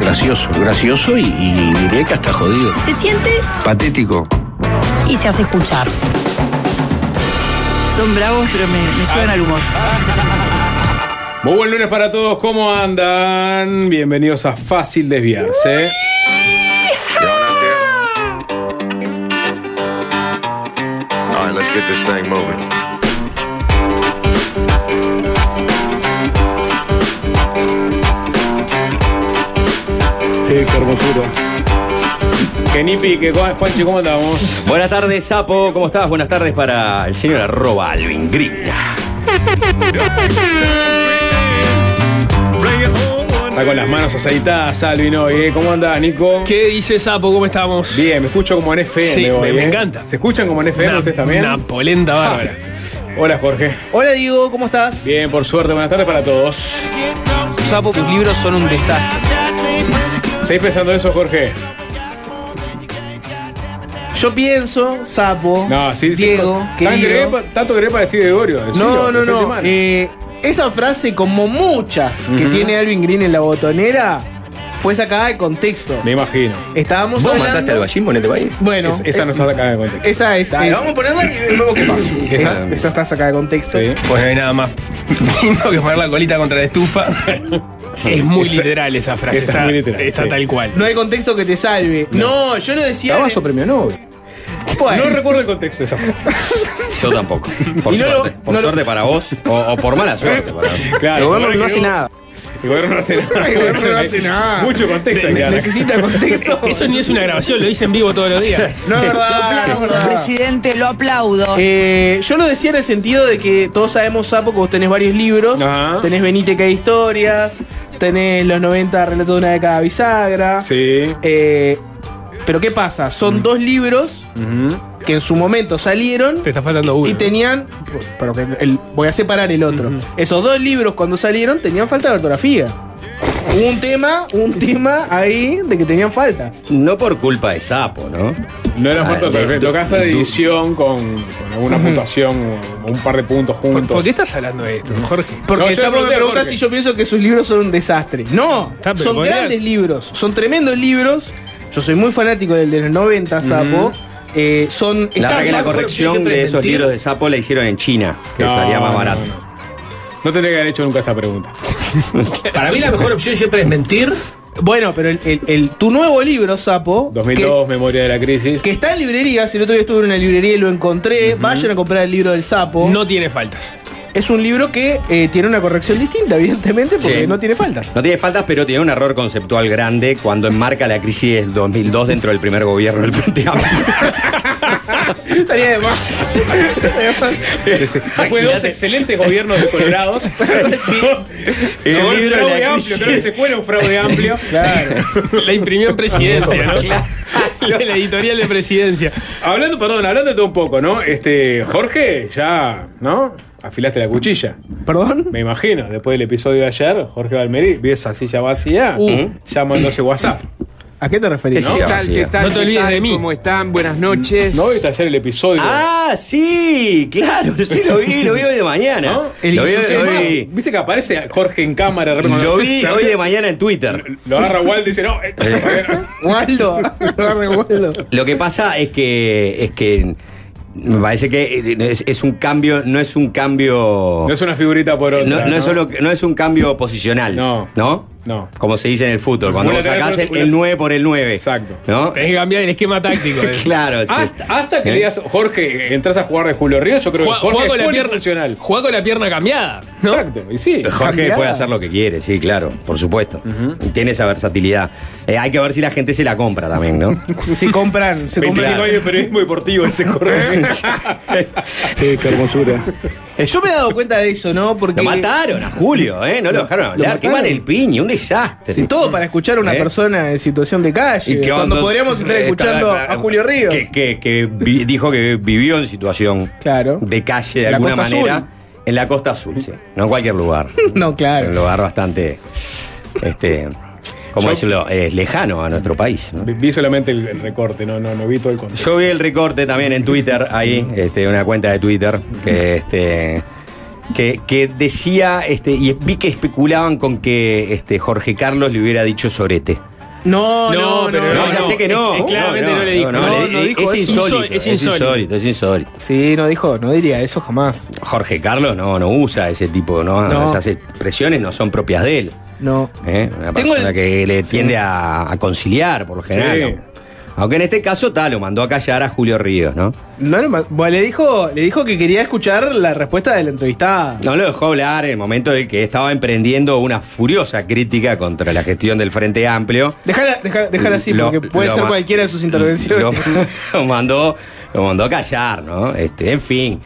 Gracioso, gracioso y, y diré que hasta jodido. Se siente Patético. y se hace escuchar. Son bravos, pero me, me llevan al humor. Muy buen lunes para todos, ¿cómo andan? Bienvenidos a Fácil Desviarse. Sí, qué hermosura. Que ni pique, Juanchi, ¿cómo andamos? Buenas tardes, Sapo. ¿Cómo estás? Buenas tardes para el señor arroba Alvin Green. Está con las manos aceitadas, Alvin, hoy, ¿eh? ¿Cómo anda, Nico? ¿Qué dice Sapo? ¿Cómo estamos? Bien, me escucho como en FM Sí, hoy, me- me ¿eh? encanta. ¿Se escuchan como en FM Una- ustedes también? Una polenta bárbara. Hola, Jorge. Hola Diego, ¿cómo estás? Bien, por suerte. Buenas tardes para todos. Sapo, tus libros son un desastre. ¿Seguís pensando eso, Jorge? Yo pienso, Sapo, No, sí, sí. Diego, ¿Tanto querido. querés pa- ¿Tanto querés para decir Gregorio? No, Decilo, no, de no. mano. eh, esa frase, como muchas que tiene Alvin Green en la botonera, fue sacada de contexto. Me imagino. Estábamos ¿Vos hablando... mataste al Ballín? Ponete ahí. Bueno, Es- esa eh, no está sacada de contexto. esa es. Dale, es- vamos a ponerla y vemos qué pasa. esa, esa está sacada de contexto. Sí. Pues no hay nada más lindo que poner la colita contra la estufa. Es muy Esa- literal esa frase. esa es está, muy literal, está sí. tal cual. No hay contexto que te salve. No, yo lo decía. Tabazo premio Nobel. Bueno, No recuerdo el contexto de esa frase. Yo tampoco. Por no lo- suerte. por no lo- suerte para vos. O, o por mala suerte para vos. Claro. el gobierno no hace nada. El gobierno no hace nada. El gobierno no hace nada. Mucho contexto. darle. Necesita contexto. Eso ni es una grabación, lo hice en vivo todos los días. No es verdad. no es verdad. Presidente, lo aplaudo. Eh, yo lo decía en el sentido de que todos sabemos, Sapo, que vos tenés varios libros. Ajá. Tenés Benite que hay historias. Tenés los 90 relatos de una década bisagra. Sí. Eh, pero ¿qué pasa? Mm. Son dos libros. Que en su momento salieron Te está faltando uno. y tenían. Pero que el- voy a separar el otro. Esos dos libros cuando salieron tenían falta de ortografía. Hubo un tema, un tema ahí de que tenían faltas. No por culpa de Sapo, ¿no? No era Ah, falta de- perfecto. Casa de du- edición con, con alguna puntuación o un par de puntos ¿Por, juntos. por qué estás hablando de esto, Jorge? Porque No, yo Sapo me pregunta si yo pienso que sus libros son un desastre. No, son podrías- grandes libros, son tremendos libros. Yo soy muy fanático del de los 90, Sapo. Eh, son. La, que la corrección de esos mentir. libros de Sapo la hicieron en China, que No, salía más barato. No, No tendría que haber hecho nunca esta pregunta. Para mí la mejor opción siempre es mentir. Bueno, pero el, el- el- tu nuevo libro, Sapo. 2002, Memoria de la Crisis. Que, que está en librerías, el otro día estuve en una librería y lo encontré. Vayan a comprar el libro del Sapo. No tiene faltas. Es un libro que eh, tiene una corrección distinta, evidentemente, porque Sí. no tiene faltas. No tiene faltas, pero tiene un error conceptual grande cuando enmarca la crisis del 2002 dentro del primer gobierno del Frente Amplio. Estaría de más. De dos excelentes gobiernos de Colorados. El Llegó el libro de fraude amplio, crisis. creo que se cuela un fraude amplio. Claro. La imprimió en presidencia, la editorial de presidencia. Hablando, perdón, hablando de todo un poco, ¿no? Este, Jorge, ya, ¿no? Afilaste la cuchilla. ¿Perdón? Me imagino, después del episodio de ayer, Jorge Valmeri vio esa silla vacía, Uh. mandó ese WhatsApp. ¿A qué te referís? ¿Qué ¿Qué sé yo, tal? sí. ¿Qué tal? No te ¿Qué olvides tal? de mí. ¿Cómo están? Buenas noches. No viste ayer el episodio. Ah, sí, claro, sí lo vi, lo vi hoy de mañana. ¿No? Lo vi, Es lo vi- Viste que aparece Jorge en cámara. lo vi hoy de mañana en Twitter. Lo agarra Walt y dice, no. eh, Waldo. Agarre Waldo. Lo que pasa es que es que me parece que es, es un cambio, no es un cambio. No es una figurita por otra. No, no es solo, no es un cambio posicional. No. ¿No? No. Como se dice en el fútbol, cuando vos sacás el, el 9 por el 9. Exacto. ¿No? Tenés que cambiar el esquema táctico. eh. Claro, sí. Hasta, hasta que ¿Eh? le digas, Jorge, entras a jugar de Julio Ríos, yo creo Juega, que Jorge juega con es la pierna, polifuncional. juega con la pierna cambiada. ¿no? Exacto, y sí. Jorge Cambiada. puede hacer lo que quiere, sí, claro, por supuesto. Tiene esa versatilidad. Eh, hay que ver si la gente se la compra también, ¿no? Si compran, se 25 compran. años de periodismo deportivo ese Jorge. Sí, qué hermosura. Yo me he dado cuenta de eso, ¿no? Porque. Lo mataron a Julio, ¿eh? No lo, dejaron hablar. Qué mataron. mal el piñi, un desastre. Sí, todo para escuchar a una ¿Eh? persona en situación de calle. Y que cuando cuando- podríamos estar escuchando está- a Julio Ríos. Que, que- que vi- dijo que vivió en situación Claro. de calle de La alguna manera. Azul. En la costa azul, sí. No en cualquier lugar. No, En claro. un lugar bastante. Este. ¿Cómo Yo- decirlo? Es lejano a nuestro país. ¿no? Vi- Vi solamente el, el recorte, no, no, no vi todo el contexto. Yo vi el recorte también en Twitter, ahí, este, una cuenta de Twitter, que este. Que, que decía, este, y vi que especulaban con que este, Jorge Carlos le hubiera dicho sorete. No, no, No, no. pero No, no. ya sé que no. Es- claramente no le dijo. No, le- dijo es, insólito, Es es insólito. es insólito. Sí, no dijo, no diría eso jamás. Jorge Carlos no, no usa ese tipo, ¿no? No. Esas expresiones no son propias de él. No. ¿eh? Una Tengo persona el- que le tiende a, a conciliar, por lo general. Sí. ¿No? Aunque en este caso, tal, lo mandó a callar a Julio Ríos, ¿no? No bueno, le dijo, le dijo que quería escuchar la respuesta de la entrevistada. No lo dejó hablar en el momento en el que estaba emprendiendo una furiosa crítica contra la gestión del Frente Amplio. Déjala, deja- déjala así, Lo- porque puede ser cualquiera de sus intervenciones. Lo, lo mandó, lo mandó a callar, ¿no? Este, en fin.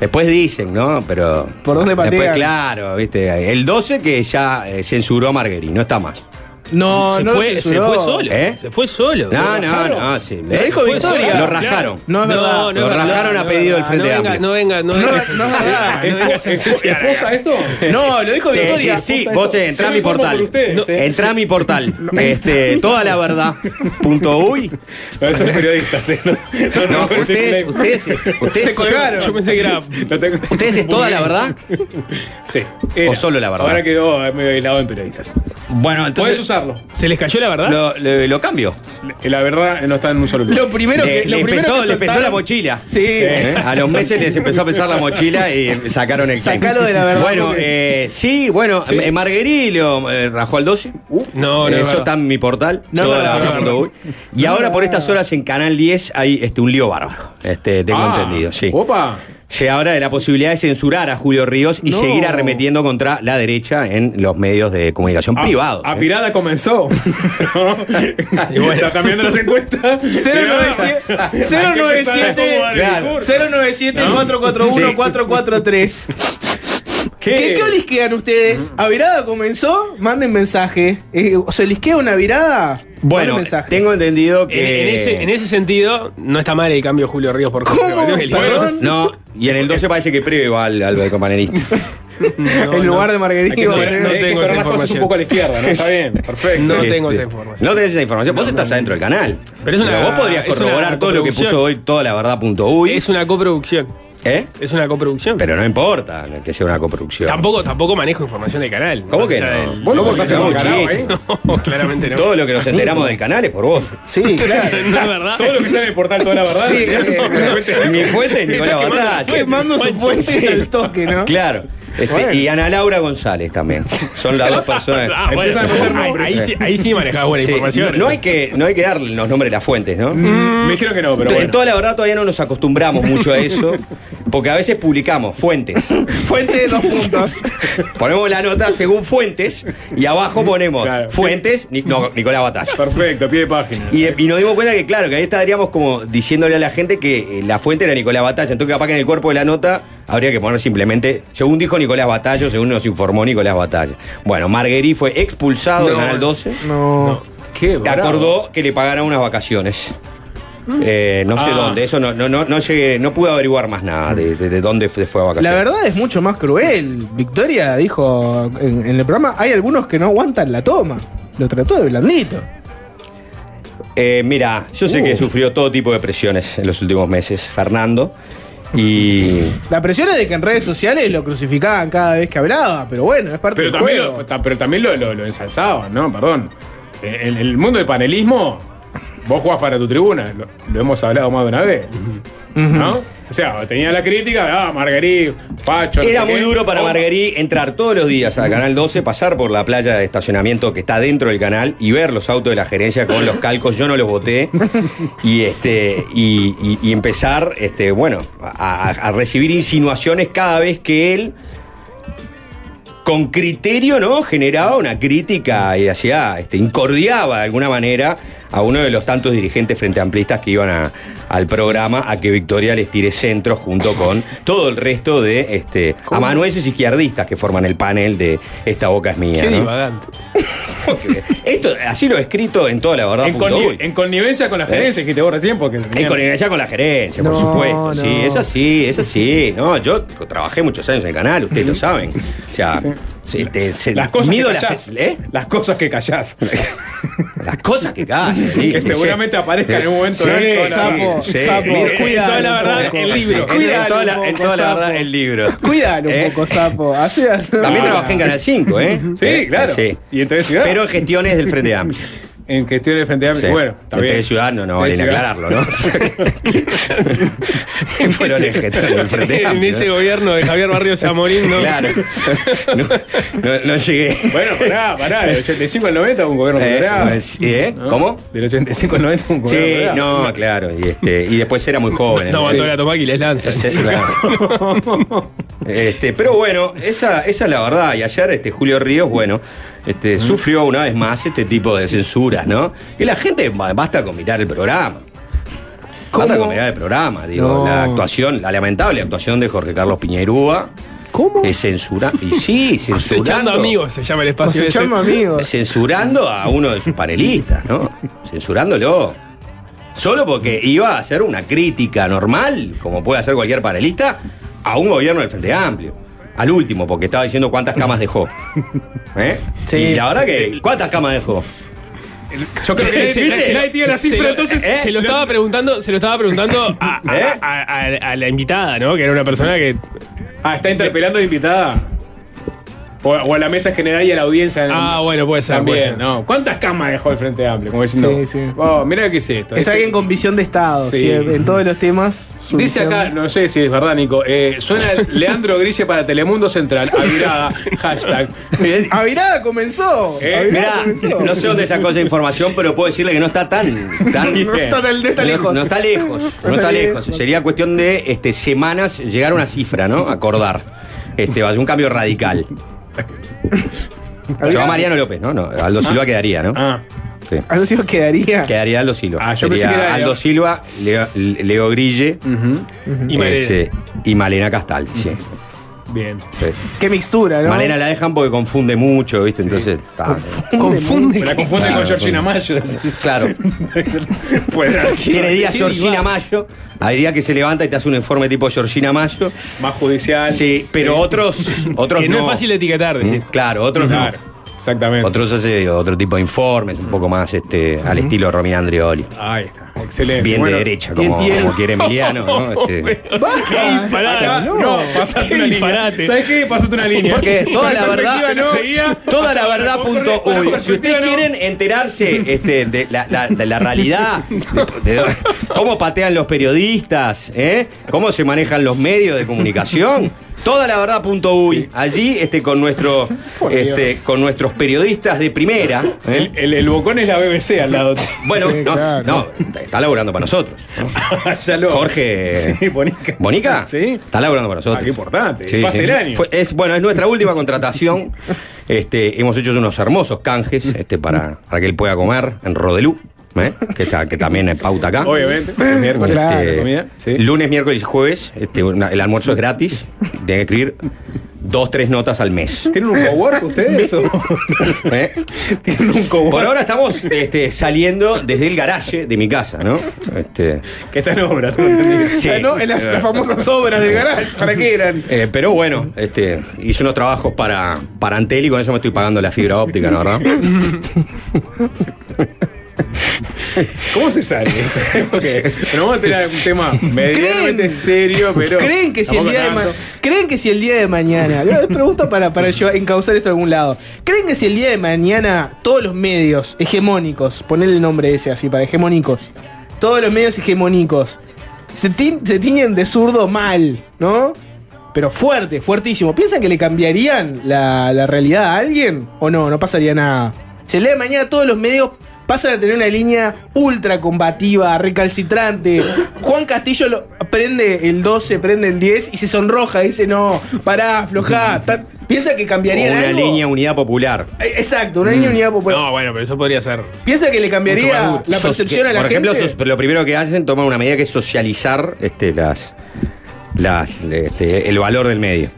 Después dicen, ¿no? Pero. ¿Por dónde Después, patean? claro, ¿viste? El 12 que ya eh, censuró a Marguerite, no está más. No, se, no lo fue, se fue solo. ¿Eh? Se fue solo. No, no, no, sí. Lo dijo Victoria. solo. Lo rajaron. No es verdad. No, no Lo rajaron no a pedido del. Frente no venga, Amplio. No venga, no No, venga. no es verdad. No venga a ¿Es, es, censurar es posta acá. esto? No, lo dijo Eh, Victoria. eh, sí, vos entrá a mi portal. Entrá a mi portal. Este, toda la verdad. Punto uy. No, esos periodistas, ¿eh? No, ustedes, ustedes, ustedes, Se colgaron. Yo pensé que era. ustedes es toda la verdad. Sí. O solo la verdad. Ahora quedó medio aislado en periodistas. Bueno, Puedes entonces ¿Se les cayó la verdad? lo, lo- lo cambio. La verdad no está en un solo lugar. Lo primero Le, que. Lo le primero empezó, que le pesó la mochila. Sí. ¿Eh? A los meses les empezó a pesar la mochila y sacaron el. Sacalo de la verdad, Bueno, porque- eh, sí, bueno, eh, Marguerite lo eh, rajó al 12. No, no. es Eso está en mi portal. No, no, la no, verdad no, punto uy. Y ahora por estas horas en Canal 10 hay este, un lío bárbaro. Este, tengo Ah, entendido, sí. Opa. Llega ahora de la posibilidad de censurar a Julio Ríos y No. seguir arremetiendo contra la derecha en los medios de comunicación A- privados. ¿eh? Apirada comenzó. Ya están viendo las encuestas. 097 Hay que empezar a acomodar el Claro. discurso. 097 441 443 ¿Qué, ¿Qué olisquean ustedes? ¿A virada comenzó? Manden mensaje. Eh, ¿Se lisquea una virada? Bueno, tengo entendido En, que. en ese, en ese sentido, no está mal el cambio de Julio Ríos por ¿Cómo? Perdón. No, y en el 12 parece que previo al, al compañerista. No, en no. lugar de Margarita. No, tengo esa las cosas un poco a la izquierda, ¿no? Está bien, perfecto. No tengo Este, esa información. No tenés esa información. Vos estás adentro del canal. Pero es una- vos podrías corroborar todo lo que puso hoy toda la verdad.uy. Es una coproducción. ¿Eh? Es una coproducción. Pero no importa que sea una coproducción. Tampoco, tampoco manejo información del canal. ¿Cómo que no? del- Vos ¿Cómo porque estás sos enganado muchísimo. ahí? No, claramente no. Todo lo que nos enteramos del canal es por vos. Sí, claro. no es verdad. Todo lo que sale en el portal, toda la verdad. Sí, ¿eh? eh, mi fuente Nicolás quemando la Batalla. Quemando fuentes sí. al toque, ¿no? Claro. Este, Bueno. Y Ana Laura González también. Son las dos personas. Ah, bueno, Empiezan a ahí, nombres. ahí sí, ahí sí manejás buena Sí, información. no, no hay que, no hay que darle los nombres de las fuentes, ¿no? Me dijeron que no, pero en bueno. toda la verdad todavía no nos acostumbramos mucho a eso, porque a veces publicamos fuentes. Fuente, dos puntos. Ponemos la nota según fuentes y abajo ponemos Claro. fuentes no, Nicolás Batalla. Perfecto, pie de página. Y, y nos dimos cuenta que, claro, que ahí estaríamos como diciéndole a la gente que eh, la fuente era Nicolás Batalla. Entonces, capaz que en el cuerpo de la nota habría que poner simplemente, según dijo Nicolás Batalla, o según nos informó Nicolás Batalla. Bueno, Marguerite fue expulsado del No, Canal 12. No. Qué que acordó que le pagaran unas vacaciones. Eh, no sé Ah. dónde, eso no, no, no, no llegué, no pude averiguar más nada de, de- de dónde fue, fue a vacaciones. La verdad es mucho más cruel. Victoria dijo en, en el programa, hay algunos que no aguantan la toma. Lo trató de blandito. Eh, mira, yo sé Uh. que sufrió todo tipo de presiones en los últimos meses, Fernando. Y. La presión es de que en redes sociales lo crucificaban cada vez que hablaba, pero bueno, es parte Pero del también, juego. lo, pero también lo, lo- lo ensalzaban, ¿no? Perdón. En, en el mundo del panelismo, vos jugás para tu tribuna, lo, lo hemos hablado más de una vez. ¿No? O sea, tenía la crítica de, ah, Marguerite, Facho. no Era sé muy qué. duro para Oh, Marguerite entrar todos los días a Canal 12, pasar por la playa de estacionamiento que está dentro del canal y ver los autos de la gerencia con los calcos. Yo no los voté. Y este y, y- y empezar, este, bueno, a, a- a recibir insinuaciones cada vez que él con criterio, ¿no? Generaba una crítica y hacía, este, incordiaba de alguna manera a uno de los tantos dirigentes frente amplistas que iban a- al programa a que Victoria les tire centro junto con todo el resto de este, amanuenses izquierdistas que forman el panel de Esta Boca es Mía. Qué ¿no? divagante. Esto, así lo he escrito en toda la verdad. En, conni- en connivencia con la gerencia, dijiste vos recién, porque. En connivencia con la gerencia, por supuesto. no. Sí, es así, es así. No, yo trabajé muchos años en el canal, ustedes lo saben. O sea, se- te- se- Las cosas mido que las- callás. ¿eh? Las cosas que callás. Las cosas que callan. sí, que sí. seguramente aparezcan en un momento. Sí. En la- sapo, sí. sapo, en cuidado. toda la verdad, poco. el libro. En Cuídalo toda la, en toda la verdad, el libro. Cuídalo ¿Eh? un poco, sapo. Así, así. También Ah. trabajé en Canal 5, ¿eh? Sí, Eh, claro. Sí. Y en Ciudad. Pero en gestiones del Frente Amplio. En cuestiones de frente a Sí. Bueno, está en bien. TV Ciudad no, vale aclararlo, ¿no? Fueron en gestiones ese ¿no? gobierno de Javier Barrio Zamorín, ¿no? Claro. No, no- no llegué. Bueno, pará, pará. Del 85 al 90 hubo un gobierno Eh, programa. sí, ¿eh? ¿Cómo? Del 85 al 90 hubo un gobierno Sí, programa. no, claro. Y, este, y después era muy joven. No Sí. aguantó la y les lanza. Sí, claro. Este, pero bueno, esa, esa es la verdad. Y ayer este, Julio Ríos, bueno, este, sufrió una vez más este tipo de censuras, ¿no? Y la gente ba- basta con mirar el programa. Basta con mirar el programa, digo, No. la actuación, la lamentable actuación de Jorge Carlos Piñerúa. ¿Cómo? Es censura. Y sí, Cosechando censurando. amigos se llama el espacio. Cosechando este. amigos. Censurando a uno de sus panelistas, ¿no? Censurándolo. Solo porque iba a hacer una crítica normal, como puede hacer cualquier panelista, a un gobierno del Frente Amplio. Al último, porque estaba diciendo cuántas camas dejó. ¿Eh? Sí, y la verdad que, ¿cuántas camas dejó? Yo creo que Se- si, se- nadie tiene la se cifra, lo- entonces. eh, se lo estaba preguntando, se lo estaba preguntando a, a- ¿Eh? a- a- a la invitada, ¿no? Que era una persona que. Ah, está interpelando a la invitada. O, o a la mesa general y a la audiencia. Ah, bueno, puede ser. puede También, ser. ¿no? ¿Cuántas camas dejó el Frente Amplio? Como diciendo, Sí, sí. Oh, mira qué es esto. Es Este- alguien con visión de Estado, Sí. sí, en todos los temas. Dice visión. acá, no sé si es verdad, Nico. eh, suena Leandro Grille para Telemundo Central. Avirada, hashtag. Avirada comenzó. Eh, Avirada Mirá, comenzó. no sé dónde sacó esa información, pero puedo decirle que no está tan. tan No está tan- no está lejos. No, está lejos. No está lejos. Sería cuestión de este, semanas llegar a una cifra, ¿no? Acordar. Este, va a ser un cambio radical. Se llama Mariano López, ¿no? no Aldo Silva quedaría, ¿no? Ah, Sí. Aldo Silva quedaría. Quedaría Aldo Silva. Ah, yo Sería pensé que era Aldo Leo. Silva, Leo, Leo Grille Y Malena. este, y Malena Castal. Sí. Bien. Sí. Qué mixtura, ¿no? Malena la dejan porque confunde mucho, ¿viste? Entonces. Confunde. Me la confunden Claro, con Georgina Mayo. Claro. Pues, Tiene días qué Georgina. Mayo. Hay días que se levanta y te hace un informe tipo Georgina Mayo. más judicial. Sí, pero otros. otros Que no, es fácil de etiquetar, decís. Mm, Claro, otros Claro, no. exactamente. Otros hace otro tipo de informes, un poco más este, al estilo Romina Andreoli. Ahí está, excelente. Bien Bueno, de derecha, como, como quiere Emiliano, ¿no? Este, Baja. Qué disparate. acá, no, no, pasaste qué una disparate. línea. ¿Sabes qué? Pasaste una línea. Porque toda la verdad, no. Seguía. toda la verdad punto uy. Si ustedes no. quieren enterarse este, de, la, la- de la realidad, de, de cómo patean los periodistas, ¿eh? cómo se manejan los medios de comunicación, toda la verdad punto uy. Allí este, con, nuestro, este, con nuestros periodistas de primera. ¿eh? El, el, el bocón es la BBC al lado. Bueno, Sí, no, claro. no, está laburando para nosotros. ya lo. Jorge. Sí, Bonica. ¿Bonica? Sí. Está laburando para nosotros. Ah, qué importante. Sí, Pase sí. el año. Fue- es, bueno, es nuestra última contratación. Este, hemos hecho unos hermosos canjes este, para, para que él pueda comer en Rodelú. ¿Eh? Que, está- que también es pauta acá. Obviamente. El miércoles. Este, la comida. Sí. Lunes, miércoles y jueves. Este, una- el almuerzo es gratis. Tienen que escribir dos, tres notas al mes. ¿Tienen un cowork ustedes? o? ¿eh? ¿Tienen un cowork? Por ahora estamos este, saliendo desde el garaje de mi casa, ¿no? Este, Que está en obra, sí. Ah. En las, las famosas obras del garage. ¿Para qué eran? Eh, pero bueno, este, hice unos trabajos para, para Antel y con eso me estoy pagando la fibra óptica, ¿no verdad? ¿Cómo se sale? Porque nos vamos a tener un tema medianamente serio, pero. ¿Creen que, si el día de. ¿Creen que si el día de mañana, les pregunto para, para yo encauzar esto de algún lado, ¿creen que si el día de mañana todos los medios hegemónicos, ponerle el nombre ese así para hegemónicos, todos los medios hegemónicos se, ti- se tiñen de zurdo mal, ¿no? Pero fuerte, fuertísimo. ¿Piensan que le cambiarían la, la realidad a alguien? ¿O no? No pasaría nada. Si el día de mañana todos los medios pasan a tener una línea ultra combativa, recalcitrante. Juan Castillo lo- prende el 12, prende el 10 y se sonroja. Dice, no, pará, aflojá. Ta- ¿Piensa que cambiaría una algo? línea unidad popular. Eh, Exacto, una línea unidad popular. No, bueno, pero eso podría ser. ¿Piensa que le cambiaría la percepción que, a la por gente? ejemplo, sos- lo primero que hacen, toman una medida que es socializar este, las, las, este, el valor del medio.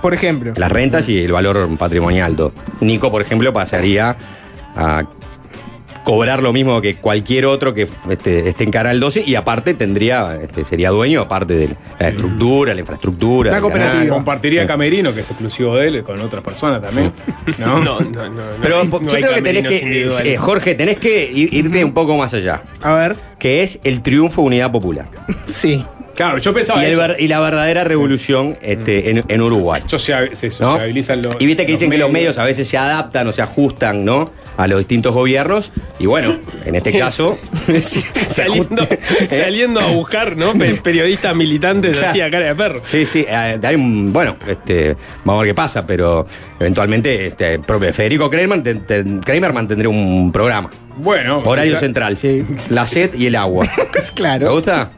Por ejemplo. Las rentas y el valor patrimonial. todo. Nico, por ejemplo, pasaría a cobrar lo mismo que cualquier otro que este, esté en Canal 12 y aparte tendría, este, sería dueño aparte de la estructura, la infraestructura. Del cooperativa. canal. Compartiría camerino, que es exclusivo de él, con otras personas también. ¿No? No, no, no. Pero no yo creo que tenés que, eh, Jorge, tenés que ir- irte un poco más allá, A ver. que es el triunfo de unidad popular. Sí. Claro, yo pensaba Y, eso. ver- y la verdadera revolución este, en, en Uruguay. Socia- se sociabilizan los. y viste que dicen que los medios a veces se adaptan o se ajustan, ¿no? A los distintos gobiernos. Y bueno, en este caso. se Saliendo, a buscar, ¿no? Pe- periodistas militantes Claro. así a cara de perro. Sí, sí, eh, hay un- bueno, este, vamos a ver qué pasa, pero eventualmente este, Federico Kramer, Kramer mantendría un programa. Bueno, Horario quizá- central. Sí. La sed y el agua. Es ¿Te claro. gusta?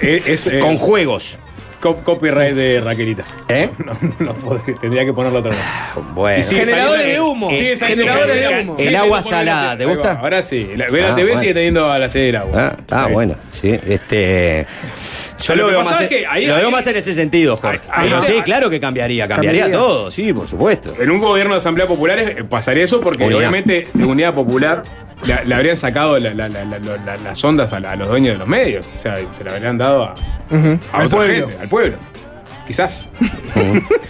Es, es, eh, Con juegos. Co- copyright de Raquelita. ¿Eh? No, no podría, tendría que ponerlo otra vez. Bueno. Y sigue Generadores saliendo- de humo. sigue saliendo- Generadores de humo. El agua salada, ¿te va, gusta? Ahora sí. La, ve la Ah, TV bueno. sigue teniendo a la sede del agua. Ah, está Ahí. bueno. Sí, este. Yo Lo lo, que veo, pasa más, es que ahí- lo veo ahí- más en ese sentido, Jorge. Ahí- ahí- sí, ahí- claro que cambiaría. Cambiaría, Cambiaría. todo, sí, por supuesto. En un gobierno de asamblea popular eh, pasaría eso porque Unidad. obviamente de unidad popular le, habrían sacado la- la- la- la- la- las ondas a, la- a los dueños de los medios. O sea, se le habrían dado a, A Al otra pueblo. gente, al pueblo. Quizás.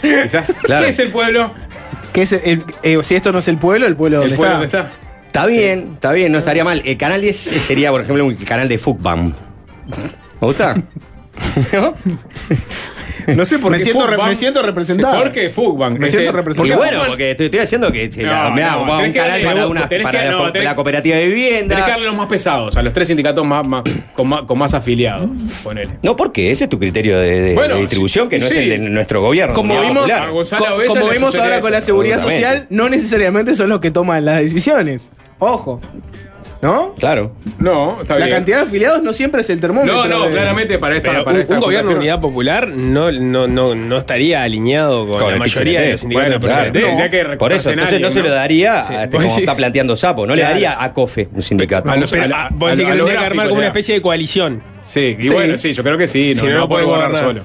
Quizás. Claro. ¿Qué es el pueblo? ¿Qué es el- eh, si esto no es el pueblo, el pueblo ¿El dónde pueblo está? dónde está? Está bien, está bien, no estaría mal. El canal 10 sería, por ejemplo, un canal de Fútbol. ¿Me gusta? ¿No? No sé por Me qué siento re- me siento representado. ¿Por qué Fugbank? Me Este, siento representado. Y porque bueno, porque estoy, estoy haciendo que, No, no, un tenés que canal darle- para, una, para que- la, no, co- tenés- la cooperativa de vivienda. Tenés que darle los más pesados, a los tres sindicatos más, más- con, más con más afiliados. Ponele. No, porque ese es tu criterio de, de- Bueno, de distribución, que no sí. es el de nuestro gobierno. Como vimos, Popular. a Gonzalo co- Bella como vimos ahora eso, con la seguridad social, no necesariamente son los que toman las decisiones. Ojo. ¿No? Claro. No, está La bien. cantidad de afiliados no siempre es el termómetro. No, no, de- claramente para esta. Pero para un, esta un gobierno de unidad popular no, no, no, no estaría alineado con, Con la mayoría de los sindicatos Bueno, de claro, que Por eso, entonces no se lo daría Sí. a, este, como sí. está planteando Sapo, no le daría a COFE, un sindicato. A los- Pero, a la- vos a decís lo- que a lo tendría que armar como una especie de coalición. Sí, y Sí. bueno, sí, yo creo que sí. No, Si no, no, no puede gobernar. solo.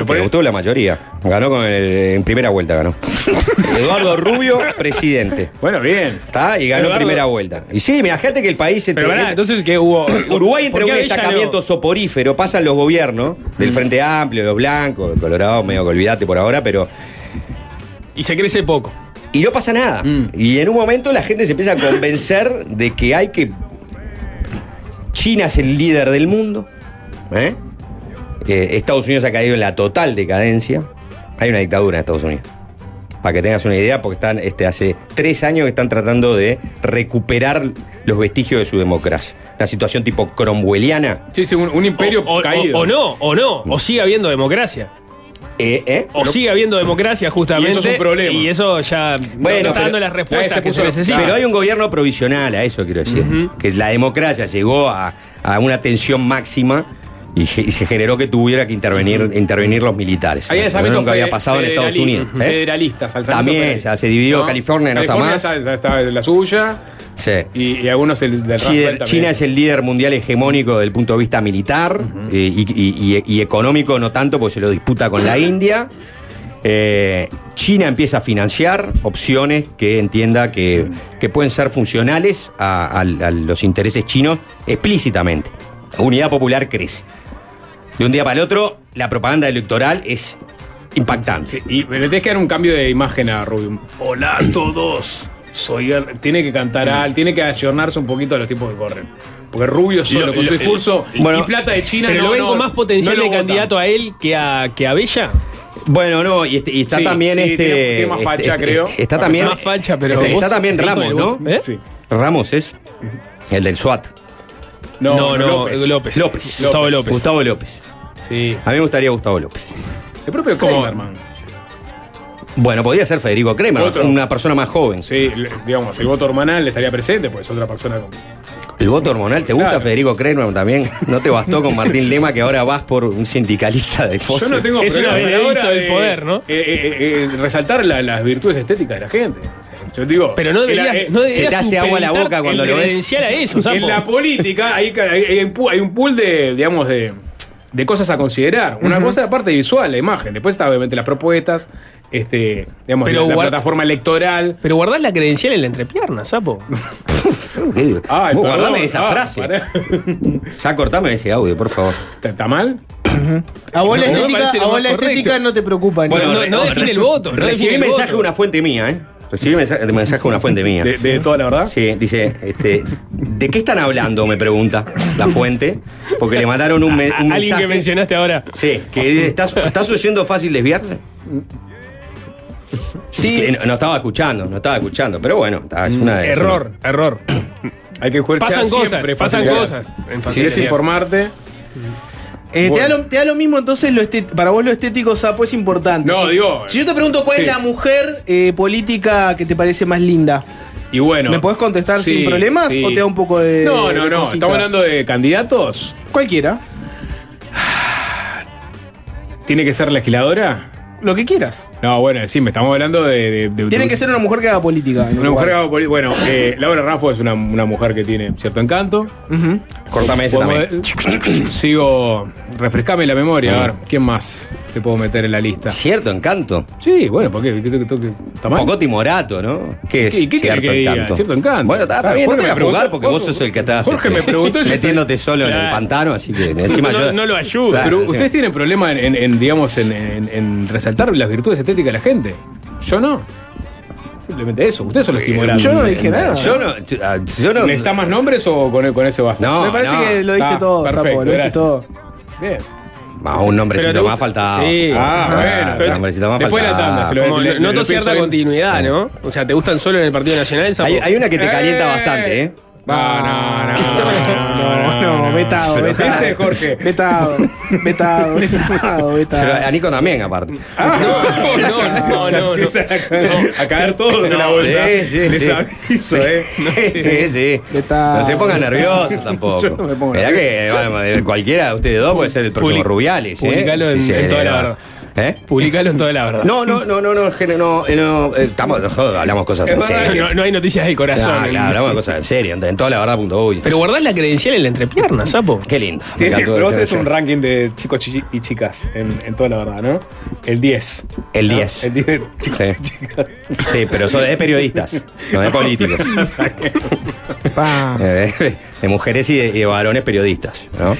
Porque Pero obtuvo la mayoría. Ganó con el, en primera vuelta, ganó. Eduardo Rubio, presidente. Bueno, bien. ¿Está? Y ganó Eduardo- primera vuelta. Y sí, imagínate que el país... Pero pará, entra- entonces que hubo. Uruguay entre ¿por un destacamiento no- soporífero, pasan los gobiernos del Frente Amplio, los blancos, el Colorado, medio que olvidate por ahora, pero... Y se crece poco. Y no pasa nada. Y en un momento la gente se empieza a convencer de que hay que. China es el líder del mundo. ¿eh? Eh, Estados Unidos ha caído en la total decadencia. Hay una dictadura en Estados Unidos. Para que tengas una idea, porque están este, hace tres años que están tratando de recuperar los vestigios de su democracia. Una situación tipo cromwelliana. Sí, sí, un, un imperio o, o- caído. o- o no, o no. O sigue habiendo democracia. Eh, ¿eh? O sigue habiendo democracia, justamente. Y eso es un problema. Y eso ya no- Bueno, no está dando las respuestas se que se necesitan. Pero hay un gobierno provisional, a eso quiero decir. Que la democracia llegó a, a una tensión máxima y, se generó que tuviera que intervenir, intervenir los militares. Hay Eso nunca había pasado en Estados Unidos. ¿eh? Federalistas, alzamientos También, o sea, se dividió California, no está California más. ya- ya está la suya. Sí. Y, y algunos el, del China. China es el líder mundial hegemónico desde el punto de vista militar eh, y, y- y- y económico no tanto porque se lo disputa con la India. Eh, China empieza a financiar opciones que entienda que, que pueden ser funcionales a, a- a los intereses chinos explícitamente. Unidad Popular crece. De un día para el otro, la propaganda electoral es impactante. Y le tenés que dar un cambio de imagen a Rubio. Hola a todos. soy el- tiene que cantar al, tiene que ayornarse un poquito a los tiempos que corren. Porque Rubio solo Lo- con su discurso Bueno, y plata de China Pero no, lo ven no, con más potencial no de candidato a él que a, que a Bella. Bueno, no, y, este- y está Sí, también sí, este. tiene- tiene más facha, este- creo. Está también. Más facha, pero Está, también Ramos, ¿no? ¿eh? Sí. Ramos es. El del SWAT. No, No, no, López. López. López. Gustavo López. Gustavo López. Sí. A mí me gustaría Gustavo López. El propio. Kramerman. Bueno, podría ser Federico Kremer, Otro. una persona más joven. Sí, le- digamos, el voto hormonal estaría presente, pues es otra persona con. El voto hormonal, ¿te gusta Claro. Federico Kremer también? ¿No te bastó con Martín Lema que ahora vas por un sindicalista de Yo fósil? no tengo Es una problemas a la benedizo hora del de, poder, ¿no? eh, eh, eh, resaltar la- las virtudes estéticas de la gente. O sea, yo digo, Pero no en la- deberías, eh, no deberías te hace agua la supeditar boca cuando el lo ves. credencial a eso, sapo. En la política hay, hay, hay un pu- hay un pool de, digamos, de, de cosas a considerar. Una cosa es la parte visual, la imagen. Después está obviamente las propuestas, este, digamos, Pero la, plataforma electoral. Pero guardás la credencial en la entrepierna, sapo. ¿Qué? Ay, Vos guardame esa Ah, frase. Ya cortame ese audio, por favor. ¿Está, mal? A vos la No, estética, a vos la estética no te preocupa. ni- Bueno, no- no define el voto, no Recibí mensaje de una fuente mía, ¿eh? Recibí mensaje, mensaje de una fuente mía. De, de toda la verdad. Sí, dice, este, ¿de qué están hablando? Me pregunta la fuente. Porque le mandaron un, me- un Alguien mensaje. que mencionaste ahora. Sí, que dice, ¿estás, ¿estás oyendo fácil desviarse? Sí. Que no, no estaba escuchando, no estaba escuchando. Pero bueno, está- es una. es Error, error. Hay que escuchar Pasan cosas, siempre pasan cosas. Si es facilidades. informarte. Eh, te, da lo, te da lo mismo entonces lo para vos lo estético, Sapo, es importante. No, Si- digo- Si yo te pregunto cuál Sí. es la mujer eh, política que te parece más linda, Y bueno. ¿me podés contestar sí, sin problemas sí. o te da un poco de. No, no, de no. cosita? Estamos hablando de candidatos. Cualquiera. ¿Tiene que ser legisladora? Lo que quieras. No, bueno, decime, estamos hablando de. de- de- Tiene de- que ser una mujer que haga política. Una mujer que haga poli- Bueno, eh, Laura Raffo es una, una mujer que tiene cierto encanto. Cortame ese también. Sigo. Refrescame la memoria. A ver, ¿quién más te puedo meter en la lista? Cierto encanto. Sí, bueno, ¿por qué? ¿Qué- qué- qué- qué- ¿Está Un mal? poco timorato, ¿no? ¿Qué es ¿Y qué cierto que diga? encanto? Cierto encanto. Bueno, está, bien, no te voy a jugar preguntó- porque vos sos el que estás Jorge me preguntó, yo metiéndote solo en el pantano, así que encima No, yo. no lo ayuda. Pero Claro, sí. ustedes tienen problema en, en- en, digamos, en, en- en resaltar las virtudes estéticas de la gente. Yo no. Simplemente eso. Ustedes son los timoratos. Yo no dije nada. Yo no. Yo no ¿Necesitas más nombres o con, con ese basta? No, Me parece no. que lo diste Ah, todo, perfecto, Sapo, lo diste todo. Bien. Ah, un nombrecito más faltaba. Sí. Ah, bueno. un nombrecito más Después de la tanda, se lo Como le- no- le- noto cierta bien. continuidad, ¿no? O sea, ¿te gustan solo en el Partido Nacional, sapo? Hay, hay una que te calienta Eh. bastante, ¿eh? No, no, no, no, No, no, vetado, Pero vetado. ¿Viste, Jorge? Vetado, vetado, vetado, vetado. Pero a Nico también, aparte. No, no, no, no, no. A, a caer todos en la bolsa. Sí, sí, Les sí. aviso, ¿eh? Sí, sí. Vetado. No se pongan nerviosos tampoco. Yo no me pongo Mirá que cualquiera de ustedes dos puede ser el próximo Rubiales. ¿eh? publicalo en- en toda la verdad. ¿Eh? Publicalo en toda la verdad. No, no, no, no, no, gene- no, eh, no, eh, estamos, joder, hablamos cosas en Es serio. No, no hay noticias del corazón. Ah, en- claro, hablamos de cosas en serio, en, en toda la verdad punto uy. Pero guardás la credencial en la entrepierna, sapo. Qué lindo. Me Tiene- encantó Pero vos este- tenés un ranking de chicos chi- y chicas en, en toda la verdad, ¿no? El 10. El ¿no? 10. El 10 de chicos Sí. y chicas. Sí, pero eso de periodistas, no de políticos. Eh, de mujeres y de, y de varones periodistas, ¿no?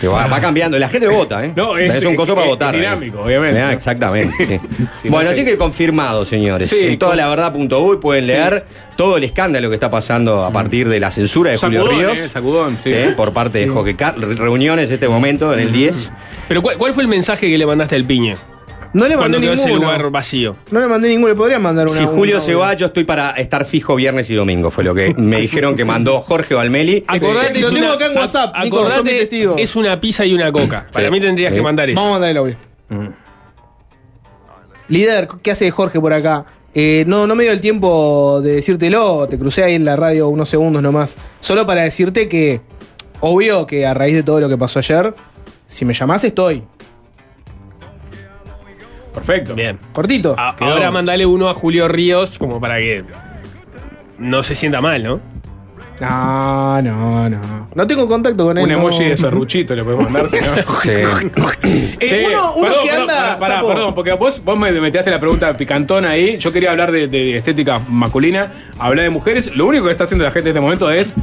Que va, va cambiando, la gente vota, ¿eh? No, es- un coso para es votar. ¿eh? dinámico, obviamente. Ah, exactamente, sí. Sí, no bueno, sé. así que confirmado, señores. Sí, en toda con- la verdad.uy pueden leer todo el escándalo que está pasando a partir de la censura de Julio Ríos. eh, sacudón, sí. ¿eh? Por parte de Joque Car- reuniones en este momento, en el 10. Pero ¿cuál, cuál fue el mensaje que le mandaste al piñe? No le mandé ese ninguno. lugar vacío. No le mandé ninguno, le podría mandar una. Si Julio una- se va, yo estoy para estar fijo viernes y domingo. Fue lo que me dijeron que mandó Jorge Valmeli. Acordate, Lo es tengo una- acá en WhatsApp, acordate, mi testigo. es una pizza y una coca. Para Sí. mí tendrías Sí. que mandar eso. Vamos a mandar el audio. Líder, ¿qué hace Jorge por acá? Eh, no, no me dio el tiempo de decírtelo, te crucé ahí en la radio unos segundos nomás. Solo para decirte que, obvio que a raíz de todo lo que pasó ayer, si me llamás estoy. Perfecto. Bien. Cortito. A- Quedó. ahora mandale uno a Julio Ríos como para que no se sienta mal, ¿no? No, no, no. No tengo contacto con él. Un no. emoji de serruchito le podemos mandar. Sí. Eh, Che, uno uno perdón, que perdón, anda. pará, pará, sapo. perdón, porque vos, vos me metiste la pregunta picantona ahí. Yo quería hablar de, de estética masculina, hablar de mujeres. Lo único que está haciendo la gente en este momento es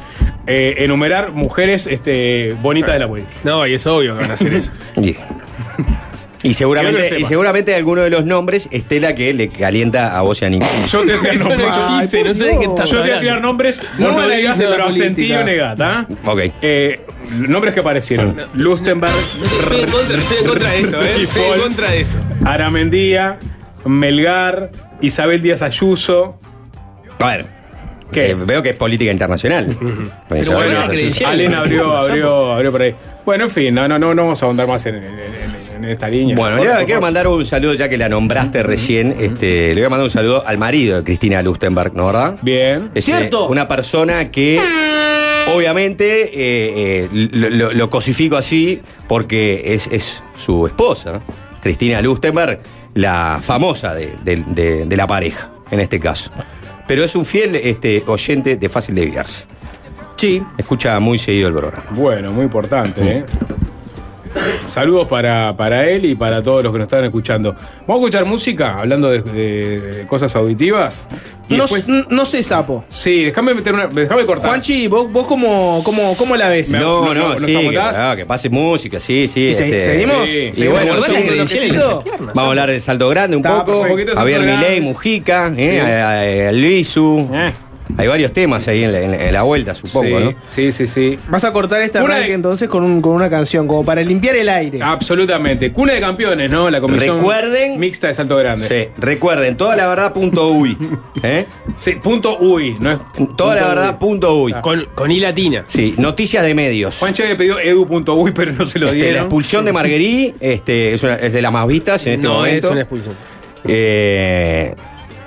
eh, enumerar mujeres este, bonitas de la política. No, y es obvio que van a hacer eso. Y, Y seguramente, que y seguramente alguno de los nombres esté la que le calienta a vos y a Nico. Yo te voy a Eso no existe, no sé de qué estás Yo te voy a tirar nombres, No digas, pero asentí o negata. Ok. Eh, nombres que aparecieron. Lustenberg, Estoy en contra, estoy en contra de esto, ¿eh? Estoy en contra de esto. Aramendía, Melgar, Isabel Díaz Ayuso. A ver. ¿Qué? eh, veo que es política internacional. Pero Bueno. Allen abrió, abrió, abrió por ahí. Bueno, en fin, no, no, no, no vamos a ahondar más en, en- en- en esta línea. Bueno, le quiero mandar un saludo, ya que la nombraste recién. Este, le voy a mandar un saludo al marido de Cristina Lustenberg, ¿no verdad? Bien. Es ¿Cierto? eh, una persona que obviamente eh, eh, lo, lo- lo cosifico así porque es, es su esposa, Cristina Lustenberg, la famosa de, de- de- de la pareja, en este caso. Pero es un fiel este, oyente de fácil desviarse. Sí. Escucha muy seguido el programa. Bueno, muy importante, ¿eh? Saludos para, para él y para todos los que nos están escuchando. Vamos a escuchar música, hablando de, cosas auditivas. Y No, después- no sé, sapo. Sí, déjame meter una. Déjame cortar. Juanchi, ¿vos, vos cómo, cómo, cómo la ves? No, no, no, ¿nos sí, que, pase música, sí, sí. ¿Y se- este, ¿Seguimos? sí. Y ¿Seguimos bueno, piernas. Vamos a hablar de Salto Grande un Está poco. Javier Milei. Mujica, Sí. eh, a- a- Luisu. Eh. Hay varios temas ahí en la, en la- en la vuelta, supongo, sí, ¿no? sí, sí, sí. Vas a cortar Una arranque de- entonces con, un, con una canción, como para limpiar el aire. Absolutamente. Cuna de campeones, ¿no? La comisión Recuerden- mixta de Salto Grande. Sí, recuerden, toda la verdad punto uy. ¿eh? Sí, punto uy, no es. Toda la verdad uy. punto uy. Con, con I latina. Sí, noticias de medios. Juanche había pedido edu.uy, pero no se lo Este, la dieron. expulsión de Marguerí este, es, una- es de las más vistas en este no momento. es una expulsión. Eh,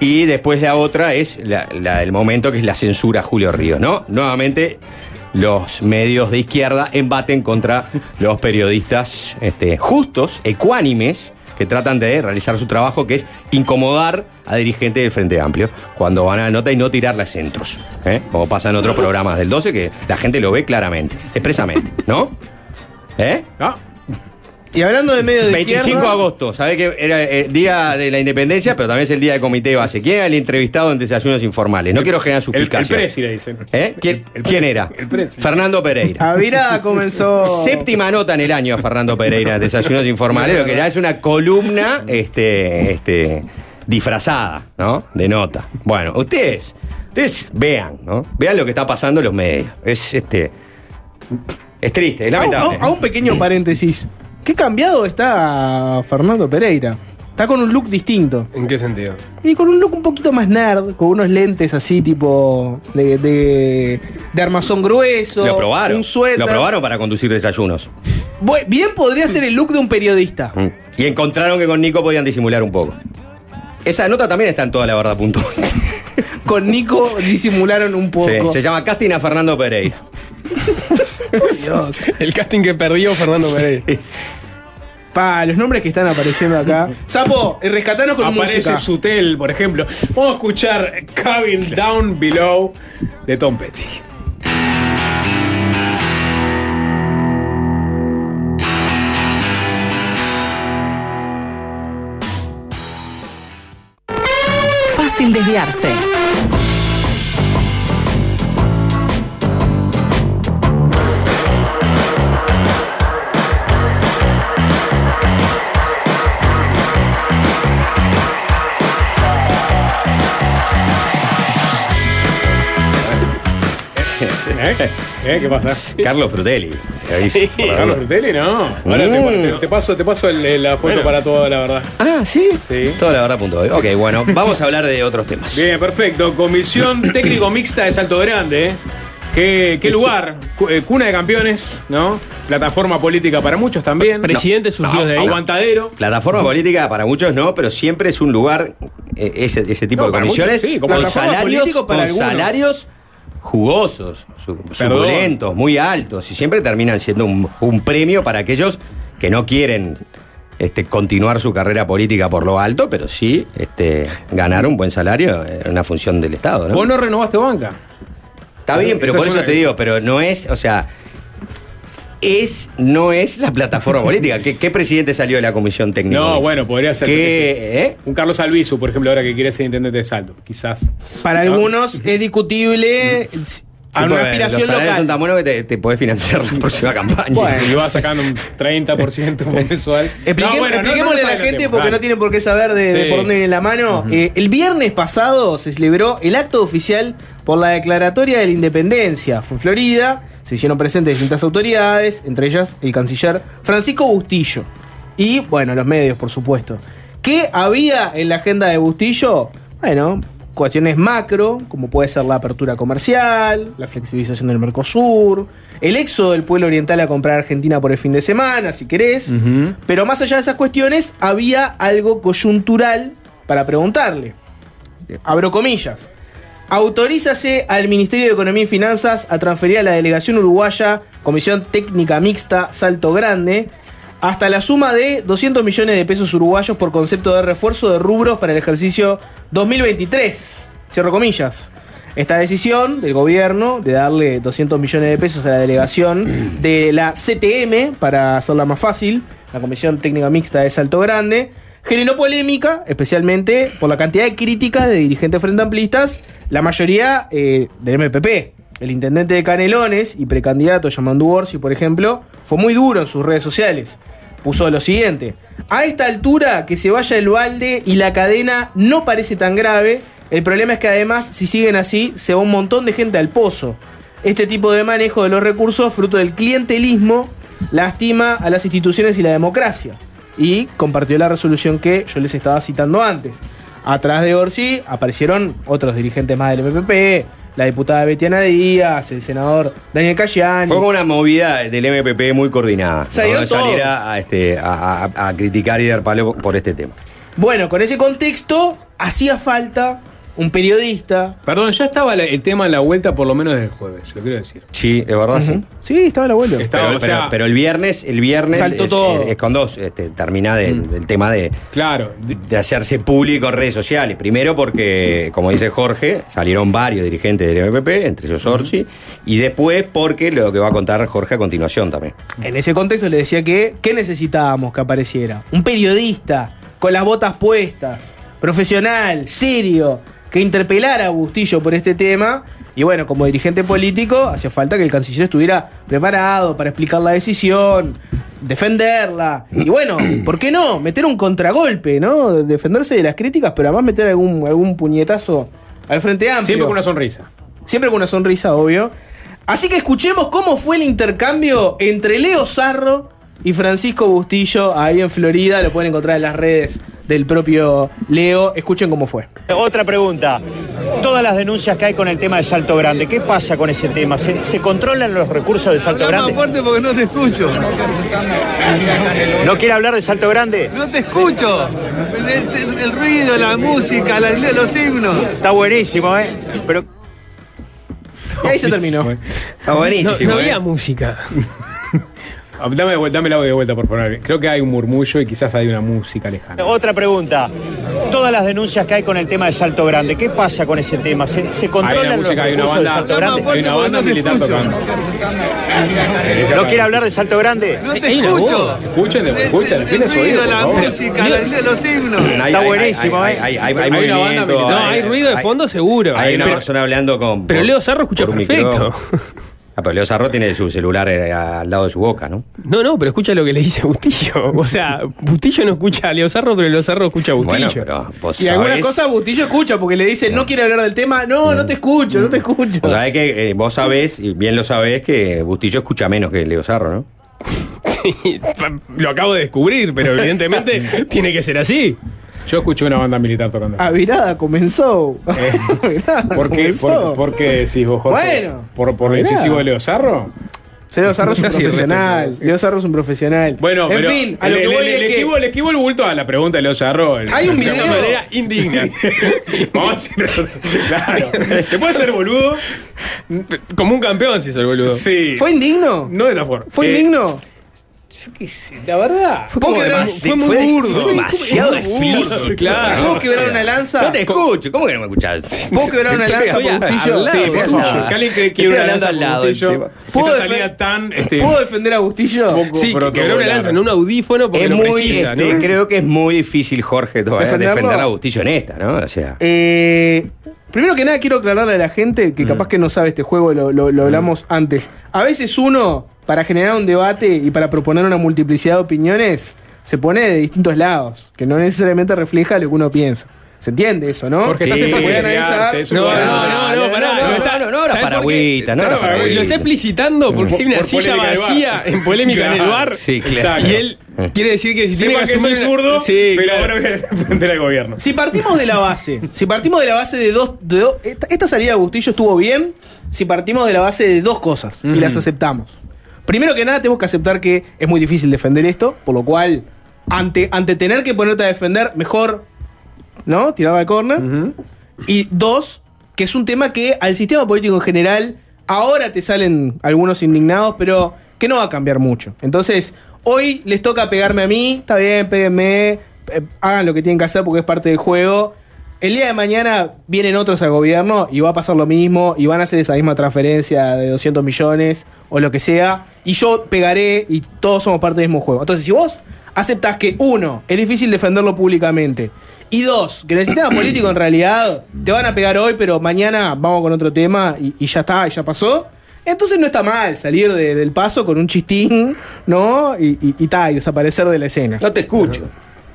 y después la otra es la, la- el momento que es la censura a Julio Ríos, ¿no? Nuevamente los medios de izquierda embaten contra los periodistas este, justos, ecuánimes, que tratan de realizar su trabajo, que es incomodar a dirigentes del Frente Amplio cuando van a la nota y no tirarle centros, ¿eh? como pasa en otros programas del 12, que la gente lo ve claramente, expresamente, ¿no? ¿Eh? Ah, Y hablando de medio de 25 de agosto, ¿sabés que era el día de la independencia, pero también es el día del comité de base? ¿Quién era el entrevistado en desayunos informales? No quiero generar el, el suficacia. presi le dicen. ¿Eh? ¿Quién, El era? El presi. Fernando Pereira. Avira comenzó. Séptima nota en el año a Fernando Pereira en Desayunos Informales, lo que ya es una columna este, este, disfrazada, ¿no? De nota. Bueno, ustedes, ustedes vean, ¿no? Vean lo que está pasando en los medios. Es este. Es triste, es lamentable. a a un pequeño paréntesis. ¿Qué cambiado está Fernando Pereira? Está con un look distinto. ¿En qué sentido? Y con un look un poquito más nerd, con unos lentes así tipo de, de, de armazón grueso. Lo probaron. Un suéter. Lo probaron para conducir desayunos. Bien podría ser el look de un periodista. Mm. Y encontraron que con Nico podían disimular un poco. Esa nota también está en toda la verdad. Punto. Con Nico disimularon un poco. Sí, se llama Casting a Fernando Pereira. Dios. El casting que perdió Fernando Pereira. Pa, los nombres que están apareciendo acá. Sapo, eh, rescatanos con Aparece música. Sutel, por ejemplo. Vamos a escuchar Cabin Down Below de Tom Petty. Fácil desviarse. ¿Eh? ¿Qué pasa? Carlos Frutelli. Sí. Carlos. Frutelli, no. Ahora te, Mm. te- te paso, te paso el- la foto Bueno. para toda la verdad. Ah, sí. Sí. Toda la verdad. Punto. Ok, bueno, vamos a hablar de otros temas. Bien, perfecto. Comisión técnico mixta de Salto Grande. ¿eh? ¿Qué, qué lugar? Cu- eh, Cuna de campeones, ¿no? Plataforma política para muchos también. Presidente surgió de ahí. Aguantadero. Plataforma política para muchos no, pero siempre es un lugar, eh, ese, ese tipo No, de comisiones, muchos sí, como con salarios, para con algunos. salarios jugosos, suculentos, muy altos, y siempre terminan siendo un, un premio para aquellos que no quieren este, continuar su carrera política por lo alto, pero sí este, ganar un buen salario en una función del Estado. ¿no? Vos no renovaste banca. Está bien, pero por es eso te digo, pero no es, o sea, es, no es la plataforma política. ¿Qué, qué presidente salió de la comisión técnica? No, bueno, podría ser. ¿Qué, que sí. eh? Un Carlos Albizu, por ejemplo, ahora que quiere ser intendente de Salto. Quizás. Para ¿No? algunos es discutible a una aspiración los local. son tan buenos que te, te podés financiar la próxima campaña. Bueno. Y va sacando un 30% mensual. Expliqué- No, bueno, no- expliquémosle no a la gente porque dale. no tienen por qué saber de, de por dónde viene la mano. Eh, el viernes pasado se celebró el acto oficial por la declaratoria de la independencia. Fue en Florida, se hicieron presentes distintas autoridades, entre ellas el canciller Francisco Bustillo. Y, bueno, los medios, por supuesto. ¿Qué había en la agenda de Bustillo? Bueno, cuestiones macro, como puede ser la apertura comercial, la flexibilización del Mercosur, el éxodo del pueblo oriental a comprar Argentina por el fin de semana, si querés. Pero más allá de esas cuestiones, había algo coyuntural para preguntarle. Abro comillas. Autorízase al Ministerio de Economía y Finanzas a transferir a la delegación uruguaya, Comisión Técnica Mixta Salto Grande, hasta la suma de 200 millones de pesos uruguayos por concepto de refuerzo de rubros para el ejercicio 2023. Cierro comillas. Esta decisión del gobierno de darle 200 millones de pesos a la delegación de la CTM, para hacerla más fácil, la Comisión Técnica Mixta de Salto Grande, generó polémica, especialmente por la cantidad de críticas de dirigentes frente amplistas, la mayoría eh, del MPP. El intendente de Canelones y precandidato Yamandu Orsi, por ejemplo, fue muy duro en sus redes sociales. Puso lo siguiente: A esta altura, que se vaya el balde y la cadena no parece tan grave. El problema es que además, si siguen así, se va un montón de gente al pozo. Este tipo de manejo de los recursos, fruto del clientelismo, lastima a las instituciones y la democracia. Y compartió la resolución que yo les estaba citando antes. Atrás de Orsi aparecieron otros dirigentes más del MPP, la diputada Betiana Díaz, el senador Daniel Cayani. Fue como una movida del MPP muy coordinada. Salieron ¿no? Salir a, a, este, a- a criticar y dar palo por este tema. Bueno, con ese contexto, hacía falta un periodista. Perdón, ya estaba la- el tema en la vuelta por lo menos desde el jueves, lo quiero decir. Sí, de verdad, sí. Sí, estaba el abuelo. Estaba, Pero, o sea, pero- pero el viernes, el viernes Saltó es, todo. es- es con dos, este, termina de- del tema de, claro, de hacerse público en redes sociales. Primero porque, como dice Jorge, salieron varios dirigentes del MPP, entre ellos Orsi, y después porque lo que va a contar Jorge a continuación también. En ese contexto le decía que, ¿qué necesitábamos que apareciera? Un periodista con las botas puestas, profesional, serio, que interpelara a Bustillo por este tema. Y bueno, como dirigente político, hacía falta que el canciller estuviera preparado para explicar la decisión, defenderla. Y bueno, ¿por qué no? Meter un contragolpe, ¿no? Defenderse de las críticas, pero además meter algún, algún puñetazo al frente amplio. siempre con una sonrisa. Siempre con una sonrisa, obvio. Así que escuchemos cómo fue el intercambio entre Leo Zarro y Francisco Bustillo ahí en Florida. Lo pueden encontrar en las redes del propio Leo. Escuchen cómo fue. Otra pregunta. Todas las denuncias que hay con el tema de Salto Grande, ¿qué pasa con ese tema? ¿Se, se controlan los recursos de Salto Grande? fuerte porque no te escucho. ¿No quiere hablar de Salto Grande? No te escucho. El, el ruido, la música, la- los himnos. Está buenísimo, ¿eh? Pero Y ahí se terminó. Está buenísimo. No, no ¿eh? había música. Ah, Dame, de vuelta, dame el audio de vuelta, por favor. Creo que hay un murmullo y quizás hay una música lejana. otra pregunta. Todas las denuncias que hay con el tema de Salto Grande, ¿qué pasa con ese tema? ¿Se, se Hay controlan una música, hay una banda, Salto Grande? hay una banda militar tocando. ¿No quiere hablar de Salto Grande? No te escucho. Escuchen, de- escuchen, El afinen su ruido, oído, por la favor. música, los himnos. Hay- Está hay- buenísimo, hay- ¿eh? Hay, hay, hay, Hay una banda movimiento. No, hay ruido de fondo seguro. Hay una persona hablando con. pero Leo Sarro escucha perfecto. Ah, pero Leo Sarro tiene su celular eh, al lado de su boca, ¿no? No, no, pero escucha lo que le dice Bustillo. O sea, Bustillo no escucha a Leo Sarro, pero Leo Sarro escucha a Bustillo. Bueno, pero vos Y alguna sabés- cosa Bustillo escucha porque le dice, no quiere hablar del tema. No, no te escucho, no te escucho. Vos sabés que eh, vos sabés, y bien lo sabés, que Bustillo escucha menos que Leo Sarro, ¿no? lo acabo de descubrir, pero evidentemente tiene que ser así. Yo escuché una banda militar tocando. A virada comenzó. Avirada ¿Por qué, comenzó. por, por qué decís vos, Jorge? Bueno, ¿Por, por el mirá. incisivo de Leo Sarro? Leo Zarro es un profesional. Leo Zarro es un profesional. Bueno, en pero fin, a le, lo que le- voy le es que- esquivo, le esquivo el bulto a la pregunta de Leo Sarro. el- Hay un video. De manera indigna. Vamos Claro. ¿Te puede ser boludo? Como un campeón si es el boludo. Sí. ¿Fue indigno? No de esta forma. ¿Fue Eh, indigno? Yo qué sé, la verdad. Fue, ¿Puedo como quebrar- demas- fue muy fue- burdo. fue demasiado explícito. claro. ¿Puedo quebrar una lanza? No te escucho, ¿cómo que no me escuchás? ¿Puedo quebrar una lanza por al Bustillo? lado, Sí, por favor. lado. Que alguien que Estoy quiebra una hablando lanza al lado. ¿Puedo Esta defen- salida tan. Este, ¿Puedo defender a Bustillo? poco Sí, que quebró una lanza en un audífono porque Es lo muy, precisa, este, ¿no? creo que es muy difícil, Jorge, todavía ¿Defenderlo? defender a Bustillo en esta, ¿no? O sea. Eh, primero que nada quiero aclararle a la gente Mm. que capaz que no sabe este juego, lo, lo- lo hablamos antes. A veces uno, para generar un debate y para proponer una multiplicidad de opiniones, se pone de distintos lados, que no necesariamente refleja lo que uno piensa. ¿Se entiende eso, no? Porque Sí, estás sí, analizar- eso No, no, no, no, no, pará, no, lo no, está- no, no era ¿sabés para por qué? agüita, no era Claro, para Lo está explicitando porque Por- hay una por silla vacía en polémica en el bar. Sí, claro. Y él quiere decir que si tiene que soy asumir una- zurdo, Sí, pero claro. ahora voy a defender al gobierno. Si partimos de la base, si partimos de la base de dos, de dos- esta, esta salida de Bustillo estuvo bien, si partimos de la base de dos cosas y las aceptamos. Primero que nada tenemos que aceptar que es muy difícil defender esto, por lo cual ante, ante tener que ponerte a defender, mejor, ¿no? Tiraba al corner. Y dos, que es un tema que al sistema político en general, ahora te salen algunos indignados, pero que no va a cambiar mucho. Entonces, hoy les toca pegarme a mí, está bien, péguenme, eh, hagan lo que tienen que hacer porque es parte del juego. El día de mañana vienen otros al gobierno y va a pasar lo mismo y van a hacer esa misma transferencia de 200 millones o lo que sea. Y yo pegaré y todos somos parte del mismo juego. Entonces, si vos aceptás que uno, es difícil defenderlo públicamente. Y dos, que en el sistema político en realidad te van a pegar hoy, pero mañana vamos con otro tema y, ya está, y ya pasó. Entonces no está mal salir de- del paso con un chistín, ¿no? Y, y, y desaparecer de la escena. No te escucho.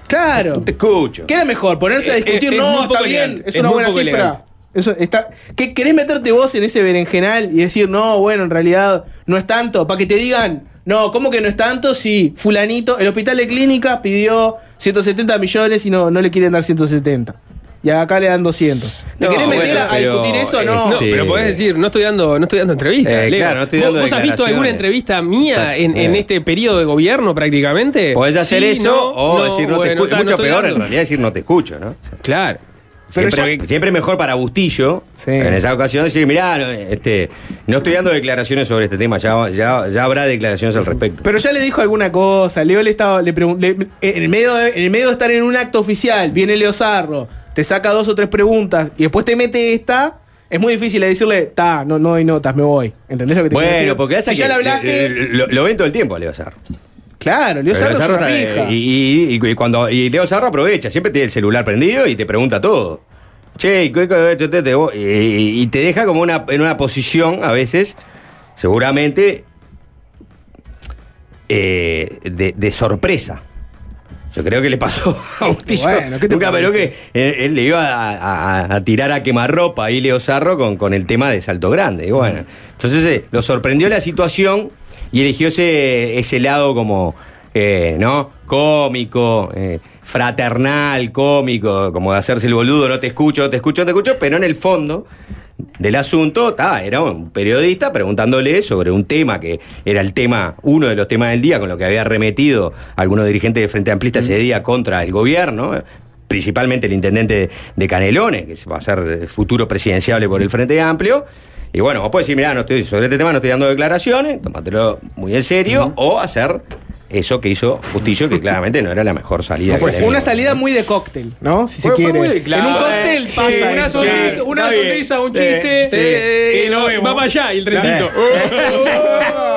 Claro. Te escucho. ¿Qué era mejor? ¿Ponerse a Eh, discutir? eh, es no, está bien, elegante, es una buena cifra. elegante. Eso está. ¿Qué, ¿Querés meterte vos en ese berenjenal y decir, no, bueno, en realidad no es tanto? Para que te digan, no, ¿cómo que no es tanto si fulanito, el hospital de clínica pidió 170 millones y no, no le quieren dar 170? Y acá le dan 200. ¿Te No, querés meter bueno, a, discutir eso? No. No, Este- pero podés decir, no estoy dando, no estoy dando entrevistas. Eh, Leo. claro, no estoy ¿Vos- dando ¿Vos, has visto alguna entrevista mía en, en Eh. este periodo de gobierno prácticamente? Podés hacer Sí, eso no, o decir no te escucho. no mucho peor en realidad decir no te escucho, ¿no? Claro. Pero Siempre, ya- siempre mejor para Bustillo, Sí. en esa ocasión, decir, mirá, no, este, no estoy dando declaraciones sobre este tema, ya, ya, ya habrá declaraciones al respecto. Pero ya le dijo alguna cosa. Leo le estaba. Le le- en, el medio de, en el medio de estar en un acto oficial, viene Leo Zarro, te saca dos o tres preguntas y después te mete esta. Es muy difícil de decirle, ta, no, no doy notas, me voy. ¿Entendés lo que te quiero bueno, decir? porque hace si ya que- le hablaste. eh, lo, lo ven todo el tiempo a Leo Zarro. claro, Leo Zarro, es una está- fija. y, y- y cuando, y Leo Zarro aprovecha, siempre tiene el celular prendido y te pregunta todo. Che, ¿qué- qué- qué- te- te- y, te deja como una, en una posición, a veces, seguramente, eh, de, de sorpresa. Yo creo que le pasó a Bustillo. Bueno, ¿qué te Nunca pero que él, él le iba a, a- a tirar a quemarropa ahí Leo Zarro con, con el tema de Salto Grande. Y bueno, entonces eh, lo sorprendió la situación y eligió ese, ese lado como, eh, ¿no? Cómico, eh, fraternal, cómico, como de hacerse el boludo, no te escucho, no te escucho, no te escucho, pero en el fondo del asunto, ta, era un periodista preguntándole sobre un tema que era el tema, uno de los temas del día, con lo que había remetido algunos dirigentes de Frente Amplista ese día contra el gobierno, principalmente el intendente de, Canelones, que va a ser el futuro presidenciable por el Frente Amplio. Y bueno, vos podés decir, mira, no estoy, sobre este tema no estoy dando declaraciones, tómatelo muy en serio, o hacer eso que hizo Justillo, que claramente no era la mejor salida. Fue que tenía. una salida muy de cóctel, ¿no? Si se quiere. de- claro. En un cóctel pasa. una sonrisa, una un chiste. sí. Y va para allá y el trencito.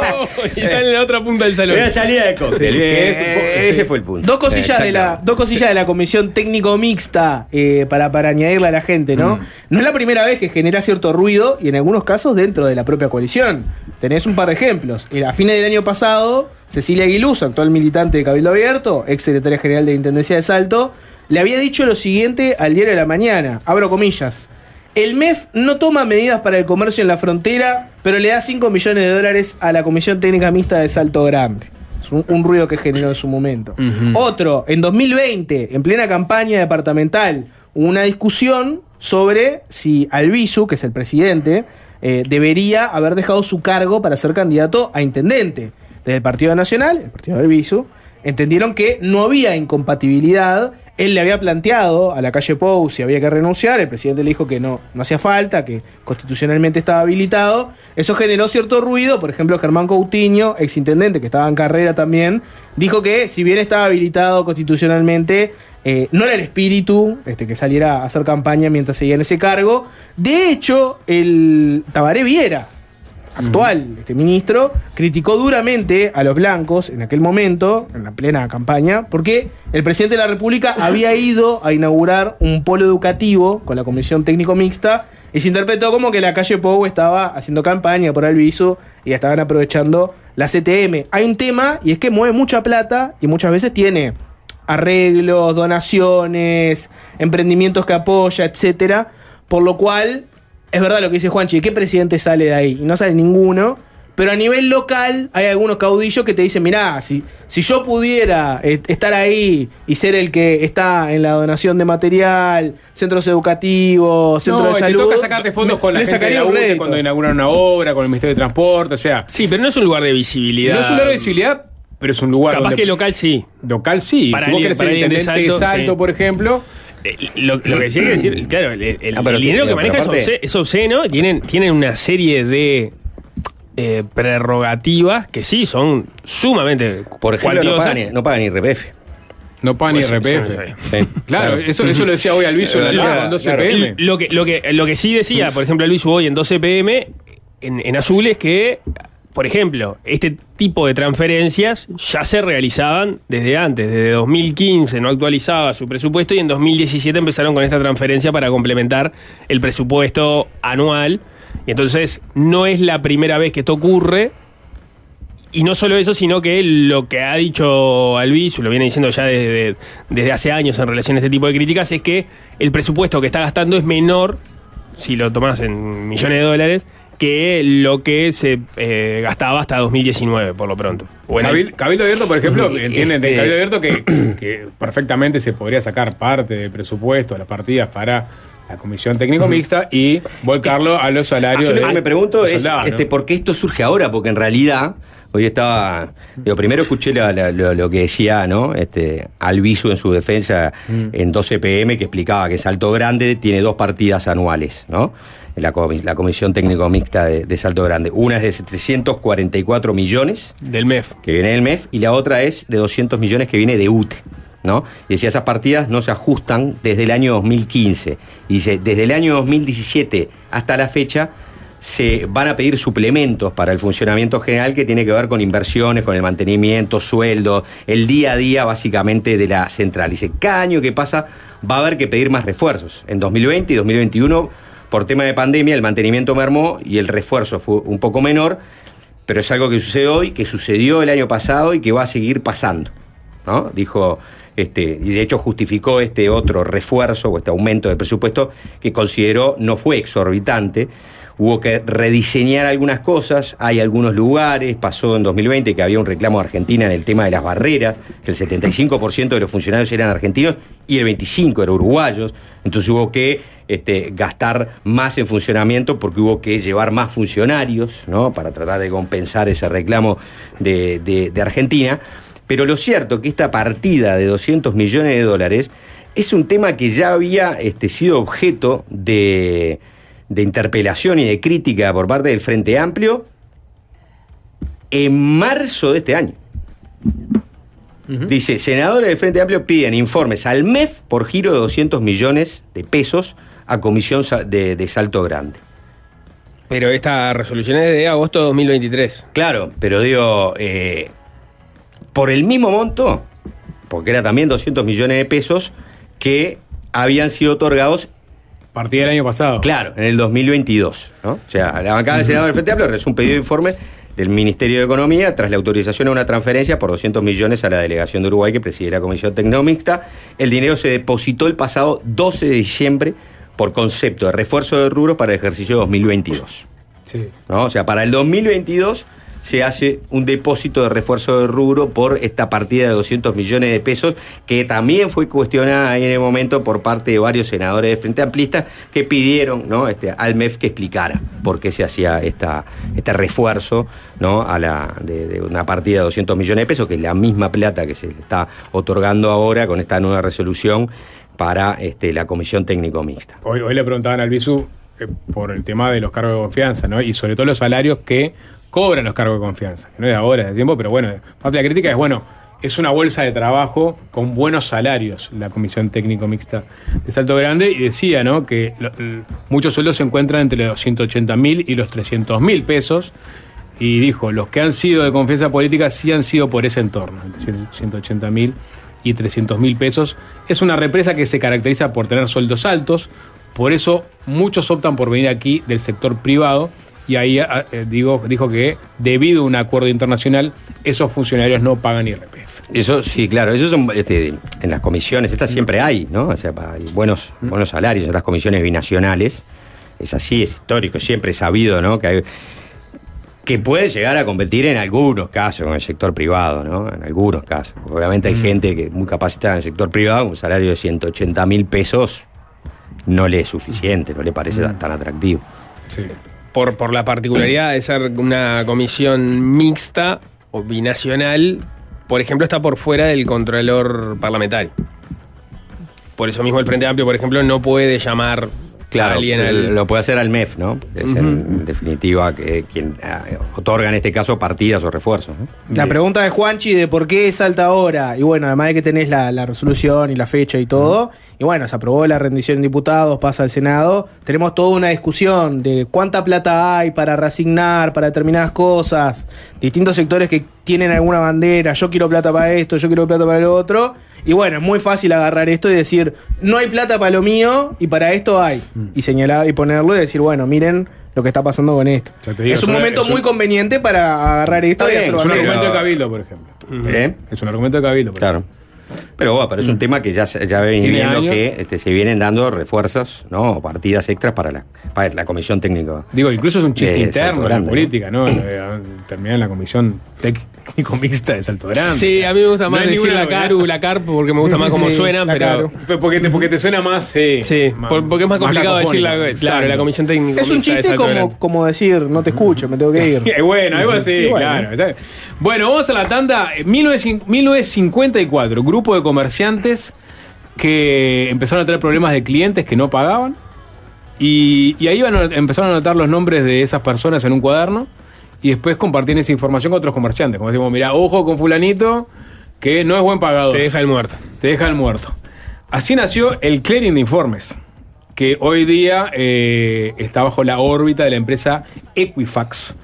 y está en la otra punta del salón. Una salida de cóctel. Es ese, fue el punto. Dos cosillas, de la, dos cosillas de la comisión técnico mixta eh, para, para añadirle a la gente, ¿no? Mm. No es la primera vez que genera cierto ruido y en algunos casos dentro de la propia coalición. Tenés un par de ejemplos. A fines del año pasado, Cecilia Aguiluso, actual militante de Cabildo Abierto, ex secretaria general de Intendencia de Salto, le había dicho lo siguiente al diario de la mañana, abro comillas. El MEF no toma medidas para el comercio en la frontera, pero le da 5 millones de dólares a la Comisión Técnica Mixta de Salto Grande. Es un, un ruido que generó en su momento. Otro, en 2020, en plena campaña departamental, hubo una discusión sobre si Albizu, que es el presidente, eh, debería haber dejado su cargo para ser candidato a intendente. Desde el Partido Nacional, el Partido de Albizu, entendieron que no había incompatibilidad Él le había planteado a la calle Pou si había que renunciar, el presidente le dijo que no, no hacía falta, que constitucionalmente estaba habilitado. Eso generó cierto ruido, por ejemplo, Germán Coutinho, exintendente que estaba en carrera también, dijo que si bien estaba habilitado constitucionalmente, eh, no era el espíritu este, que saliera a hacer campaña mientras seguía en ese cargo. De hecho, el Tabaré Viera, actual este ministro, criticó duramente a los blancos en aquel momento, en la plena campaña, porque el presidente de la República había ido a inaugurar un polo educativo con la Comisión Técnico Mixta y se interpretó como que la calle Pou estaba haciendo campaña por Alviso y estaban aprovechando la CTM. Hay un tema y es que mueve mucha plata y muchas veces tiene arreglos, donaciones, emprendimientos que apoya, etcétera, por lo cual es verdad lo que dice Juanchi, ¿qué presidente sale de ahí? Y no sale ninguno. Pero a nivel local hay algunos caudillos que te dicen, mirá, si, si yo pudiera eh, estar ahí y ser el que está en la donación de material, centros educativos, centros No, de salud... te toca sacarte fondos con la gente de sacaría la UTE cuando inauguran una obra, con el Ministerio de Transporte, o sea... Sí, pero no es un lugar de visibilidad. No es un lugar de visibilidad, pero es un lugar Capaz donde- que local sí. Local sí. Para si vos alguien- querés ser de intendente de Salto, Salto, sí. por ejemplo... Eh, Lo, lo que sí hay que decir, claro, el, el- Ah, el dinero que- maneja es, aparte- es obsceno tienen, tienen una serie de eh, prerrogativas que sí son sumamente Por ejemplo, no pagan, ni- no pagan ni RPF. No pagan ni Pues, RPF. Sí, Claro, eso, eso lo decía hoy Alviso en la Claro, con 12 claro. PM. Lo que, lo, que, lo que sí decía, por ejemplo, Luis hoy en 12 pm, en, en Azul, es que, por ejemplo, este tipo de transferencias ya se realizaban desde antes, desde 2015 no actualizaba su presupuesto y en 2017 empezaron con esta transferencia para complementar el presupuesto anual. Y entonces no es la primera vez que esto ocurre. Y no solo eso, sino que lo que ha dicho Albizu, lo viene diciendo ya desde, desde hace años en relación a este tipo de críticas, es que el presupuesto que está gastando es menor, si lo tomás en millones de dólares, que lo que se eh, gastaba hasta 2019, por lo pronto. Cabil- Cabildo Abierto, por ejemplo, Este- entienden de Cabildo Abierto que, que perfectamente se podría sacar parte del presupuesto, las partidas para la comisión técnico mixta y volcarlo a los salarios Yo lo de que me pregunto es soldados, ¿no? este, por qué esto surge ahora, porque en realidad, hoy estaba. Digo, primero escuché la- la- lo, lo que decía, ¿no? Este, Albizu en su defensa en 12 pm, que explicaba que Salto Grande tiene dos partidas anuales, ¿no? La, comi- la Comisión Técnico Mixta de, de Salto Grande. Una es de 744 millones. Del MEF. Que viene del MEF, y la otra es de 200 millones que viene de UTE. ¿No? Y decía, esas partidas no se ajustan desde el año 2015. Y dice, desde el año 2017 hasta la fecha se van a pedir suplementos para el funcionamiento general que tiene que ver con inversiones, con el mantenimiento, sueldos, el día a día básicamente de la central. Dice, cada año que pasa va a haber que pedir más refuerzos. En 2020 y 2021, por tema de pandemia, el mantenimiento mermó y el refuerzo fue un poco menor, pero es algo que sucede hoy, que sucedió el año pasado y que va a seguir pasando. ¿no? Dijo, este, y de hecho justificó este otro refuerzo o este aumento de presupuesto que consideró no fue exorbitante. Hubo que rediseñar algunas cosas, hay algunos lugares, pasó en 2020 que había un reclamo de Argentina en el tema de las barreras, que el 75% de los funcionarios eran argentinos y el 25% eran uruguayos, entonces hubo que este, gastar más en funcionamiento porque hubo que llevar más funcionarios, ¿no? Para tratar de compensar ese reclamo de, de- de Argentina. Pero lo cierto es que esta partida de 200 millones de dólares es un tema que ya había este, sido objeto de, de interpelación y de crítica por parte del Frente Amplio en marzo de este año. Dice, senadores del Frente Amplio piden informes al MEF por giro de 200 millones de pesos a Comisión de, de Salto Grande. Pero esta resolución es de agosto de 2023. Claro, pero digo, eh, por el mismo monto, porque era también 200 millones de pesos que habían sido otorgados. Partida del año pasado. Claro, en el 2022. ¿no? O sea, la bancada del Senado del Frente Amplio realizó un pedido de informe del Ministerio de Economía tras la autorización a una transferencia por 200 millones a la delegación de Uruguay que preside la Comisión Tecnomixta. El dinero se depositó el pasado 12 de diciembre por concepto de refuerzo de rubros para el ejercicio 2022. Sí. ¿no? O sea, para el 2022 se hace un depósito de refuerzo de rubro por esta partida de 200 millones de pesos, que también fue cuestionada ahí en el momento por parte de varios senadores de Frente Amplista que pidieron ¿no? este, al MEF que explicara por qué se hacía esta, este refuerzo ¿no? a la, de, de una partida de 200 millones de pesos, que es la misma plata que se le está otorgando ahora con esta nueva resolución para este, la Comisión Técnico Mixta. Hoy, le preguntaban al Bisu eh, por el tema de los cargos de confianza, ¿no? Y sobre todo los salarios que cobran los cargos de confianza. No es de ahora, es de tiempo, pero bueno, parte de la crítica es, bueno, es una bolsa de trabajo con buenos salarios la Comisión Técnico Mixta de Salto Grande y decía, ¿no? Que muchos sueldos se encuentran entre los 180 mil y los 300 mil pesos. Y dijo, los que han sido de confianza política sí han sido por ese entorno, entre 180 mil y 300 mil pesos. Es una represa que se caracteriza por tener sueldos altos, por eso muchos optan por venir aquí del sector privado y ahí ah, eh, digo, dijo que debido a un acuerdo internacional esos funcionarios no pagan IRPF. Eso sí, claro, eso son este, en las comisiones, estas siempre hay, ¿no? O sea, hay buenos, buenos salarios en las comisiones binacionales. Es así, es histórico, siempre he sabido, ¿no? Que hay- que puede llegar a competir en algunos casos con el sector privado, ¿no? En algunos casos. Obviamente hay gente que muy capacitada en el sector privado, un salario de 180 mil pesos no le es suficiente, no le parece tan atractivo. Por, por la particularidad de ser una comisión mixta o binacional, por ejemplo, está por fuera del controlador parlamentario. Por eso mismo el Frente Amplio, por ejemplo, no puede llamar Claro, alguien al. lo puede hacer al MEF, ¿no? Que es en, en definitiva que, quien eh, otorga en este caso partidas o refuerzos. ¿no? La pregunta de Juanchi de por qué salta ahora. Y bueno, además de que tenés la, la resolución y la fecha y todo. Y bueno, se aprobó la rendición en diputados, pasa al Senado. Tenemos toda una discusión de cuánta plata hay para reasignar, para determinadas cosas. Distintos sectores que tienen alguna bandera. Yo quiero plata para esto, yo quiero plata para lo otro. Y bueno, es muy fácil agarrar esto y decir, no hay plata para lo mío y para esto hay. Y señalar y ponerlo y decir, bueno, miren lo que está pasando con esto. te digo, es un momento es un- muy conveniente para agarrar esto Está y bien, hacerlo Es un argumento de cabildo, por ejemplo. ¿Eh? Es un argumento de cabildo. por Claro. Pero bueno, pero es un tema que ya, se- ya ven Tiene viendo que este, se vienen dando refuerzos, ¿no? O partidas extras para la, para la comisión técnica. Digo, incluso es un chiste de interno en la ¿no? política, ¿no? De, ah, Terminar en la comisión técnico mixta de Salto Grande. Sí, a mí me gusta No más decir la. CARU, la CARP, porque me gusta más cómo Sí, suena, pero. Porque te, porque te suena más, sí. Sí, más- porque es más complicado decir la, claro, la comisión técnica. Es un de chiste como, como decir, no te escucho, me tengo que ir. Eh, bueno, algo así, bueno. claro. Bueno, vamos a la tanda. En 19 1954, grupo de comerciantes que empezaron a tener problemas de clientes que no pagaban. Y, y ahí van a- empezaron a anotar los nombres de esas personas en un cuaderno. Y después compartían esa información con otros comerciantes. Como decimos, mira, ojo con fulanito, que no es buen pagador. Te deja el muerto. Te deja el muerto. Así nació el clearing de informes, que hoy día eh, está bajo la órbita de la empresa Equifax.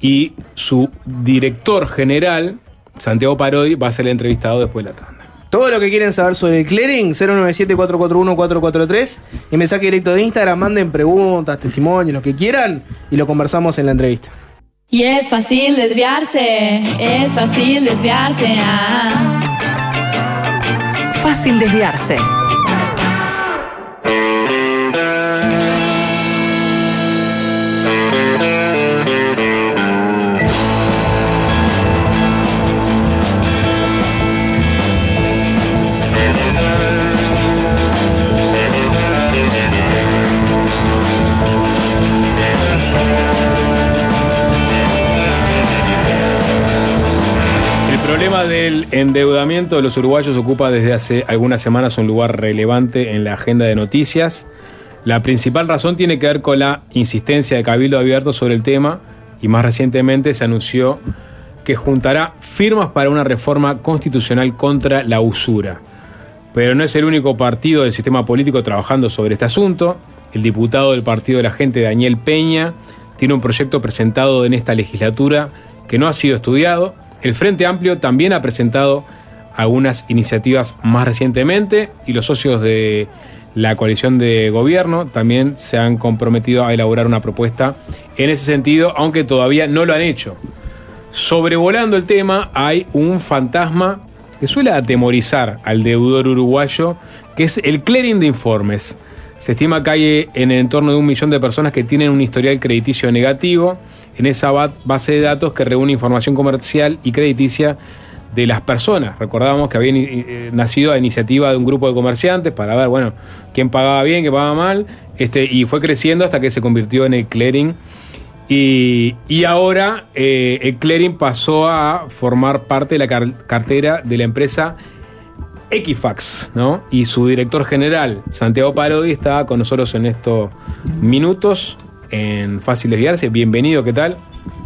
Y su director general, Santiago Parodi, va a ser el entrevistado después de la tanda. Todo lo que quieren saber sobre el clearing, 097-441-443 y mensaje directo de Instagram, manden preguntas, testimonios, lo que quieran y lo conversamos en la entrevista. Y es fácil desviarse, es fácil desviarse. ah. Fácil desviarse. Problema del endeudamiento de los uruguayos ocupa desde hace algunas semanas un lugar relevante en la agenda de noticias. La principal razón tiene que ver con la insistencia de Cabildo Abierto sobre el tema y más recientemente se anunció que juntará firmas para una reforma constitucional contra la usura. Pero no es el único partido del sistema político trabajando sobre este asunto. El diputado del Partido de la Gente, Daniel Peña, tiene un proyecto presentado en esta legislatura que no ha sido estudiado. El Frente Amplio también ha presentado algunas iniciativas más recientemente y los socios de la coalición de gobierno también se han comprometido a elaborar una propuesta en ese sentido, aunque todavía no lo han hecho. Sobrevolando el tema hay un fantasma que suele atemorizar al deudor uruguayo, que es el clearing de informes. Se estima que hay en el entorno de un millón de personas que tienen un historial crediticio negativo en esa ba- base de datos que reúne información comercial y crediticia de las personas. Recordábamos que habían eh, nacido a iniciativa de un grupo de comerciantes para ver, bueno, quién pagaba bien, quién pagaba mal, este, y fue creciendo hasta que se convirtió en el clearing. Y, y ahora eh, el clearing pasó a formar parte de la car- cartera de la empresa Equifax, ¿no? Y su director general, Santiago Parodi, está con nosotros en estos minutos en Fácil Desviarse. Bienvenido, ¿qué tal?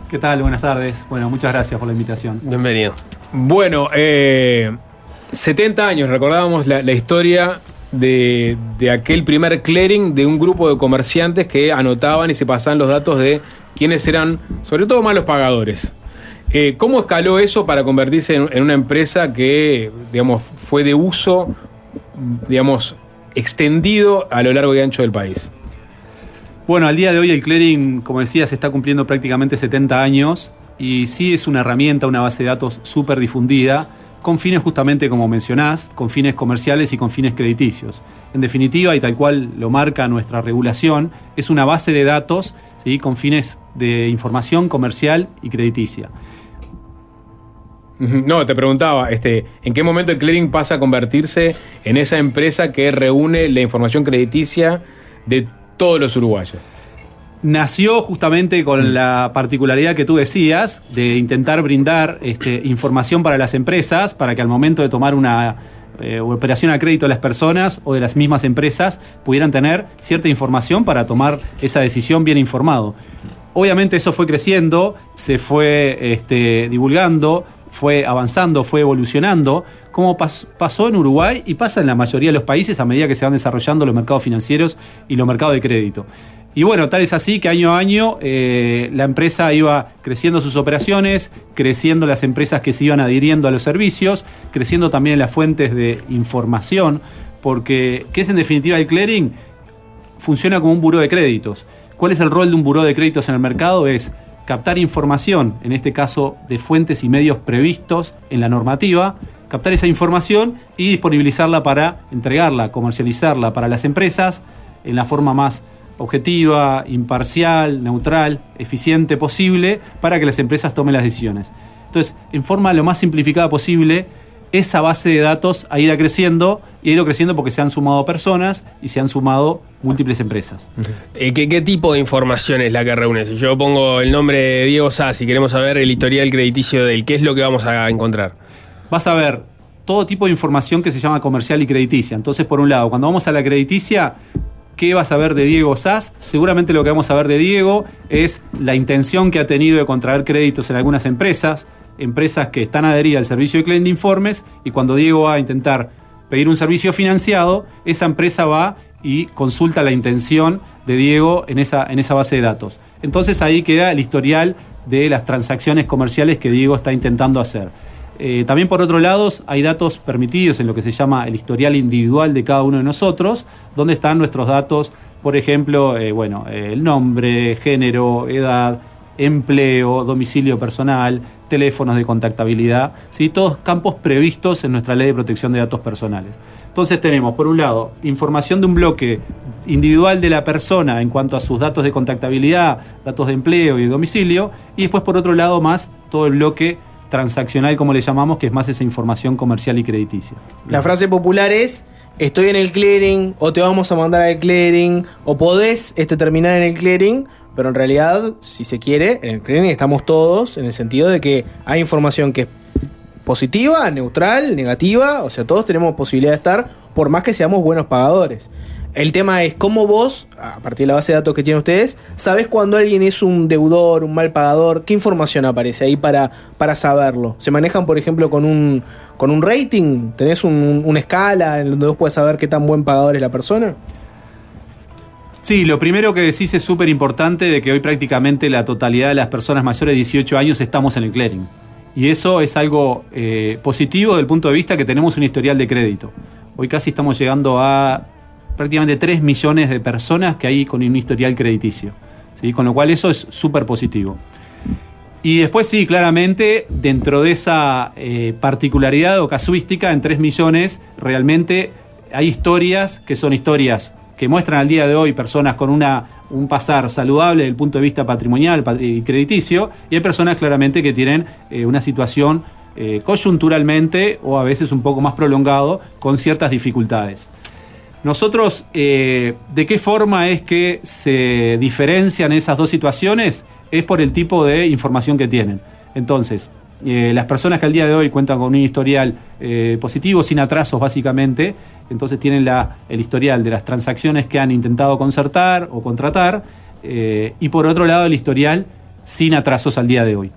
¿Qué tal? Buenas tardes. Bueno, muchas gracias por la invitación. Bienvenido. Bueno, eh, 70 años, recordábamos la, la historia de, de aquel primer clearing de un grupo de comerciantes que anotaban y se pasaban los datos de quiénes eran, sobre todo malos pagadores. Eh, ¿Cómo escaló eso para convertirse en, una empresa que, digamos, fue de uso, digamos, extendido a lo largo y ancho del país? Bueno, al día de hoy el clearing, como decías, está cumpliendo prácticamente 70 años y sí es una herramienta, una base de datos súper difundida, con fines justamente como mencionás, con fines comerciales y con fines crediticios. En definitiva, y tal cual lo marca nuestra regulación, es una base de datos ¿sí? con fines de información comercial y crediticia. No, te preguntaba, este, ¿en qué momento el clearing pasa a convertirse en esa empresa que reúne la información crediticia de todos los uruguayos? nació justamente con la particularidad que tú decías de intentar brindar este, información para las empresas para que al momento de tomar una eh, operación a crédito de las personas o de las mismas empresas pudieran tener cierta información para tomar esa decisión bien informado. Obviamente eso fue creciendo, se fue este, divulgando, fue avanzando, fue evolucionando, como pas- pasó en Uruguay y pasa en la mayoría de los países a medida que se van desarrollando los mercados financieros y los mercados de crédito. Y bueno, tal es así que año a año eh, la empresa iba creciendo sus operaciones, creciendo las empresas que se iban adhiriendo a los servicios, creciendo también las fuentes de información, porque ¿qué es en definitiva el clearing? Funciona como un buró de créditos. ¿Cuál es el rol de un buró de créditos en el mercado? Es captar información, en este caso de fuentes y medios previstos en la normativa, captar esa información y disponibilizarla para entregarla, comercializarla para las empresas en la forma más objetiva, imparcial, neutral, eficiente posible para que las empresas tomen las decisiones. Entonces, en forma lo más simplificada posible, esa base de datos ha ido creciendo y ha ido creciendo porque se han sumado personas y se han sumado múltiples empresas. Eh, ¿qué, qué tipo de información es la que reúne? Si yo pongo el nombre de Diego Sass y queremos saber el historial crediticio de él, ¿qué es lo que vamos a encontrar? Vas a ver todo tipo de información que se llama comercial y crediticia. Entonces, por un lado, cuando vamos a la crediticia, ¿qué vas a ver de Diego Sass? Seguramente lo que vamos a ver de Diego es la intención que ha tenido de contraer créditos en algunas empresas, empresas que están adheridas al servicio de cliente informes, y cuando Diego va a intentar pedir un servicio financiado, esa empresa va y consulta la intención de Diego en esa, en esa base de datos. Entonces ahí queda el historial de las transacciones comerciales que Diego está intentando hacer. Eh, también por otro lado hay datos permitidos en lo que se llama el historial individual de cada uno de nosotros, donde están nuestros datos, por ejemplo, eh, bueno, el nombre, género, edad, empleo, domicilio personal, teléfonos de contactabilidad, ¿sí? todos campos previstos en nuestra ley de protección de datos personales. Entonces tenemos, por un lado, información de un bloque individual de la persona en cuanto a sus datos de contactabilidad, datos de empleo y de domicilio, y después, por otro lado, más todo el bloque transaccional, como le llamamos, que es más esa información comercial y crediticia. La frase popular es, estoy en el clearing, o te vamos a mandar al clearing, o podés este, terminar en el clearing, pero en realidad, si se quiere, en el clearing estamos todos, en el sentido de que hay información que es positiva, neutral, negativa, o sea, todos tenemos posibilidad de estar, por más que seamos buenos pagadores. El tema es cómo vos, a partir de la base de datos que tienen ustedes, sabés cuando alguien es un deudor, un mal pagador, qué información aparece ahí para, para saberlo. ¿Se manejan, por ejemplo, con un, con un rating? ¿Tenés un- un- una escala en donde vos puedes saber qué tan buen pagador es la persona? Sí, lo primero que decís es súper importante de que hoy prácticamente la totalidad de las personas mayores de 18 años estamos en el clearing. Y eso es algo eh, positivo desde el punto de vista que tenemos un historial de crédito. Hoy casi estamos llegando a prácticamente 3 millones de personas que hay con un historial crediticio. ¿sí? Con lo cual eso es súper positivo. Y después sí, claramente, dentro de esa eh, particularidad o casuística, en 3 millones realmente hay historias que son historias que muestran al día de hoy personas con una, un pasar saludable desde el punto de vista patrimonial patri- y crediticio, y hay personas claramente que tienen eh, una situación eh, coyunturalmente o a veces un poco más prolongado con ciertas dificultades. Nosotros, eh, ¿de qué forma es que se diferencian esas dos situaciones? Es por el tipo de información que tienen. Entonces, eh, las personas que al día de hoy cuentan con un historial eh, positivo, sin atrasos básicamente, entonces tienen la- el historial de las transacciones que han intentado concertar o contratar, eh, y por otro lado el historial sin atrasos al día de hoy.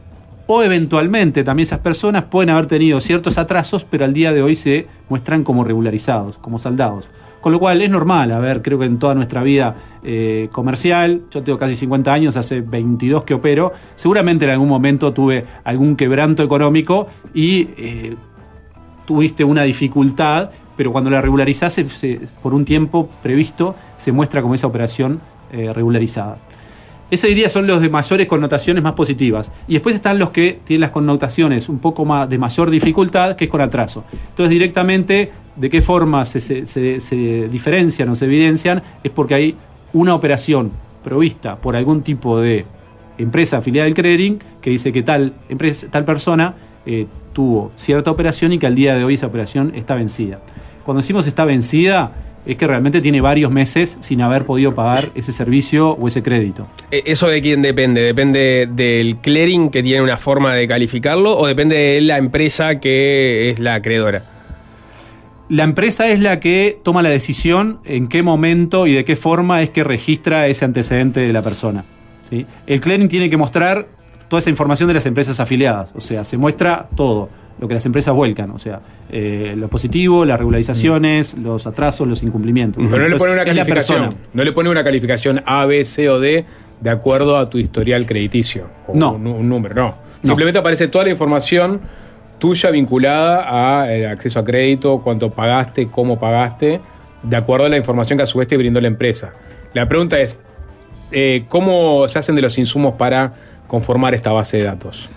O eventualmente también esas personas pueden haber tenido ciertos atrasos, pero al día de hoy se muestran como regularizados, como saldados. Con lo cual es normal, a ver, creo que en toda nuestra vida eh, comercial, yo tengo casi 50 años, hace 22 que opero, seguramente en algún momento tuve algún quebranto económico y eh, tuviste una dificultad, pero cuando la regularizás por un tiempo previsto, se muestra como esa operación eh, regularizada. Ese diría son los de mayores connotaciones más positivas. Y después están los que tienen las connotaciones un poco más de mayor dificultad, que es con atraso. Entonces, directamente, de qué forma se, diferencian o se evidencian, es porque hay una operación provista por algún tipo de empresa afiliada del clearing que dice que tal, empresa, tal persona eh, tuvo cierta operación y que al día de hoy esa operación está vencida. Cuando decimos está vencida, es que realmente tiene varios meses sin haber podido pagar ese servicio o ese crédito. Eh, ¿Eso de quién depende? ¿Depende del clearing que tiene una forma de calificarlo o depende de la empresa que es la acreedora? La empresa es la que toma la decisión en qué momento y de qué forma es que registra ese antecedente de la persona. ¿sí? El clearing tiene que mostrar toda esa información de las empresas afiliadas, o sea, se muestra todo lo que las empresas vuelcan, o sea, eh, lo positivo, las regularizaciones, los atrasos, los incumplimientos. Pero no le pone una calificación. No le pone una calificación A, B, C o D de acuerdo a tu historial crediticio. O No. Un, un número, no. Simplemente aparece toda la información tuya vinculada a eh, acceso a crédito, cuánto pagaste, cómo pagaste, de acuerdo a la información que a su vez te brindó la empresa. La pregunta es, eh, ¿cómo se hacen de los insumos para conformar esta base de datos?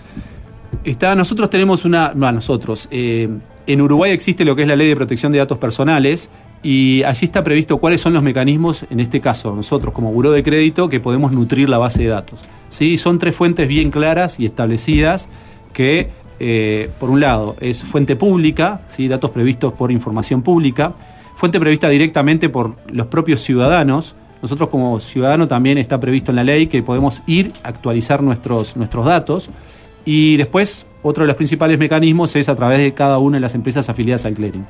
Está, nosotros tenemos una. No, nosotros. eh, en Uruguay existe lo que es la ley de protección de datos personales y allí está previsto cuáles son los mecanismos, en este caso, nosotros como buró de crédito, que podemos nutrir la base de datos. ¿Sí? Son tres fuentes bien claras y establecidas que, eh, por un lado, es fuente pública, ¿sí? datos previstos por información pública, fuente prevista directamente por los propios ciudadanos. Nosotros como ciudadano también está previsto en la ley que podemos ir a actualizar nuestros, nuestros datos. Y después, otro de los principales mecanismos es a través de cada una de las empresas afiliadas al clearing.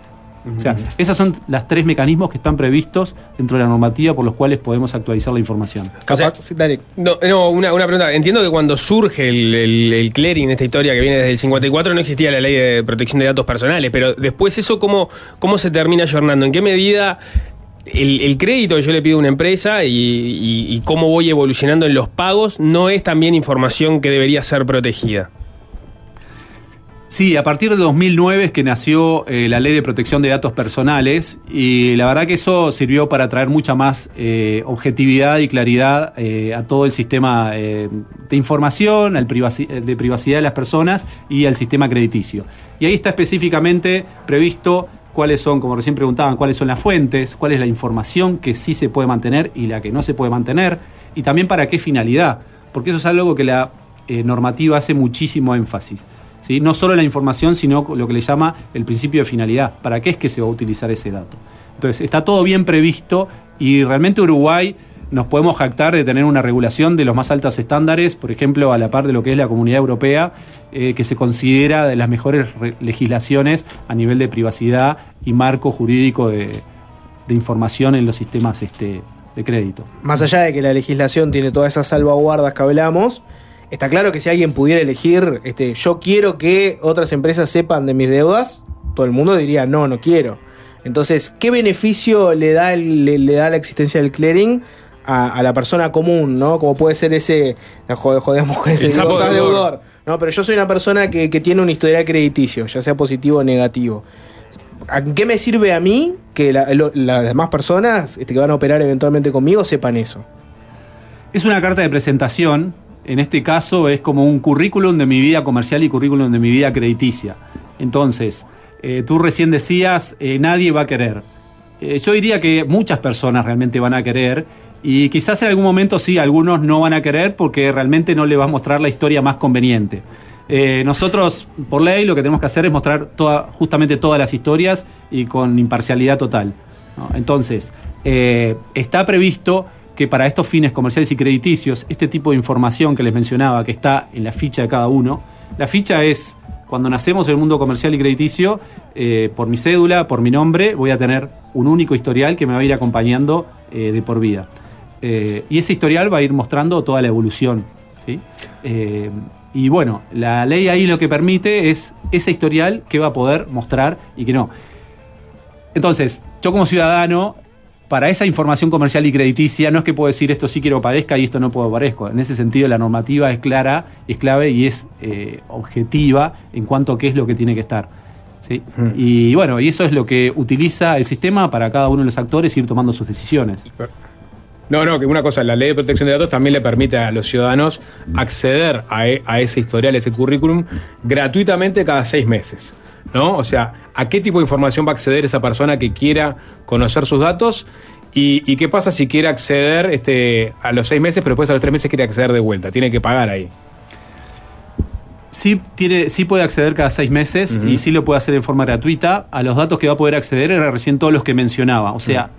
O sea, esos son los tres mecanismos que están previstos dentro de la normativa por los cuales podemos actualizar la información. O sea, No, no una, una pregunta. Entiendo que cuando surge el, el- el clearing, esta historia que viene desde el 54, no existía la ley de protección de datos personales, pero después eso, ¿cómo, cómo se termina ayornando? ¿En qué medida el, crédito que yo le pido a una empresa y, cómo voy evolucionando en los pagos no es también información que debería ser protegida? Sí, a partir de 2009 es que nació eh, la ley de protección de datos personales y la verdad que eso sirvió para traer mucha más eh, objetividad y claridad eh, a todo el sistema de información, al de privacidad de las personas y al sistema crediticio. Y ahí está específicamente previsto cuáles son, como recién preguntaban, cuáles son las fuentes, cuál es la información que sí se puede mantener y la que no se puede mantener, y también para qué finalidad, porque eso es algo que la eh, normativa hace muchísimo énfasis. ¿sí? No solo la información, sino lo que le llama el principio de finalidad. ¿Para qué es que se va a utilizar ese dato? Entonces, está todo bien previsto y realmente Uruguay nos podemos jactar de tener una regulación de los más altos estándares, por ejemplo, a la par de lo que es la comunidad europea, eh, que se considera de las mejores re- legislaciones a nivel de privacidad y marco jurídico de, información en los sistemas este, de crédito. Más allá de que la legislación tiene todas esas salvaguardas que hablamos, está claro que si alguien pudiera elegir, este, yo quiero que otras empresas sepan de mis deudas, todo el mundo diría, no, no quiero. Entonces, ¿qué beneficio le da, le da la existencia del clearing a, a la persona común, ¿no? Como puede ser ese, jode- jodemos con ese deudor. deudor. No, pero yo soy una persona que, que tiene un historial crediticio, ya sea positivo o negativo. ¿A qué me sirve a mí que la- lo- las demás personas este, que van a operar eventualmente conmigo sepan eso? Es una carta de presentación. En este caso es como un currículum de mi vida comercial y currículum de mi vida crediticia. Entonces, eh, tú recién decías, eh, nadie va a querer. eh, yo diría que muchas personas realmente van a querer y quizás en algún momento sí, algunos no van a querer porque realmente no le va a mostrar la historia más conveniente. Eh, nosotros, por ley, lo que tenemos que hacer es mostrar justamente todas las historias y con imparcialidad total. Entonces, eh, está previsto que para estos fines comerciales y crediticios, este tipo de información que les mencionaba, que está en la ficha de cada uno, la ficha es, cuando nacemos en el mundo comercial y crediticio, eh, por mi cédula, por mi nombre, voy a tener un único historial que me va a ir acompañando de por vida. Eh, y ese historial va a ir mostrando toda la evolución. ¿sí? Eh, y bueno, la ley ahí lo que permite es ese historial que va a poder mostrar y que no. Entonces, yo como ciudadano, para esa información comercial y crediticia, no es que puedo decir esto sí quiero parezca y esto no puedo parezco. En ese sentido, la normativa es clara, es clave y es eh, objetiva en cuanto a qué es lo que tiene que estar. ¿sí? Y bueno, y eso es lo que utiliza el sistema para cada uno de los actores ir tomando sus decisiones. No, no, que una cosa, la ley de protección de datos también le permite a los ciudadanos acceder a, e- a ese historial, a ese currículum, gratuitamente cada seis meses. ¿No? O sea, ¿a qué tipo de información va a acceder esa persona que quiera conocer sus datos? ¿Y, y qué pasa si quiere acceder este, a los seis meses, pero después a los tres meses quiere acceder de vuelta? Tiene que pagar ahí. Sí, tiene, sí puede acceder cada seis meses y sí lo puede hacer en forma gratuita. A los datos que va a poder acceder era recién todos los que mencionaba. O sea,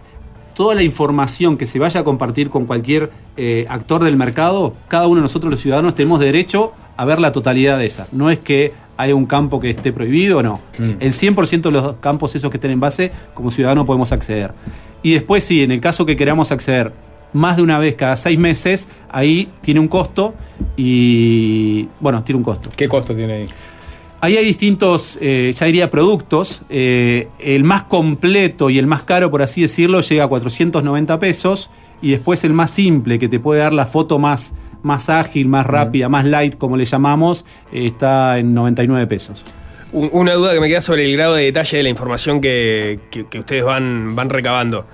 toda la información que se vaya a compartir con cualquier eh, actor del mercado, cada uno de nosotros los ciudadanos tenemos derecho a ver la totalidad de esa. No es que haya un campo que esté prohibido, no. El 100% de los campos esos que estén en base, como ciudadano podemos acceder. Y después sí, en el caso que queramos acceder más de una vez cada seis meses, ahí tiene un costo y, bueno, tiene un costo. ¿Qué costo tiene ahí? Ahí hay distintos, eh, ya diría, productos. Eh, el más completo y el más caro, por así decirlo, llega a 490 pesos. Y después el más simple, que te puede dar la foto más, más ágil, más rápida, más light, como le llamamos, eh, está en 99 pesos. Un- Una duda que me queda sobre el grado de detalle de la información que, que- que ustedes van, van recabando.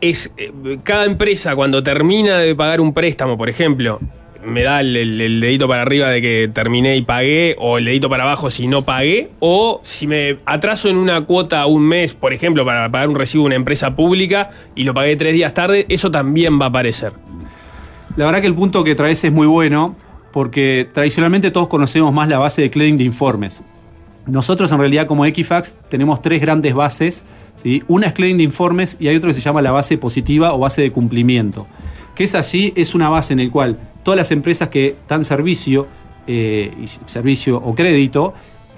Es eh, cada empresa cuando termina de pagar un préstamo, por ejemplo, me da el, dedito para arriba de que terminé y pagué, o el dedito para abajo si no pagué, o si me atraso en una cuota un mes, por ejemplo, para pagar un recibo de una empresa pública y lo pagué tres días tarde, eso también va a aparecer. La verdad que el punto que traes es muy bueno, porque tradicionalmente todos conocemos más la base de clearing de informes. Nosotros en realidad como Equifax tenemos tres grandes bases. ¿sí? Una es clearing de informes y hay otra que se llama la base positiva o base de cumplimiento. Que es allí, es una base en la cual todas las empresas que dan servicio, eh, servicio o crédito,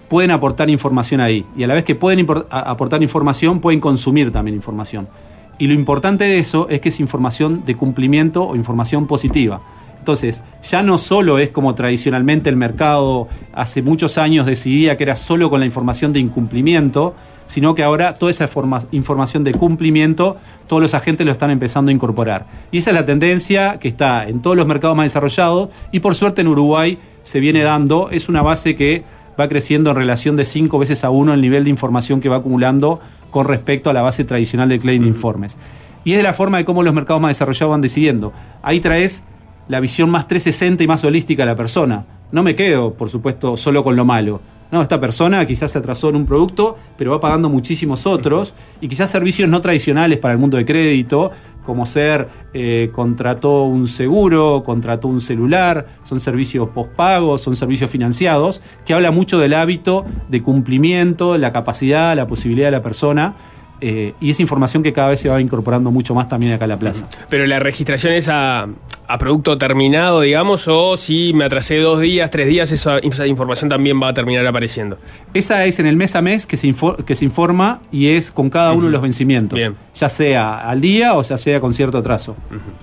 pueden aportar información ahí. Y a la vez que pueden aportar información, pueden consumir también información. Y lo importante de eso es que es información de cumplimiento o información positiva. Entonces, ya no solo es como tradicionalmente el mercado hace muchos años decidía que era solo con la información de incumplimiento, sino que ahora toda esa forma- información de cumplimiento, todos los agentes lo están empezando a incorporar. Y esa es la tendencia que está en todos los mercados más desarrollados y por suerte en Uruguay se viene dando. Es una base que va creciendo en relación de cinco veces a uno el nivel de información que va acumulando con respecto a la base tradicional del claim de informes. Y es de la forma de cómo los mercados más desarrollados van decidiendo. Ahí traes la visión más 360 y más holística de la persona. No me quedo, por supuesto, solo con lo malo. No, esta persona quizás se atrasó en un producto, pero va pagando muchísimos otros y quizás servicios no tradicionales para el mundo de crédito, como ser eh, contrató un seguro, contrató un celular, son servicios postpagos, son servicios financiados, que habla mucho del hábito de cumplimiento, la capacidad, la posibilidad de la persona. Eh, y esa información que cada vez se va incorporando mucho más también acá a la plaza. Pero la registración es a, a producto terminado, digamos, o si me atrasé dos días, tres días, esa, esa información también va a terminar apareciendo. Esa es en el mes a mes que se, infor- que se informa y es con cada uno de los vencimientos. Ya sea al día o ya sea con cierto atraso.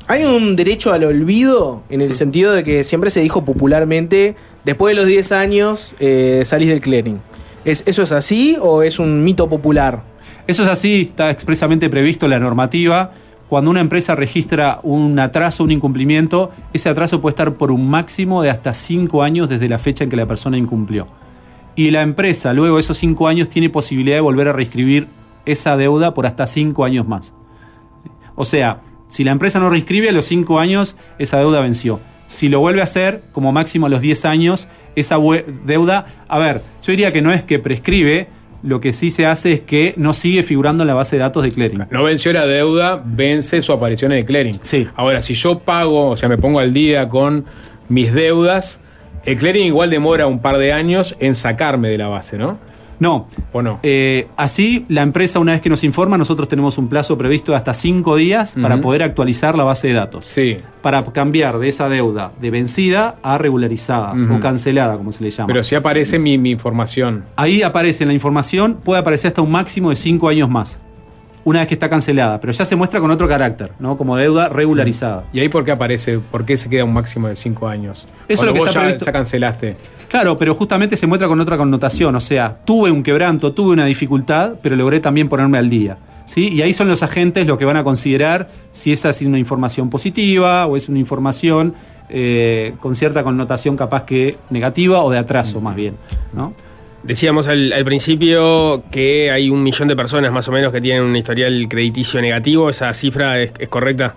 Hay un derecho al olvido en el sentido de que siempre se dijo popularmente, después de los 10 años eh, salís del clearing. ¿Es, ¿Eso es así o es un mito popular? Eso es así, está expresamente previsto en la normativa. Cuando una empresa registra un atraso, un incumplimiento, ese atraso puede estar por un máximo de hasta 5 años desde la fecha en que la persona incumplió. Y la empresa, luego de esos 5 años, tiene posibilidad de volver a reescribir esa deuda por hasta 5 años más. O sea, si la empresa no reescribe a los 5 años, esa deuda venció. Si lo vuelve a hacer, como máximo a los 10 años, esa deuda, a ver, yo diría que no es que prescribe, lo que sí se hace es que no sigue figurando en la base de datos de clearing. No venció la deuda, vence su aparición en el clearing. Sí. Ahora, si yo pago, o sea, me pongo al día con mis deudas, el clearing igual demora un par de años en sacarme de la base, ¿no? No. ¿O no? Eh, así, la empresa, una vez que nos informa, nosotros tenemos un plazo previsto de hasta cinco días para poder actualizar la base de datos. Sí. Para cambiar de esa deuda de vencida a regularizada o cancelada, como se le llama. Pero si aparece mi, mi información. Ahí aparece en la información, puede aparecer hasta un máximo de cinco años más. Una vez que está cancelada, pero ya se muestra con otro carácter, ¿no? Como deuda regularizada. ¿Y ahí por qué aparece? ¿Por qué se queda un máximo de cinco años? Eso es lo que vos está ya, previsto. ya cancelaste. Claro, pero justamente se muestra con otra connotación. O sea, tuve un quebranto, tuve una dificultad, pero logré también ponerme al día. ¿sí? Y ahí son los agentes los que van a considerar si esa es una información positiva o es una información eh, con cierta connotación capaz que negativa o de atraso más bien. ¿no? Decíamos al, al principio que hay un millón de personas más o menos que tienen un historial crediticio negativo. ¿Esa cifra es, es correcta?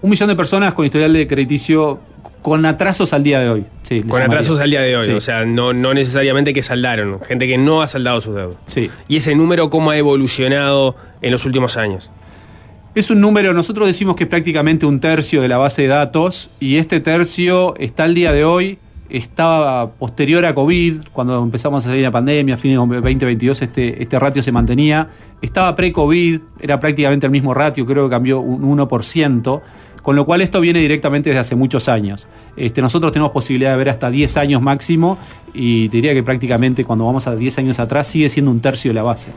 Un millón de personas con historial de crediticio con atrasos al día de hoy. Sí, Con llamaría. atrasos al día de hoy. Sí. O sea, no, no necesariamente que saldaron. Gente que no ha saldado sus deudas. Sí. ¿Y ese número cómo ha evolucionado en los últimos años? Es un número, nosotros decimos que es prácticamente un tercio de la base de datos y este tercio está al día de hoy, estaba posterior a COVID, cuando empezamos a salir la pandemia, a fines de 2022 este, este ratio se mantenía, estaba pre-COVID, era prácticamente el mismo ratio, creo que cambió un 1%, con lo cual esto viene directamente desde hace muchos años. Este, nosotros tenemos posibilidad de ver hasta 10 años máximo y diría que prácticamente cuando vamos a 10 años atrás sigue siendo un tercio de la base.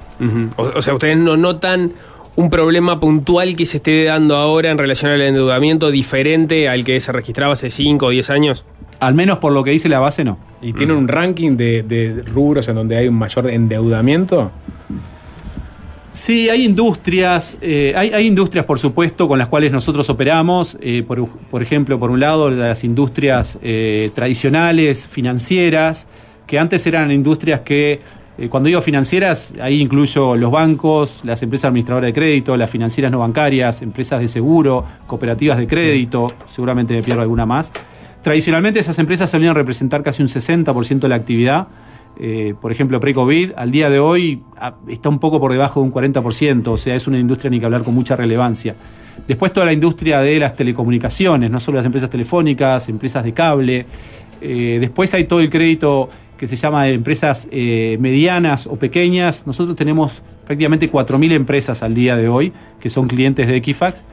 o, o sea, ¿ustedes no notan un problema puntual que se esté dando ahora en relación al endeudamiento diferente al que se registraba hace 5 o 10 años? Al menos por lo que dice la base, no. ¿Y tiene un ranking de, de rubros en donde hay un mayor endeudamiento? Sí, hay industrias, eh, hay, hay industrias por supuesto con las cuales nosotros operamos, eh, por, por ejemplo, por un lado las industrias eh, tradicionales, financieras, que antes eran industrias que, cuando digo financieras, ahí incluyo los bancos, las empresas administradoras de crédito, las financieras no bancarias, empresas de seguro, cooperativas de crédito, seguramente me pierdo alguna más. Tradicionalmente esas empresas solían representar casi un 60% de la actividad. Eh, por ejemplo, pre-COVID, al día de hoy a- está un poco por debajo de un 40%, o sea, es una industria ni que hablar con mucha relevancia. Después toda la industria de las telecomunicaciones, no solo las empresas telefónicas, empresas de cable. Eh, después hay todo el crédito que se llama de empresas eh, medianas o pequeñas. Nosotros tenemos prácticamente 4.000 empresas al día de hoy que son clientes de Equifax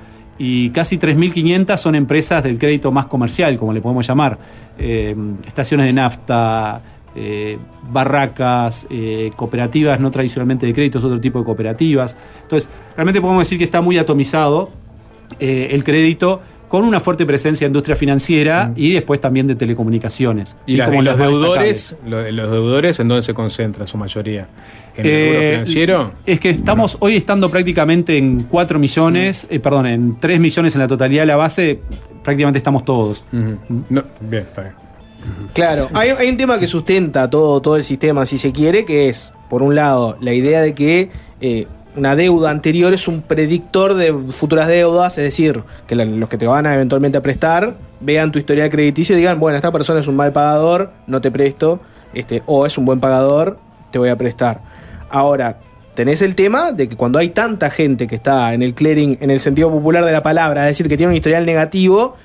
y casi 3.500 son empresas del crédito más comercial, como le podemos llamar. Eh, estaciones de nafta, eh, barracas, eh, cooperativas no tradicionalmente de crédito, es otro tipo de cooperativas. Entonces, realmente podemos decir que está muy atomizado el crédito con una fuerte presencia de industria financiera y después también de telecomunicaciones. ¿Y, Como y los deudores? Lo- ¿Los deudores en dónde se concentra su mayoría? ¿En el Eh, financiero? Es que estamos hoy estando prácticamente en 4 millones, eh, perdón, en 3 millones en la totalidad de la base, prácticamente estamos todos. No, bien, está bien. Claro, hay, hay un tema que sustenta todo, todo el sistema, si se quiere, que es, por un lado, la idea de que eh, una deuda anterior es un predictor de futuras deudas, es decir, que los que te van a eventualmente a prestar vean tu historial crediticio y digan, bueno, esta persona es un mal pagador, no te presto, este, o es un buen pagador, te voy a prestar. Ahora, tenés el tema de que cuando hay tanta gente que está en el clearing, en el sentido popular de la palabra, es decir, que tiene un historial negativo,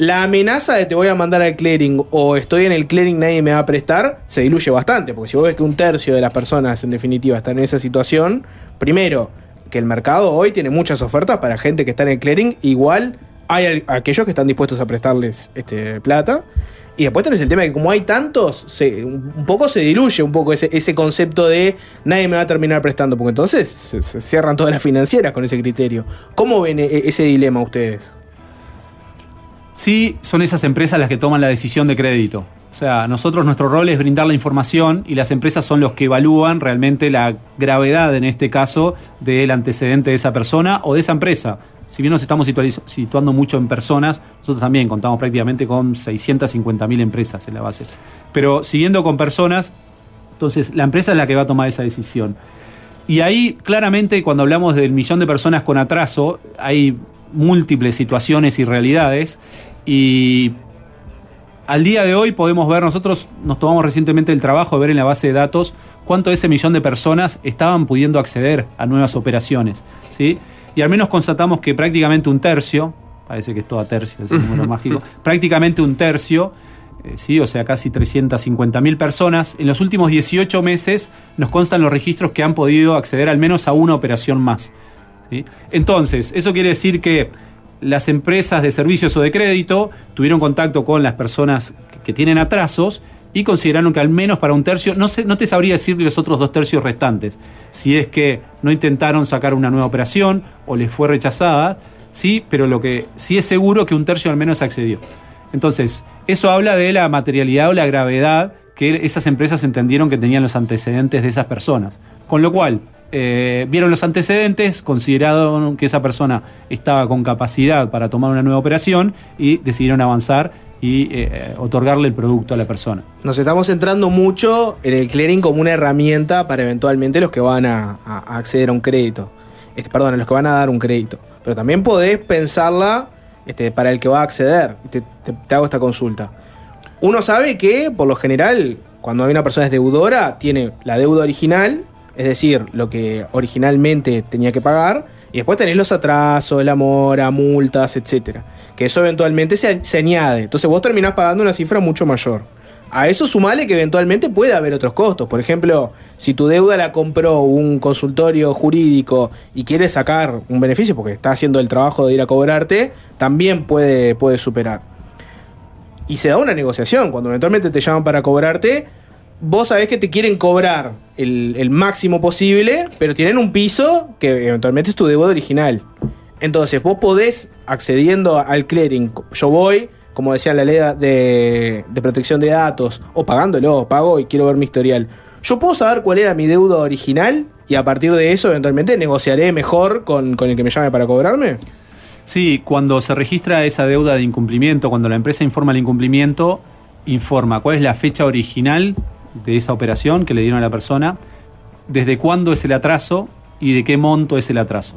la amenaza de te voy a mandar al clearing o estoy en el clearing nadie me va a prestar se diluye bastante, porque si vos ves que un tercio de las personas en definitiva están en esa situación, primero, que el mercado hoy tiene muchas ofertas para gente que está en el clearing, igual hay aquellos que están dispuestos a prestarles este, plata. Y después tenés el tema de que como hay tantos, se- un poco se diluye un poco ese, ese concepto de nadie me va a terminar prestando, porque entonces se, se cierran todas las financieras con ese criterio. ¿Cómo ven e- ese dilema ustedes? Sí, son esas empresas las que toman la decisión de crédito. O sea, nosotros nuestro rol es brindar la información y las empresas son los que evalúan realmente la gravedad, en este caso, del antecedente de esa persona o de esa empresa. Si bien nos estamos situa- situando mucho en personas, nosotros también contamos prácticamente con 650.000 empresas en la base. Pero siguiendo con personas, entonces la empresa es la que va a tomar esa decisión. Y ahí, claramente, cuando hablamos del millón de personas con atraso, hay múltiples situaciones y realidades. Y al día de hoy podemos ver, nosotros nos tomamos recientemente el trabajo de ver en la base de datos cuánto de ese millón de personas estaban pudiendo acceder a nuevas operaciones. ¿sí? Y al menos constatamos que prácticamente un tercio, parece que es todo a tercio, es el número mágico, prácticamente un tercio, eh, ¿sí? o sea, casi 350 mil personas, en los últimos 18 meses nos constan los registros que han podido acceder al menos a una operación más. Entonces, eso quiere decir que las empresas de servicios o de crédito tuvieron contacto con las personas que- tienen atrasos y consideraron que al menos para un tercio, no, no te sabría decir los otros dos tercios restantes, si es que no intentaron sacar una nueva operación o les fue rechazada, sí, pero lo que sí es seguro que un tercio al menos accedió. Entonces, eso habla de la materialidad o la gravedad que esas empresas entendieron que tenían los antecedentes de esas personas. Con lo cual, eh, vieron los antecedentes, consideraron que esa persona estaba con capacidad para tomar una nueva operación y decidieron avanzar y eh, otorgarle el producto a la persona. Nos estamos centrando mucho en el clearing como una herramienta para eventualmente los que van a, acceder a un crédito. Este, perdón, a los que van a dar un crédito. Pero también podés pensarla este, para el que va a acceder. Te hago esta consulta. Uno sabe que, por lo general, cuando hay una persona es deudora, tiene la deuda original, es decir, lo que originalmente tenía que pagar, y después tenés los atrasos, la mora, multas, etcétera. Que eso eventualmente se, se añade. Entonces vos terminás pagando una cifra mucho mayor. A eso sumale que eventualmente puede haber otros costos. Por ejemplo, si tu deuda la compró un consultorio jurídico y quiere sacar un beneficio porque está haciendo el trabajo de ir a cobrarte, también puede, puede superar. Y se da una negociación. Cuando eventualmente te llaman para cobrarte, vos sabés que te quieren cobrar el, el máximo posible, pero tienen un piso que eventualmente es tu deuda original. Entonces, vos podés, accediendo al clearing, yo voy, como decía la ley de, de protección de datos, o pagándolo, pago y quiero ver mi historial. Yo puedo saber cuál era mi deuda original y a partir de eso, eventualmente, negociaré mejor con, con el que me llame para cobrarme. Sí, cuando se registra esa deuda de incumplimiento, cuando la empresa informa el incumplimiento, informa cuál es la fecha original de esa operación que le dieron a la persona, desde cuándo es el atraso y de qué monto es el atraso.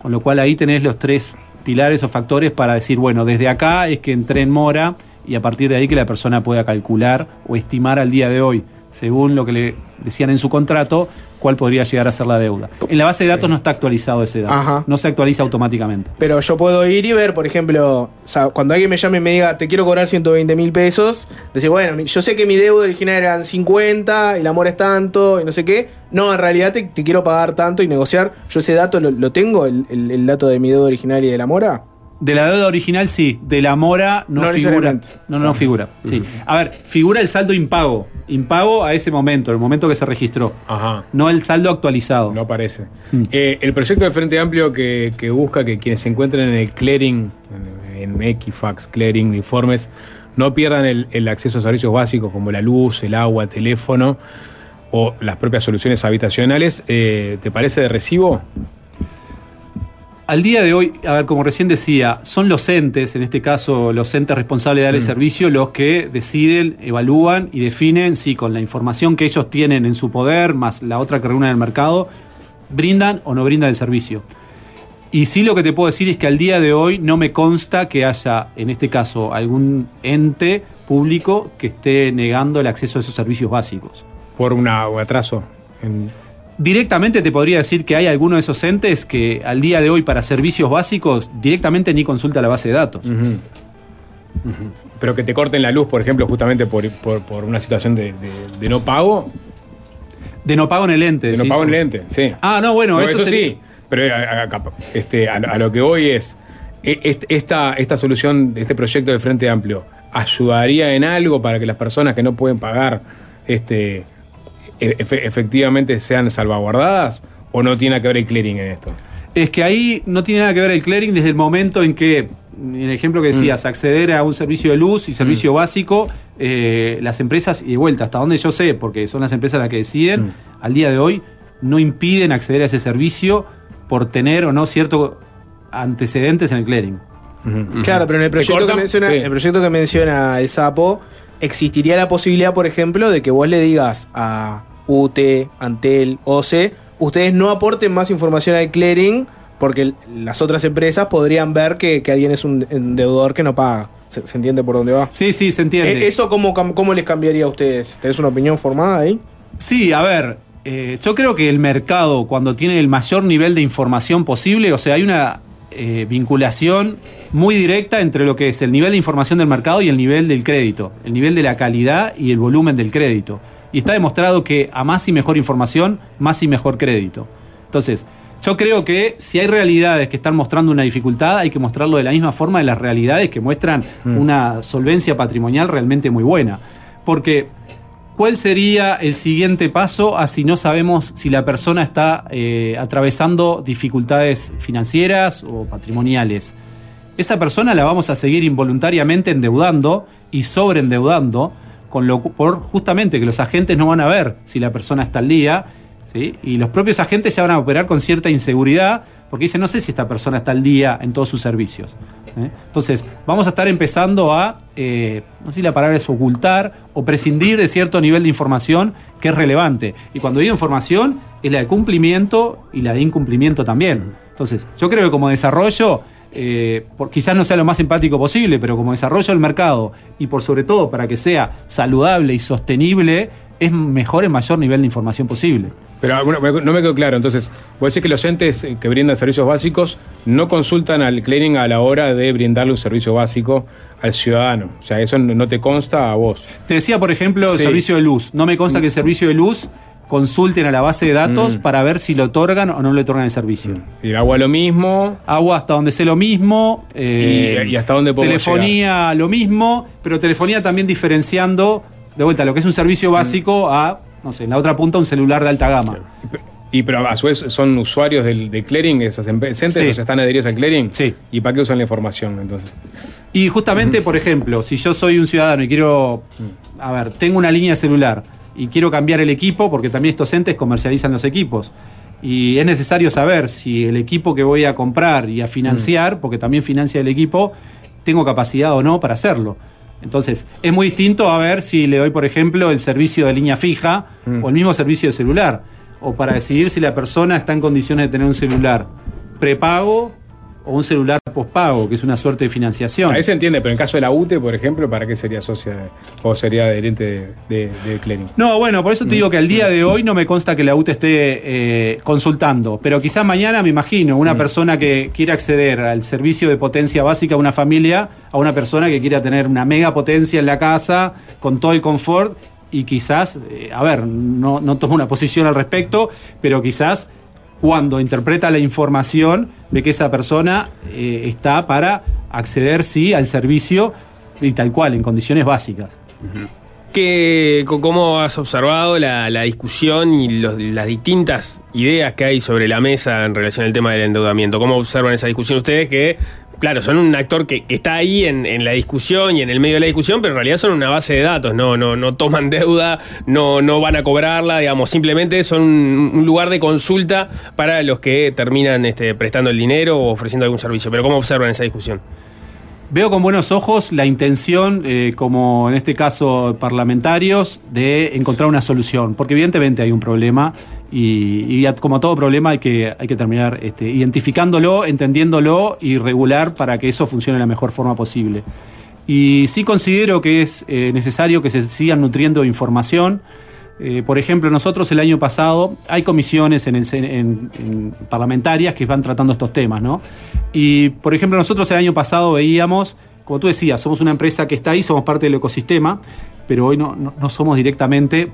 Con lo cual ahí tenés los tres pilares o factores para decir, bueno, desde acá es que entré en mora y a partir de ahí que la persona pueda calcular o estimar al día de hoy, según lo que le decían en su contrato, cuál podría llegar a ser la deuda. En la base de datos no está actualizado ese dato, Ajá. no se actualiza automáticamente. Pero yo puedo ir y ver, por ejemplo, o sea, cuando alguien me llame y me diga, te quiero cobrar 120 mil pesos, decir, bueno, yo sé que mi deuda original eran 50 y el amor es tanto y no sé qué. No, en realidad te, te quiero pagar tanto y negociar. Yo ese dato lo, lo tengo, el, el- el dato de mi deuda original y de la mora. De la deuda original sí, de la mora no, No figura. No, no, no figura. Sí. A ver, figura el saldo impago. Impago a ese momento, el momento que se registró. Ajá. No el saldo actualizado. No parece. Eh, el proyecto de Frente Amplio que, que busca que quienes se encuentren en el clearing, en, en Equifax, clearing de informes, no pierdan el, el acceso a servicios básicos como la luz, el agua, el teléfono o las propias soluciones habitacionales, eh, ¿te parece de recibo? Al día de hoy, a ver, como recién decía, son los entes, en este caso los entes responsables de dar el servicio, los que deciden, evalúan y definen si con la información que ellos tienen en su poder, más la otra que reúnen en el mercado, brindan o no brindan el servicio. Y sí lo que te puedo decir es que al día de hoy no me consta que haya, en este caso, algún ente público que esté negando el acceso a esos servicios básicos. Por una, un atraso. en- Directamente te podría decir que hay alguno de esos entes que al día de hoy para servicios básicos directamente ni consulta la base de datos. Pero que te corten la luz, por ejemplo, justamente por, por- por una situación de, de- de no pago. De no pago en el ente. De no pago en el ente, sí. Ah, no, bueno, No, eso, eso, sería- sí. Pero a, a- capa- este, a, a lo que voy es, e- est- esta, esta solución, este proyecto del Frente Amplio, ¿ayudaría en algo para que las personas que no pueden pagar este, efe- efectivamente sean salvaguardadas? ¿O no tiene que ver el clearing en esto? Es que ahí no tiene nada que ver el clearing desde el momento en que, en el ejemplo que decías, acceder a un servicio de luz y servicio básico, eh, las empresas, y de vuelta, hasta donde yo sé, porque son las empresas las que deciden, al día de hoy no impiden acceder a ese servicio por tener o no ciertos antecedentes en el clearing. Claro, pero en el proyecto, que menciona, el proyecto que menciona el sapo, existiría la posibilidad, por ejemplo, de que vos le digas a UT, Antel, OCE, ustedes no aporten más información al clearing porque las otras empresas podrían ver que, que alguien es un deudor que no paga. ¿Se, se entiende por dónde va? Sí, sí, se entiende. Eh, ¿Eso cómo, cómo les cambiaría a ustedes? ¿Tenés una opinión formada ahí? Sí, a ver, eh, yo creo que el mercado, cuando tiene el mayor nivel de información posible, o sea, hay una eh, vinculación muy directa entre lo que es el nivel de información del mercado y el nivel del crédito, el nivel de la calidad y el volumen del crédito. Y está demostrado que a más y mejor información, más y mejor crédito. Entonces, yo creo que si hay realidades que están mostrando una dificultad, hay que mostrarlo de la misma forma de las realidades que muestran una solvencia patrimonial realmente muy buena. Porque ¿Cuál sería el siguiente paso a si no sabemos si la persona está eh, atravesando dificultades financieras o patrimoniales? Esa persona la vamos a seguir involuntariamente endeudando y sobreendeudando, con lo, por justamente que los agentes no van a ver si la persona está al día, y los propios agentes ya van a operar con cierta inseguridad porque dicen, no sé si esta persona está al día en todos sus servicios. ¿eh? Entonces, vamos a estar empezando a, eh, no sé si la palabra es ocultar o prescindir de cierto nivel de información que es relevante. Y cuando digo información, es la de cumplimiento y la de incumplimiento también. Entonces, yo creo que como desarrollo, eh, quizás no sea lo más empático posible, pero como desarrollo del mercado y por sobre todo para que sea saludable y sostenible, es mejor el mayor nivel de información posible. Pero bueno, me- no me quedó claro. Entonces, vos decís que los entes eh, que brindan servicios básicos no consultan al clearing a la hora de brindarle un servicio básico al ciudadano. O sea, eso no te consta a vos. Te decía, por ejemplo, el servicio de luz. No me consta que el servicio de luz consulten a la base de datos Mm. para ver si le otorgan o no le otorgan el servicio. Y el agua lo mismo. Agua hasta donde sé lo mismo. eh, Y- y hasta dónde podemos Telefonía lo mismo, pero telefonía también diferenciando, de vuelta, lo que es un servicio básico a, no sé, en la otra punta un celular de alta gama. Y pero a su vez son usuarios del, de clearing, esas empresas, Sí. están adheridos al clearing. Sí. ¿Y para qué usan la información entonces? Y justamente, por ejemplo, si yo soy un ciudadano y quiero, a ver, tengo una línea celular y quiero cambiar el equipo, porque también estos entes comercializan los equipos. Y es necesario saber si el equipo que voy a comprar y a financiar, porque también financia el equipo, tengo capacidad o no para hacerlo. Entonces, es muy distinto a ver si le doy, por ejemplo, el servicio de línea fija o el mismo servicio de celular. O para decidir si la persona está en condiciones de tener un celular prepago o un celular pospago, que es una suerte de financiación. Ahí se entiende, pero en caso de la UTE, por ejemplo, ¿para qué sería socia de- o sería adherente de, de, de? No, bueno, por eso te digo que al día de hoy no me consta que la UTE esté eh, consultando, pero quizás mañana me imagino una persona que quiere acceder al servicio de potencia básica a una familia, a una persona que quiera tener una mega potencia en la casa, con todo el confort, y quizás, eh, a ver, no, no tomo una posición al respecto, pero quizás cuando interpreta la información ve que esa persona eh, está para acceder, sí, al servicio y tal cual, en condiciones básicas. ¿Qué, ¿Cómo has observado la, discusión y las distintas ideas que hay sobre la mesa en relación al tema del endeudamiento? ¿Cómo observan esa discusión ustedes que, claro, son un actor que, está ahí en, en la discusión y en el medio de la discusión, pero en realidad son una base de datos, no, no, no toman deuda, no, no van a cobrarla, digamos, simplemente son un, un lugar de consulta para los que terminan este, prestando el dinero o ofreciendo algún servicio. Pero ¿cómo observan esa discusión? Veo con buenos ojos la intención, eh, como en este caso parlamentarios, de encontrar una solución, porque evidentemente hay un problema y, y como todo problema hay que, hay que terminar este, identificándolo, entendiéndolo y regular para que eso funcione de la mejor forma posible. Y sí considero que es eh, necesario que se sigan nutriendo información. Eh, por ejemplo, nosotros el año pasado hay comisiones en parlamentarias que van tratando estos temas, ¿no? Y, por ejemplo, nosotros el año pasado veíamos, como tú decías, somos una empresa que está ahí, somos parte del ecosistema, pero hoy no somos directamente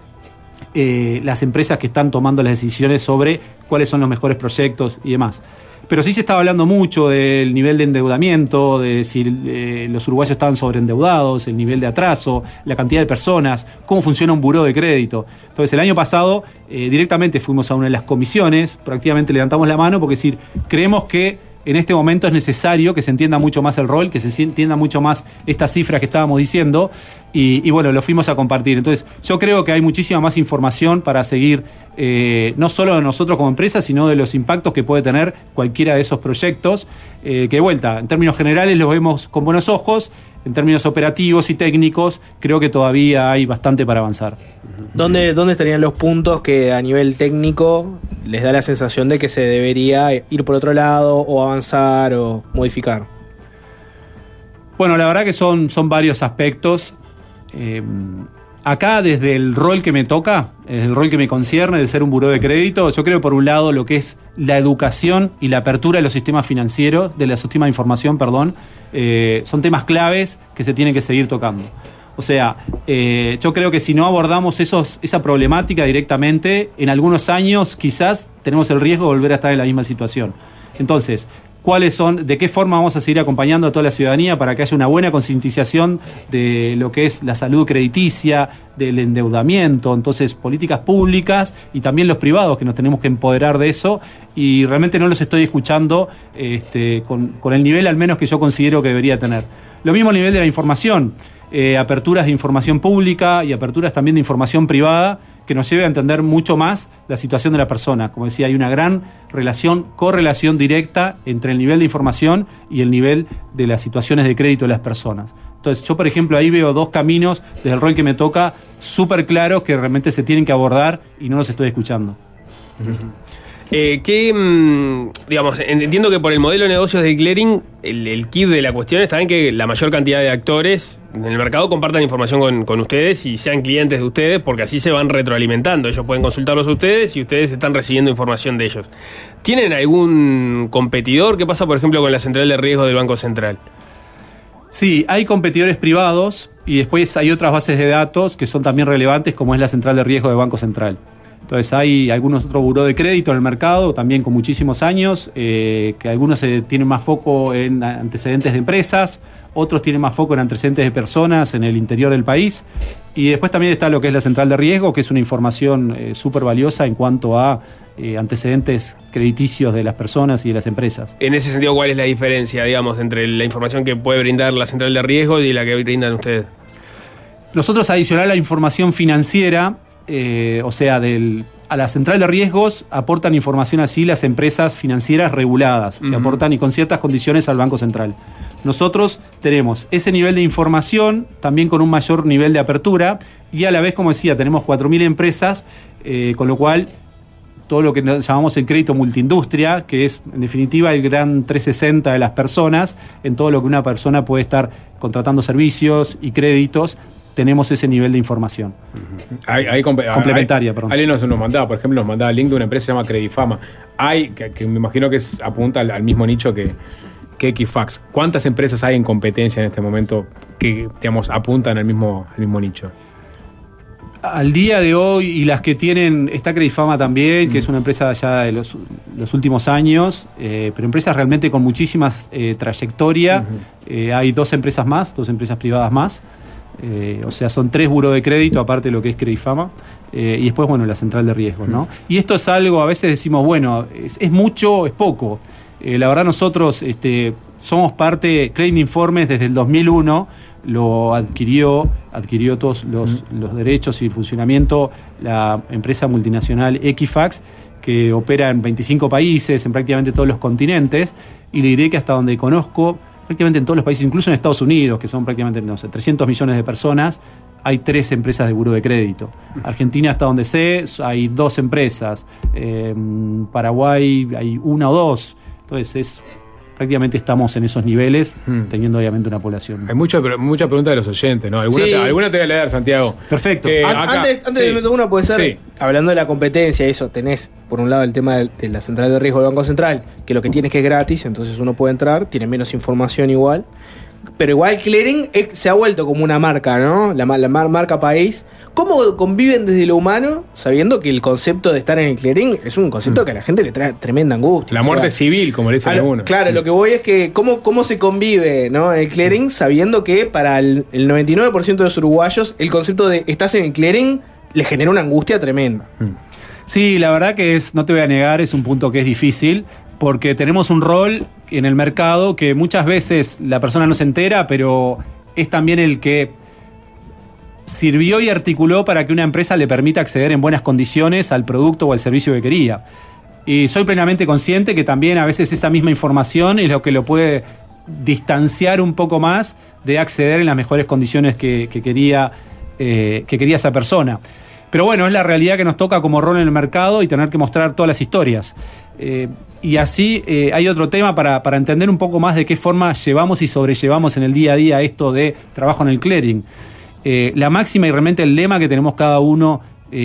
eh, las empresas que están tomando las decisiones sobre cuáles son los mejores proyectos y demás. Pero sí se estaba hablando mucho del nivel de endeudamiento, de si eh, los uruguayos estaban sobreendeudados, el nivel de atraso, la cantidad de personas, cómo funciona un buró de crédito. Entonces, el año pasado eh, directamente fuimos a una de las comisiones, prácticamente levantamos la mano porque decir, creemos que en este momento es necesario que se entienda mucho más el rol, que se entienda mucho más estas cifras que estábamos diciendo y, bueno, lo fuimos a compartir. Entonces, yo creo que hay muchísima más información para seguir, eh, no solo de nosotros como empresa, sino de los impactos que puede tener cualquiera de esos proyectos, eh, que de vuelta, en términos generales los vemos con buenos ojos, en términos operativos y técnicos, creo que todavía hay bastante para avanzar. ¿Dónde, ¿Dónde estarían los puntos que a nivel técnico les da la sensación de que se debería ir por otro lado o avanzar o modificar? Bueno, la verdad que son, son varios aspectos. Eh, acá, desde el rol que me toca, el rol que me concierne de ser un buró de crédito, yo creo por un lado lo que es la educación y la apertura de los sistemas financieros, de los sistemas de información, perdón, eh, son temas claves que se tienen que seguir tocando. O sea, eh, yo creo que si no abordamos esa problemática directamente, en algunos años quizás tenemos el riesgo de volver a estar en la misma situación. Entonces, cuáles son, de qué forma vamos a seguir acompañando a toda la ciudadanía para que haya una buena concientización de lo que es la salud crediticia, del endeudamiento, entonces políticas públicas y también los privados que nos tenemos que empoderar de eso y realmente no los estoy escuchando este, con, con el nivel al menos que yo considero que debería tener. Lo mismo a nivel de la información. Eh, aperturas de información pública y aperturas también de información privada que nos lleve a entender mucho más la situación de la persona. Como decía, hay una gran relación, correlación directa entre el nivel de información y el nivel de las situaciones de crédito de las personas. Entonces, yo, por ejemplo, ahí veo dos caminos desde el rol que me toca súper claros que realmente se tienen que abordar y no los estoy escuchando. Eh, que, mm, digamos, entiendo que por el modelo de negocios del clearing, el, el kit de la cuestión está en que la mayor cantidad de actores en el mercado compartan información con, con ustedes y sean clientes de ustedes, porque así se van retroalimentando. Ellos pueden consultarlos a ustedes y ustedes están recibiendo información de ellos. ¿Tienen algún competidor? ¿Qué pasa, por ejemplo, con la central de riesgo del Banco Central? Sí, hay competidores privados y después hay otras bases de datos que son también relevantes, como es la central de riesgo del Banco Central. Entonces hay algunos otros buró de crédito en el mercado, también con muchísimos años, eh, que algunos eh, tienen más foco en antecedentes de empresas, otros tienen más foco en antecedentes de personas en el interior del país. Y después también está lo que es la central de riesgo, que es una información eh, súper valiosa en cuanto a eh, antecedentes crediticios de las personas y de las empresas. En ese sentido, ¿cuál es la diferencia, digamos, entre la información que puede brindar la central de riesgo y la que brindan ustedes? Nosotros, adicional a la información financiera, eh, o sea, del, a la central de riesgos aportan información así las empresas financieras reguladas, que aportan y con ciertas condiciones al Banco Central. Nosotros tenemos ese nivel de información, también con un mayor nivel de apertura, y a la vez, como decía, tenemos 4.000 empresas, eh, con lo cual todo lo que llamamos el crédito multiindustria, que es en definitiva el gran 360 de las personas, en todo lo que una persona puede estar contratando servicios y créditos, tenemos ese nivel de información. Hay, hay Complementaria, hay- perdón. Alguien nos, nos mandaba, por ejemplo, nos mandaba el link de una empresa que se llama Credifama. Hay, que, que me imagino que es- apunta al, al mismo nicho que, que Equifax. ¿Cuántas empresas hay en competencia en este momento que, digamos, apuntan al mismo, al mismo nicho? Al día de hoy, y las que tienen, está Credifama también, que es una empresa ya de los, los últimos años, eh, pero empresas realmente con muchísimas eh, trayectoria. Eh, hay dos empresas más, dos empresas privadas más. Eh, o sea, son tres buros de crédito, aparte de lo que es Credifama. Eh, y después, bueno, la central de riesgos, ¿no? Y esto es algo, a veces decimos, bueno, es, es mucho es poco. Eh, la verdad, nosotros este, somos parte, Credit Informes desde el 2001 lo adquirió, adquirió todos los, los derechos y el funcionamiento la empresa multinacional Equifax, que opera en 25 países, en prácticamente todos los continentes, y le diré que hasta donde conozco, prácticamente en todos los países, incluso en Estados Unidos, que son prácticamente, no sé, 300 millones de personas, hay tres empresas de buró de crédito. Argentina, hasta donde sé, hay dos empresas. Eh, Paraguay hay una o dos. Entonces, es, prácticamente estamos en esos niveles, teniendo obviamente una población. Hay mucha, pero mucha pregunta de los oyentes, ¿no? ¿Alguna, Sí. te, alguna te voy a leer, Santiago. Perfecto. Eh, An- acá- antes antes sí. de meter una, puede ser, Sí. hablando de la competencia, eso, tenés por un lado el tema de, de la central de riesgo del Banco Central, que lo que tiene es que es gratis, entonces uno puede entrar, tiene menos información igual. Pero igual Clearing eh, se ha vuelto como una marca, ¿no? La, ma- la mar- marca país. ¿Cómo conviven desde lo humano sabiendo que el concepto de estar en el Clearing es un concepto que a la gente le trae tremenda angustia? La O sea, muerte civil, como le dicen algunos. Claro, lo que voy es que cómo, cómo se convive ¿no? en el clearing sabiendo que para el, el 99% de los uruguayos el concepto de estás en el clearing le genera una angustia tremenda. Sí, la verdad que es, no te voy a negar, es un punto que es difícil, porque tenemos un rol en el mercado que muchas veces la persona no se entera, pero es también el que sirvió y articuló para que una empresa le permita acceder en buenas condiciones al producto o al servicio que quería. Y soy plenamente consciente que también a veces esa misma información es lo que lo puede distanciar un poco más de acceder en las mejores condiciones que, que quería, eh, que quería esa persona. Pero bueno, es la realidad que nos toca como rol en el mercado y tener que mostrar todas las historias. Eh, y así eh, hay otro tema para, para entender un poco más de qué forma llevamos y sobrellevamos en el día a día esto de trabajo en el clearing. Eh, la máxima y realmente el lema que tenemos cada uno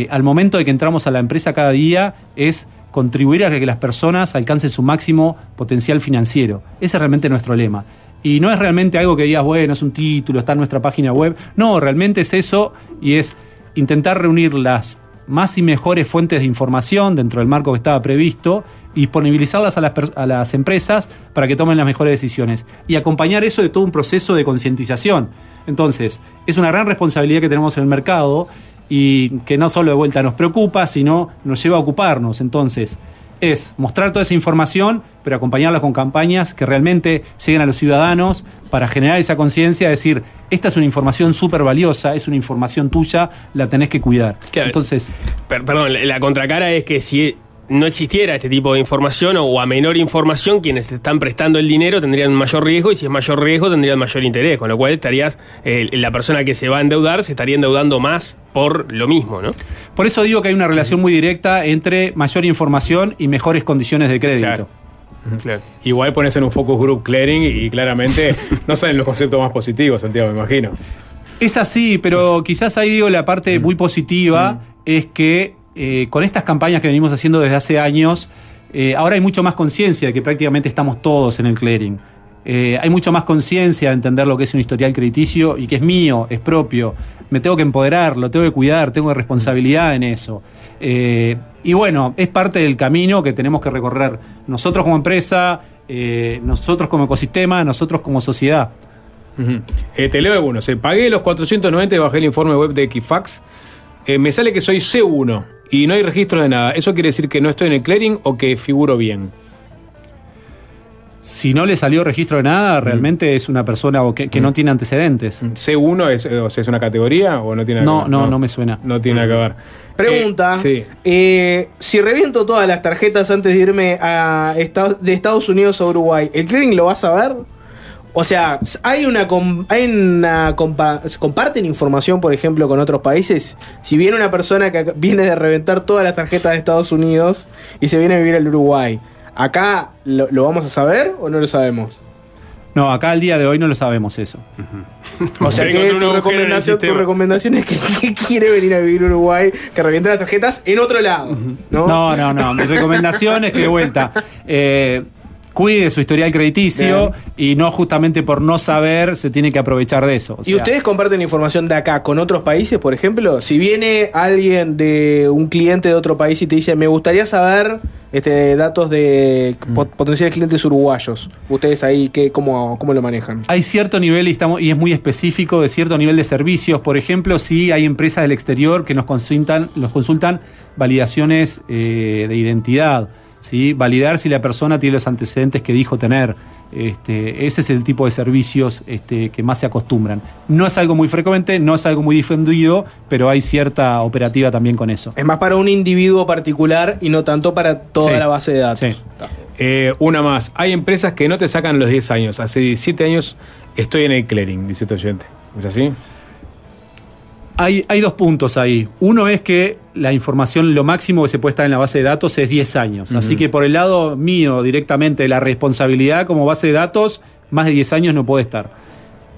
al momento de que entramos a la empresa cada día es contribuir a que las personas alcancen su máximo potencial financiero. Ese es realmente nuestro lema. Y no es realmente algo que digas, bueno, es un título, está en nuestra página web. No, realmente es eso y es intentar reunir las más y mejores fuentes de información dentro del marco que estaba previsto y disponibilizarlas a las, a las empresas para que tomen las mejores decisiones. Y acompañar eso de todo un proceso de concientización. Entonces, es una gran responsabilidad que tenemos en el mercado y que no solo de vuelta nos preocupa, sino nos lleva a ocuparnos. Entonces, es mostrar toda esa información, pero acompañarla con campañas que realmente lleguen a los ciudadanos para generar esa conciencia, decir, esta es una información súper valiosa, es una información tuya, la tenés que cuidar. Claro. Entonces, Per- perdón, la contracara es que si no existiera este tipo de información o, o a menor información, quienes están prestando el dinero tendrían un mayor riesgo y si es mayor riesgo tendrían mayor interés, con lo cual estarías, eh, la persona que se va a endeudar se estaría endeudando más por lo mismo, ¿no? por eso digo que hay una relación muy directa entre mayor información y mejores condiciones de crédito. Igual pones en un focus group clearing y claramente no salen los conceptos más positivos, Santiago, me imagino. Es así, pero quizás ahí digo la parte muy positiva es que eh, con estas campañas que venimos haciendo desde hace años, eh, ahora hay mucho más conciencia de que prácticamente estamos todos en el clearing. Eh, hay mucho más conciencia de entender lo que es un historial crediticio y que es mío, es propio. Me tengo que empoderar, lo tengo que cuidar, tengo responsabilidad en eso. Y bueno, es parte del camino que tenemos que recorrer nosotros como empresa, nosotros como ecosistema, nosotros como sociedad. Ujú. Eh, te leo algunos. Pagué los 490 y bajé el informe web de Equifax. Me sale que soy C1 y no hay registro de nada. ¿Eso quiere decir que no estoy en el clearing o que figuro bien? Si no le salió registro de nada, realmente es una persona o que, que no tiene antecedentes. ¿C1 es, eh, o sea, es una categoría o no tiene nada No, que ver? no, no me suena. No tiene nada que ver. Pregunta. Eh, sí. eh, si reviento todas las tarjetas antes de irme a Estados- de Estados Unidos a Uruguay, ¿el clearing lo vas a ver? O sea, hay una, com- hay una compa- comparten información, por ejemplo, con otros países. Si viene una persona que viene de reventar todas las tarjetas de Estados Unidos y se viene a vivir al Uruguay, ¿acá lo, lo vamos a saber o no lo sabemos? No, acá al día de hoy no lo sabemos eso. O sea Se que tu recomendación, tu recomendación es que, que quiere venir a vivir a Uruguay, que reviente las tarjetas en otro lado. ¿no? No, no, no. Mi recomendación es que de vuelta. eh, cuide su historial crediticio y no justamente por no saber se tiene que aprovechar de eso. O ¿Y ustedes comparten información de acá con otros países, por ejemplo? Si viene alguien de un cliente de otro país y te dice, me gustaría saber este, datos de pot- potenciales clientes uruguayos, ¿ustedes ahí qué, cómo, cómo lo manejan? Hay cierto nivel y, estamos, y es muy específico de cierto nivel de servicios. Por ejemplo, si hay empresas del exterior que nos consultan, nos consultan validaciones eh, de identidad. ¿Sí? Validar si la persona tiene los antecedentes que dijo tener. Este, ese es el tipo de servicios este, que más se acostumbran. No es algo muy frecuente, no es algo muy difundido, pero hay cierta operativa también con eso. Es más para un individuo particular y no tanto para toda Sí. la base de datos. Sí. Eh, una más. Hay empresas que no te sacan los 10 años. Hace 17 años estoy en el clearing, dice este oyente. ¿Es así? Hay, hay dos puntos ahí. Uno es que la información, lo máximo que se puede estar en la base de datos es 10 años. Así que por el lado mío, directamente, la responsabilidad como base de datos, más de 10 años no puede estar.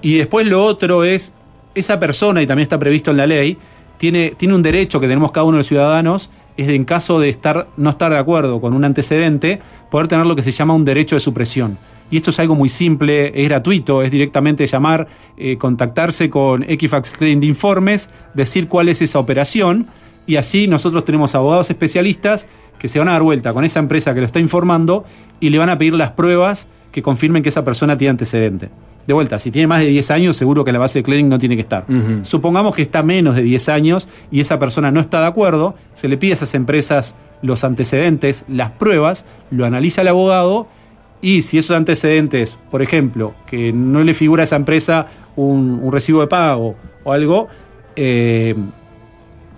Y después lo otro es, esa persona, y también está previsto en la ley, tiene, tiene un derecho que tenemos cada uno de los ciudadanos, es de en caso de estar, no estar de acuerdo con un antecedente, poder tener lo que se llama un derecho de supresión. Y esto es algo muy simple, es gratuito, es directamente llamar, eh, contactarse con Equifax Clearing de Informes, decir cuál es esa operación, y así nosotros tenemos abogados especialistas que se van a dar vuelta con esa empresa que lo está informando y le van a pedir las pruebas que confirmen que esa persona tiene antecedente. De vuelta, si tiene más de 10 años, seguro que la base de clearing no tiene que estar. Supongamos que está menos de 10 años y esa persona no está de acuerdo, se le pide a esas empresas los antecedentes, las pruebas, lo analiza el abogado y si esos antecedentes, por ejemplo, que no le figura a esa empresa un, un recibo de pago o algo, eh,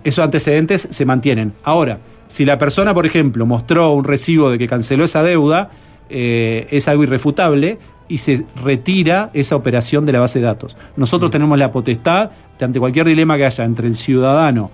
esos antecedentes se mantienen. Ahora, si la persona, por ejemplo, mostró un recibo de que canceló esa deuda, eh, es algo irrefutable y se retira esa operación de la base de datos. Nosotros tenemos la potestad de, ante cualquier dilema que haya entre el ciudadano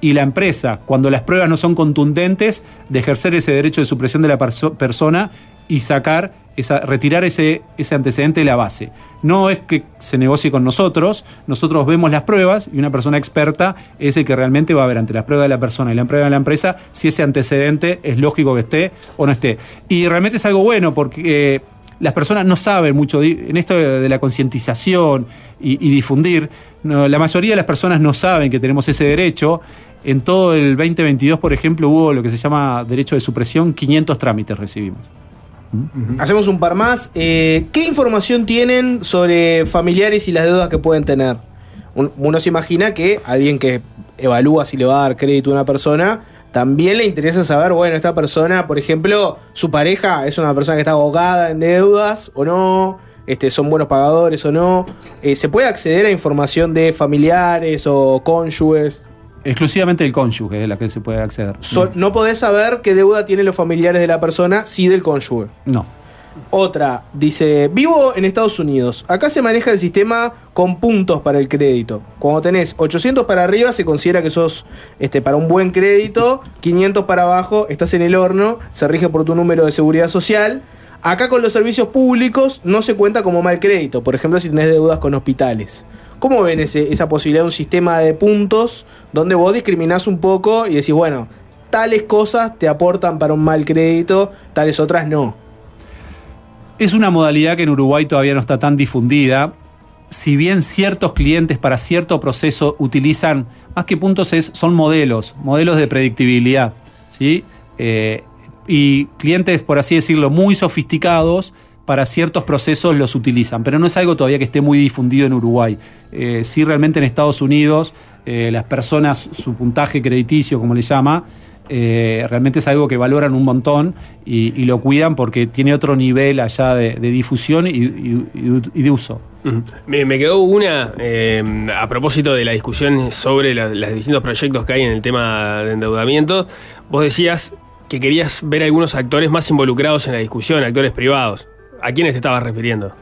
y la empresa, cuando las pruebas no son contundentes, de ejercer ese derecho de supresión de la perso- persona y sacar esa, retirar ese, ese antecedente de la base. No es que se negocie con nosotros, nosotros vemos las pruebas y una persona experta es el que realmente va a ver ante las pruebas de la persona y la prueba de la empresa si ese antecedente es lógico que esté o no esté. Y realmente es algo bueno porque eh, las personas no saben mucho en esto de, la concientización y, difundir. la mayoría de las personas no saben que tenemos ese derecho. En todo el 2022, por ejemplo, hubo lo que se llama derecho de supresión, 500 trámites recibimos. Hacemos un par más. Eh, ¿Qué información tienen sobre familiares y las deudas que pueden tener? Un- Uno se imagina que alguien que evalúa si le va a dar crédito a una persona, también le interesa saber, bueno, esta persona, por ejemplo, su pareja es una persona que está abogada en deudas o no, este, son buenos pagadores o no. Eh, ¿Se puede acceder a información de familiares o cónyuges? Exclusivamente el cónyuge es la que se puede acceder. So- no podés saber qué deuda tienen los familiares de la persona, sí del cónyuge. No. Otra, dice, vivo en Estados Unidos. Acá se maneja el sistema con puntos para el crédito. Cuando tenés 800 para arriba se considera que sos este, para un buen crédito, 500 para abajo estás en el horno, se rige por tu número de seguridad social. Acá con los servicios públicos no se cuenta como mal crédito, por ejemplo si tenés deudas con hospitales. ¿Cómo ven esa posibilidad de un sistema de puntos donde vos discriminás un poco y decís, bueno, tales cosas te aportan para un mal crédito, tales otras no? Es una modalidad que en Uruguay todavía no está tan difundida. Si bien ciertos clientes para cierto proceso utilizan, más que puntos, es, son modelos, modelos de predictibilidad. ¿sí? Eh, y clientes, por así decirlo, muy sofisticados para ciertos procesos los utilizan, pero no es algo todavía que esté muy difundido en Uruguay. Eh, sí, realmente en Estados Unidos, eh, las personas, su puntaje crediticio, como le llama, eh, realmente es algo que valoran un montón y, lo cuidan porque tiene otro nivel allá de, difusión y, de uso. Me, me quedó una eh, a propósito de la discusión sobre los distintos proyectos que hay en el tema de endeudamiento. Vos decías que querías ver algunos actores más involucrados en la discusión, actores privados. ¿A quiénes te estabas refiriendo?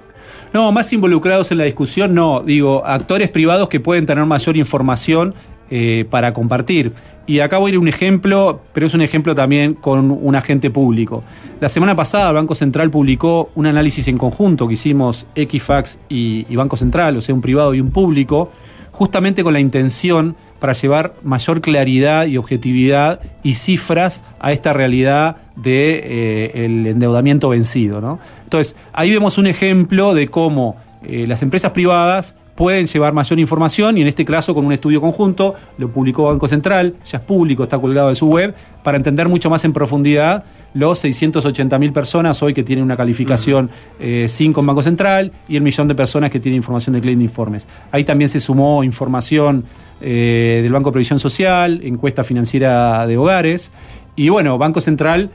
No, más involucrados en la discusión, no. Digo, actores privados que pueden tener mayor información eh, para compartir. Y acá voy a ir a un ejemplo, pero es un ejemplo también con un agente público. La semana pasada el Banco Central publicó un análisis en conjunto que hicimos Equifax y Banco Central, o sea, un privado y un público, justamente con la intención para llevar mayor claridad y objetividad y cifras a esta realidad de eh, el endeudamiento vencido. ¿no? Entonces, ahí vemos un ejemplo de cómo eh, las empresas privadas pueden llevar mayor información y en este caso con un estudio conjunto, lo publicó Banco Central, ya es público, está colgado de su web, para entender mucho más en profundidad los 680 mil personas hoy que tienen una calificación 5 en Banco Central y el millón de personas que tienen información de de Informes. Ahí también se sumó información eh, del Banco de Previsión Social, encuesta financiera de hogares y bueno, Banco Central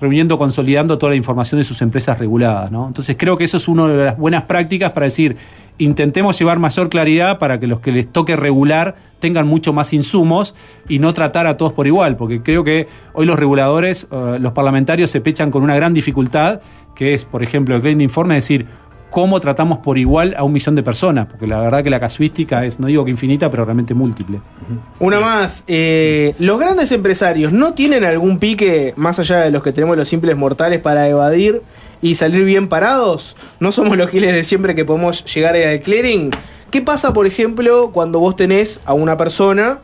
reuniendo, consolidando toda la información de sus empresas reguladas. ¿no? Entonces creo que eso es una de las buenas prácticas para decir, intentemos llevar mayor claridad para que los que les toque regular tengan mucho más insumos y no tratar a todos por igual, porque creo que hoy los reguladores, eh, los parlamentarios se pechan con una gran dificultad, que es, por ejemplo, el claim informe, decir, cómo tratamos por igual a un millón de personas, porque la verdad que la casuística es, no digo que infinita, pero realmente múltiple. Una más. eh, ¿Los grandes empresarios no tienen algún pique más allá de los que tenemos los simples mortales para evadir y salir bien parados? ¿No somos los giles de siempre que podemos llegar al clearing? ¿Qué pasa, por ejemplo, cuando vos tenés a una persona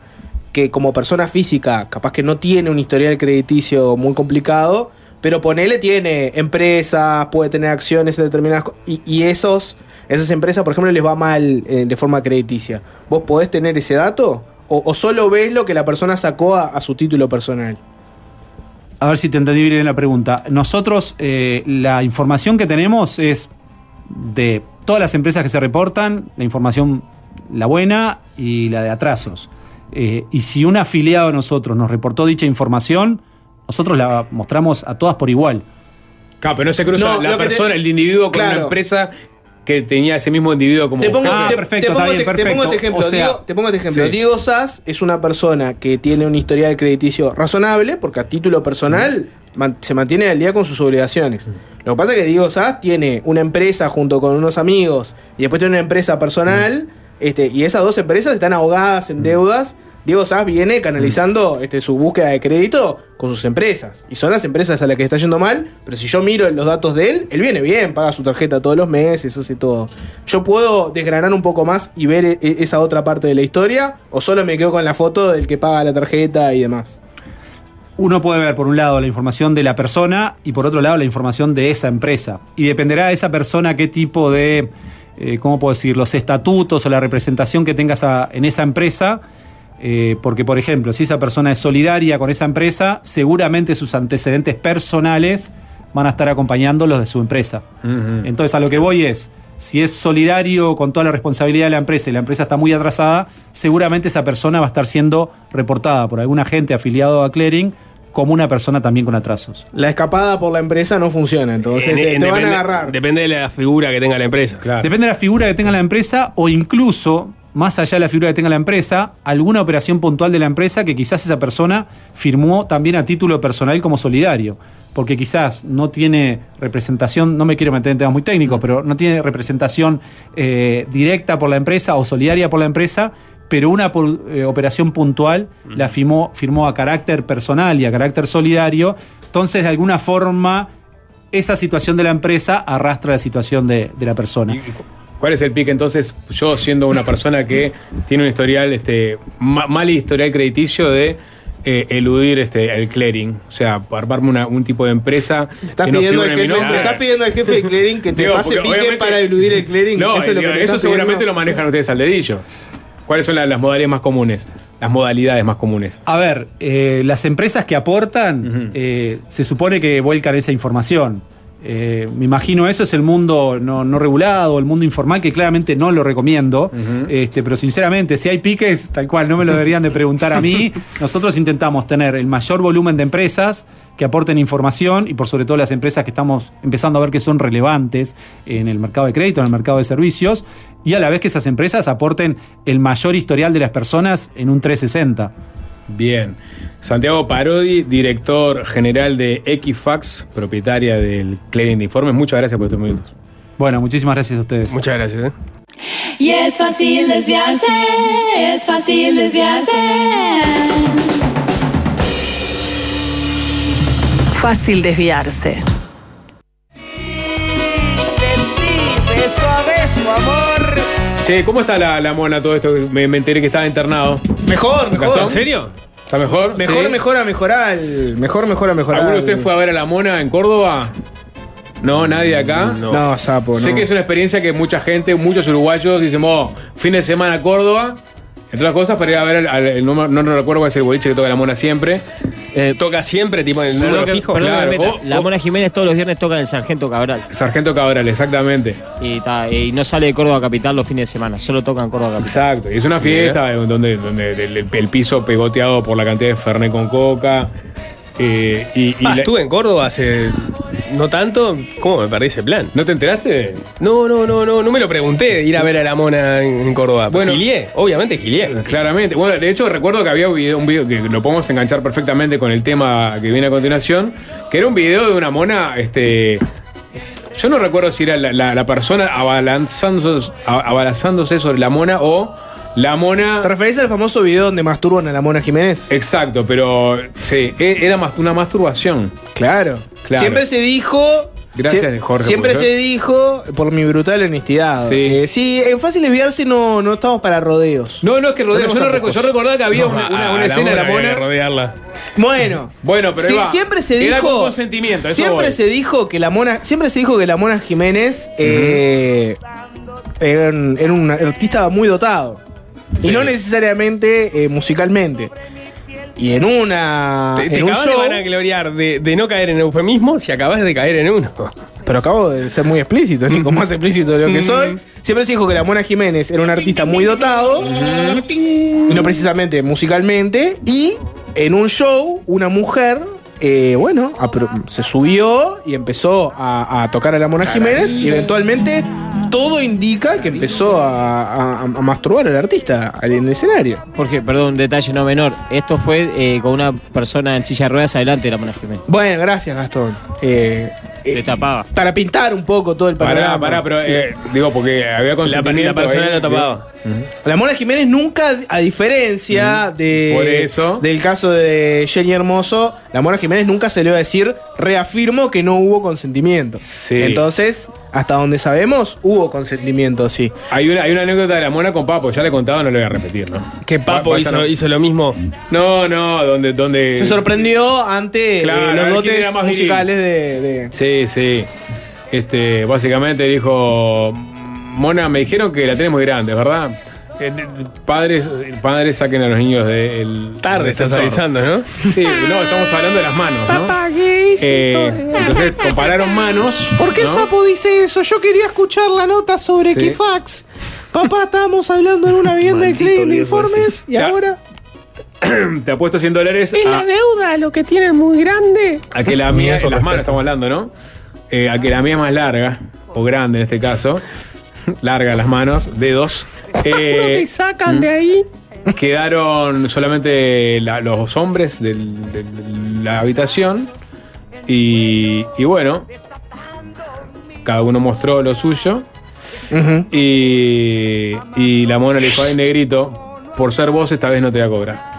que como persona física capaz que no tiene un historial crediticio muy complicado, pero ponele tiene empresas, puede tener acciones en determinadas y, y esos, esas empresas, por ejemplo, les va mal eh, de forma crediticia. ¿Vos podés tener ese dato? ¿O, solo ves lo que la persona sacó a, a su título personal? A ver si te entendí bien la pregunta. Nosotros, eh, la información que tenemos es de todas las empresas que se reportan, la información, la buena y la de atrasos. Eh, y si un afiliado de nosotros nos reportó dicha información, nosotros la mostramos a todas por igual. Claro, pero no se cruza No, la te- persona, el individuo con Claro. una empresa que tenía ese mismo individuo como Te pongo, jefe. te- perfecto, te pongo está bien, este- te pongo este ejemplo. O sea, Diego, te pongo este ejemplo. sí. Diego Sass es una persona que tiene un historial crediticio razonable, porque a título personal man- se mantiene al día con sus obligaciones. Lo que pasa es que Diego Sass tiene una empresa junto con unos amigos y después tiene una empresa personal, este, y esas dos empresas están ahogadas en deudas Diego Sass viene canalizando este, su búsqueda de crédito con sus empresas. Y son las empresas a las que está yendo mal, pero si yo miro los datos de él, él viene bien, paga su tarjeta todos los meses, hace todo. ¿Yo puedo desgranar un poco más y ver e- esa otra parte de la historia? ¿O solo me quedo con la foto del que paga la tarjeta y demás? Uno puede ver por un lado la información de la persona y por otro lado la información de esa empresa. Y dependerá de esa persona qué tipo de, eh, ¿cómo puedo decir?, los estatutos o la representación que tengas en esa empresa. Eh, porque, por ejemplo, si esa persona es solidaria con esa empresa, seguramente sus antecedentes personales van a estar acompañando los de su empresa. Entonces, a lo que voy es, si es solidario con toda la responsabilidad de la empresa y la empresa está muy atrasada, seguramente esa persona va a estar siendo reportada por algún agente afiliado a Clearing como una persona también con atrasos. La escapada por la empresa no funciona, entonces En- te, en- te van a agarrar. Depende de la figura que tenga la empresa. Depende de la figura que tenga la empresa o incluso, más allá de la figura que tenga la empresa, alguna operación puntual de la empresa que quizás esa persona firmó también a título personal como solidario. Porque quizás no tiene representación, no me quiero meter en temas muy técnicos, pero no tiene representación eh, directa por la empresa o solidaria por la empresa, pero una eh, operación puntual la firmó, firmó a carácter personal y a carácter solidario. Entonces, de alguna forma, esa situación de la empresa arrastra la situación de, de la persona. ¿Cuál es el pique entonces? Yo siendo una persona que tiene un historial, este, ma- mal historial crediticio de eh, eludir este, el clearing. O sea, armarme una- un tipo de empresa Estás que no pidiendo, al jefe, nombre. le estás pidiendo al jefe de clearing que te Digo, pase pique para eludir el clearing. No, eso es lo que digo, eso seguramente pidiendo. lo manejan ustedes al dedillo. ¿Cuáles son la- las modalidades más comunes? Las modalidades más comunes. A ver, eh, las empresas que aportan eh, se supone que vuelcan esa información. Eh, me imagino eso es el mundo no, no regulado, el mundo informal, que claramente no lo recomiendo. este, pero sinceramente, si hay piques, tal cual, no me lo deberían de preguntar a mí. Nosotros intentamos tener el mayor volumen de empresas que aporten información y por sobre todo las empresas que estamos empezando a ver que son relevantes en el mercado de crédito, en el mercado de servicios, y a la vez que esas empresas aporten el mayor historial de las personas en un 360. Bien. Santiago Parodi, director general de Equifax, propietaria del Clearing de Informes. Muchas gracias por estos minutos. Bueno, muchísimas gracias a ustedes. Muchas gracias. ¿eh? Y es fácil desviarse, es fácil desviarse. Fácil desviarse. Che, ¿cómo está la, la mona todo esto? Me, me enteré que estaba internado. Mejor, mejor. ¿Gastón? ¿En serio? ¿Está mejor? Mejor, Sí. mejor a mejorar. Mejor, mejor a mejorar. ¿Alguno de ustedes fue a ver a la mona en Córdoba? No, nadie acá. No, sapo, Sé no. que es una experiencia que mucha gente, muchos uruguayos dicen, oh, fin de semana Córdoba. Entre otras cosas, para ir a ver, al, al- el- no, no recuerdo cuál es el boliche que toca la mona siempre. Toca siempre, tipo, en el fijo. perdón que Claro. me meta. O- La Mona Jiménez todos los viernes toca en el Sargento Cabral. Sargento Cabral, exactamente. Y, ta, y no sale de Córdoba Capital los fines de semana, solo toca en Córdoba Capital. Exacto, y es una fiesta eh, donde, donde el, el- el piso pegoteado por la cantidad de Fernet con coca. eh, y, y Ah, la- estuve en Córdoba hace no tanto. ¿Cómo me perdí ese plan? ¿No te enteraste? No, no, no, no, no me lo pregunté ir a ver a la mona en, Córdoba. Bueno. Gilié, obviamente gilié. Claramente. Bueno, de hecho recuerdo que había un video, un video que lo podemos enganchar perfectamente con el tema que viene a continuación, que era un video de una mona, este... Yo no recuerdo si era la, la- la persona abalanzándose, abalanzándose sobre la mona o la mona... ¿Te referís al famoso video donde masturban a la Mona Jiménez? Exacto, pero sí, e- era más una masturbación. Claro. Claro. Siempre se dijo. Gracias, sie- Jorge, Siempre se dijo, por mi brutal honestidad. Sí. eh, sí, en fácil desviarse no, no estamos para rodeos. No, no es que rodeo. Yo, no yo recordaba que había No, una, a- una- a una la escena de la mona rodearla. Bueno, Bueno, pero sí, siempre se Era dijo. con consentimiento. eso Siempre voy. se dijo que la mona. Siempre se dijo que la mona Jiménez eh, era, era un artista muy dotado. Y no necesariamente eh, musicalmente. Y en una. Te, te en un show. van a gloriar de, de no caer en eufemismo si acabas de caer en uno. Pero acabo de ser muy explícito, Nico, más explícito de lo que soy. Siempre se dijo que la Mona Jiménez era un artista muy dotado, y no precisamente musicalmente, y en un show, una mujer, eh, bueno, se subió y empezó a, a tocar a la Mona Jiménez, y eventualmente todo indica que empezó a, a- a masturbar al artista en el escenario. Jorge, perdón, un detalle no menor. Esto fue eh, con una persona en silla de ruedas adelante de la Mona Jiménez. Bueno, gracias Gastón. Eh, Le tapaba. Para pintar un poco todo el Pará, panorama. pará, pero eh, digo, porque había consentimiento. persona ahí. lo tapaba. La Mona Jiménez nunca, a diferencia de Por eso. del caso de Jenny Hermoso, la Mona Jiménez nunca se le va a decir, reafirmo que no hubo consentimiento. Entonces, hasta donde sabemos, hubo consentimiento, sí. Hay una, hay una anécdota de la mona con Papo, ya le he contado, no le voy a repetir, ¿no? Que Papo Va- hizo, hizo lo mismo. No, no, donde. donde Se sorprendió ante eh, Claro, los dotes musicales de, de- Sí, sí. Este, básicamente dijo, Mona, me dijeron que la tenés muy grande, ¿verdad? Eh, Padres, padres saquen a los niños del. Tarde del estás sector". avisando, ¿no? Sí, no, estamos hablando de las manos, ¿no? Eh, entonces compararon manos. ¿Por qué ¿no? Sapo dice eso? Yo quería escuchar la nota sobre Sí. Kifax. Papá, estábamos hablando en una vivienda de Clean de informes y Ya. ahora. Te apuesto 100 dólares Es a, la deuda lo que tiene muy grande. a que la mía, en las manos estamos hablando, ¿no? Eh, a que la mía es más larga, o grande en este caso. Larga las manos, dedos. Eh, te sacan de ahí. Quedaron solamente la- los hombres del- del- de la habitación. Y, y bueno, cada uno mostró lo suyo. y, y la mona le dijo, ay negrito, por ser vos esta vez no te voy a cobrar.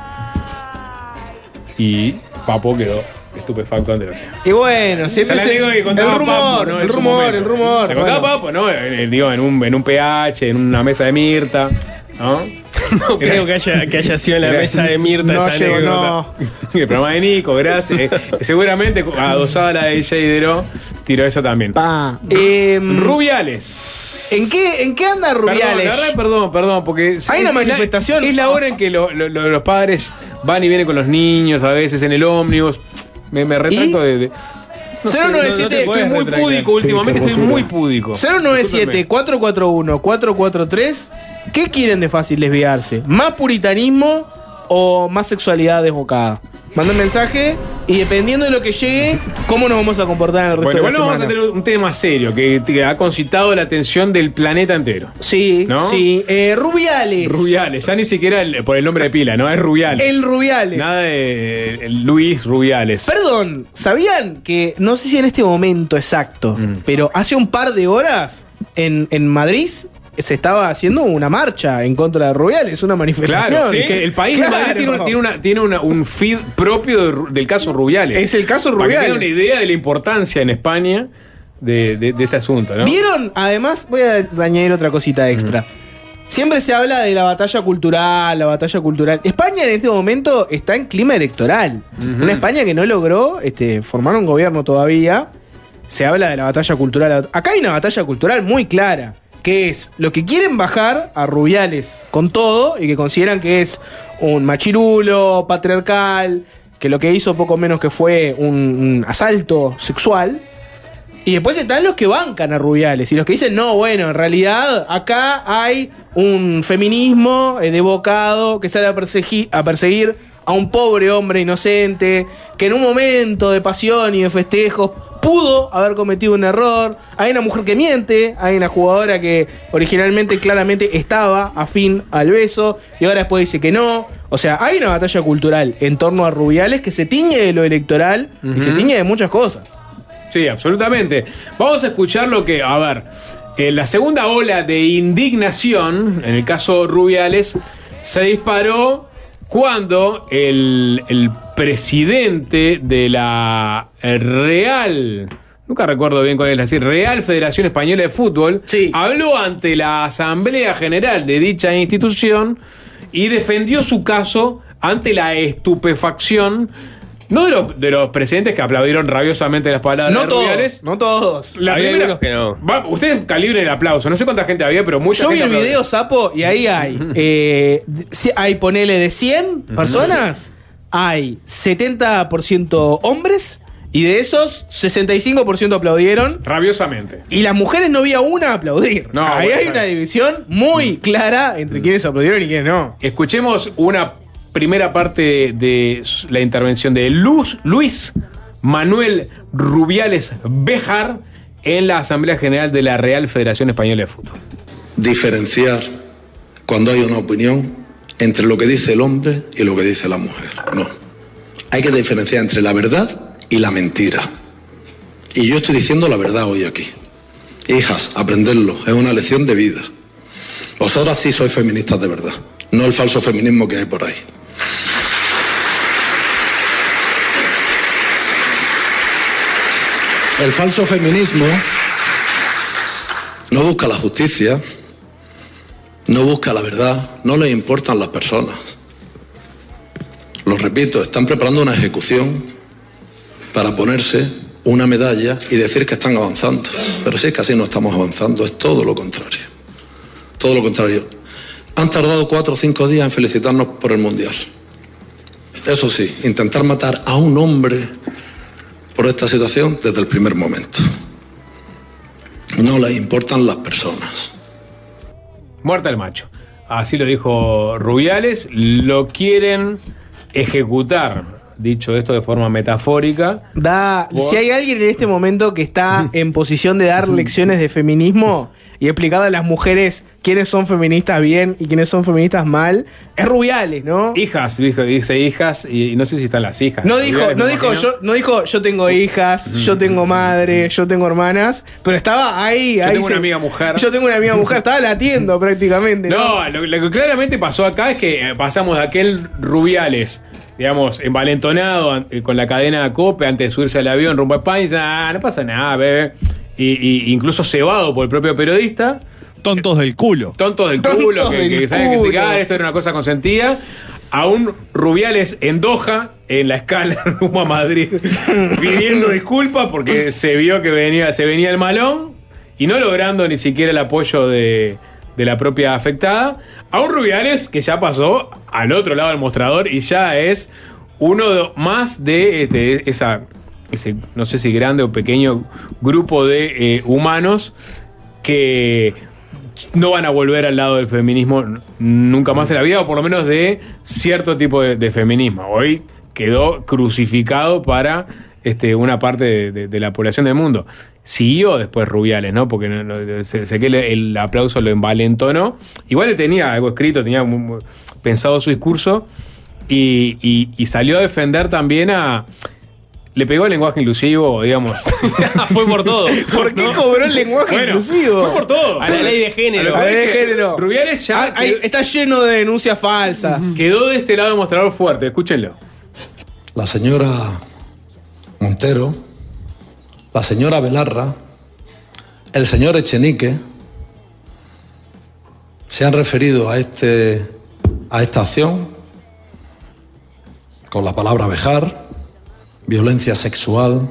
Y Papo quedó estupefacto ante lo que Y bueno, siempre se la se- digo que contaba el rumor, Papo, ¿no? El rumor, el rumor. Le contaba bueno. Papo, ¿no? En, en- digo, en un, en un PH, en una mesa de Mirta, ¿no? No creo que haya, que haya sido en la Era- mesa de Mirta No esa llegó, anécdota. El programa de Nico, gracias. Eh, seguramente adosada la de Jadero, tiró eso también. Pa. Em, Rubiales. ¿En qué, ¿En qué anda Perdón, Rubiales? la verdad, perdón, perdón, porque Hay una es la- manifestación. Es la hora en que lo- lo- lo- los padres van y vienen con los niños, a veces en el ómnimos. Me, me retracto de, de- no sé, 097, estoy muy púdico últimamente, estoy muy púdico. 097-441-443. ¿Qué quieren de fácil desviarse? ¿Más puritanismo o más sexualidad desbocada? Manda un mensaje y dependiendo de lo que llegue, ¿cómo nos vamos a comportar en el resto Bueno, de la igual vamos a tener un tema serio que, que ha concitado la atención del planeta entero. Sí, ¿No? sí. Eh, Rubiales. Rubiales, ya ni siquiera el- por el nombre de pila, ¿no? Es Rubiales. El Rubiales. Nada de eh, Luis Rubiales. Perdón, ¿sabían que, no sé si en este momento exacto, Mm. pero hace un par de horas en, en Madrid se estaba haciendo una marcha en contra de Rubiales, una manifestación? Claro, sí, es que el país de Madrid tiene, un- tiene una- tiene una- un feed propio de del caso Rubiales. Es el caso Para que Rubiales. tengan una idea de la importancia en España de, de- de este asunto, ¿no? ¿Vieron? Además, voy a añadir otra cosita extra. Siempre se habla de la batalla cultural, la batalla cultural. España en este momento está en clima electoral. Una España que no logró este, formar un gobierno todavía. Se habla de la batalla cultural. Acá hay una batalla cultural muy clara, que es lo que quieren bajar a Rubiales con todo y que consideran que es un machirulo, patriarcal, que lo que hizo poco menos que fue un, asalto sexual. Y después están los que bancan a Rubiales y los que dicen, no, bueno, en realidad acá hay un feminismo eh, devocado que sale a, a perseguir a un pobre hombre inocente que en un momento de pasión y de festejos pudo haber cometido un error. Hay una mujer que miente, hay una jugadora que originalmente claramente estaba afín al beso y ahora después dice que no. O sea, hay una batalla cultural en torno a Rubiales que se tiñe de lo electoral y se tiñe de muchas cosas. Sí, absolutamente. Vamos a escuchar lo que, a ver, en la segunda ola de indignación, en el caso Rubiales, se disparó cuando el, el presidente de la Real, nunca recuerdo bien cuál es decir, Real Federación Española de Fútbol, habló ante la Asamblea General de dicha institución y defendió su caso ante la estupefacción. No de los, de los presidentes que aplaudieron rabiosamente las palabras No de todos, Rubiales. no todos. La Había primera, que no. Va, ustedes calibren el aplauso. No sé cuánta gente había, pero mucha Yo vi el aplaudió. video, Sapo, y ahí hay. eh, hay, ponele de 100 personas, hay 70% hombres, y de esos, 65% aplaudieron. Rabiosamente. Y las mujeres no había una a aplaudir. No, ahí bueno, hay una división muy clara entre quienes aplaudieron y quienes no. Escuchemos una primera parte de s- la intervención de Luz, Luis Manuel Rubiales Bejar en la Asamblea General de la Real Federación Española de Fútbol. diferenciar cuando hay una opinión entre lo que dice el hombre y lo que dice la mujer. No. Hay que diferenciar entre la verdad y la mentira. Y yo estoy diciendo la verdad hoy aquí. Hijas, aprenderlo, es una lección de vida. Vosotras sí sois feministas de verdad, no el falso feminismo que hay por ahí. El falso feminismo no busca la justicia, no busca la verdad, no le importan las personas. Lo repito, están preparando una ejecución para ponerse una medalla y decir que están avanzando. Pero si es que así no estamos avanzando, es todo lo contrario. Todo lo contrario. Han tardado cuatro o cinco días en felicitarnos por el Mundial. Eso sí, intentar matar a un hombre por esta situación desde el primer momento. No les importan las personas. Muerta el macho. Así lo dijo Rubiales. Lo quieren ejecutar. Dicho esto de forma metafórica. Da, Por- si hay alguien en este momento que está en posición de dar lecciones de feminismo y explicar a las mujeres quiénes son feministas bien y quiénes son feministas mal, es Rubiales, ¿no? Hijas, dijo, dice hijas, y, y no sé si están las hijas. No dijo, Rubiales, no dijo, imagino. yo, no dijo yo tengo hijas, yo tengo madre, yo tengo hermanas, pero estaba ahí. Yo ahí tengo se- una amiga mujer. Yo tengo una amiga mujer, estaba latiendo prácticamente. No, No, lo, lo que claramente pasó acá es que eh, pasamos de aquel Rubiales, digamos, envalentonado eh, con la cadena de cope antes de subirse al avión rumbo a España, y dice, "Ah, no pasa nada, bebé. Y, y incluso cebado por el propio periodista. Tontos del culo. Tontos del Tontos culo, que, que saben criticar, esto era una cosa consentida. A un Rubiales en Doha, en la escala rumbo a Madrid, pidiendo disculpas porque se vio que venía, se venía el malón y no logrando ni siquiera el apoyo de, de la propia afectada. A un Rubiales que ya pasó al otro lado del mostrador y ya es uno de- más de, este, esa, ese, no sé si grande o pequeño grupo de eh, humanos que no van a volver al lado del feminismo nunca más en la vida, o por lo menos de cierto tipo de feminismo. Hoy quedó crucificado para este, una parte de, de- de la población del mundo. Siguió después Rubiales, ¿no? Porque no- no- sé, sé que el aplauso lo envalentonó. Igual le tenía algo escrito, tenía pensado su discurso y, y- y salió a defender también a... Le pegó el lenguaje inclusivo, digamos. fue por todo. ¿Por qué cobró el lenguaje Bueno, inclusivo? fue por todo. A la ley de género. A la ley de género. Rubiales ya Ah, está lleno de denuncias falsas. quedó de este lado del mostrador fuerte, escúchenlo. La señora Montero, la señora Belarra, el señor Echenique se han referido a, este, a esta acción con la palabra vejar, violencia sexual,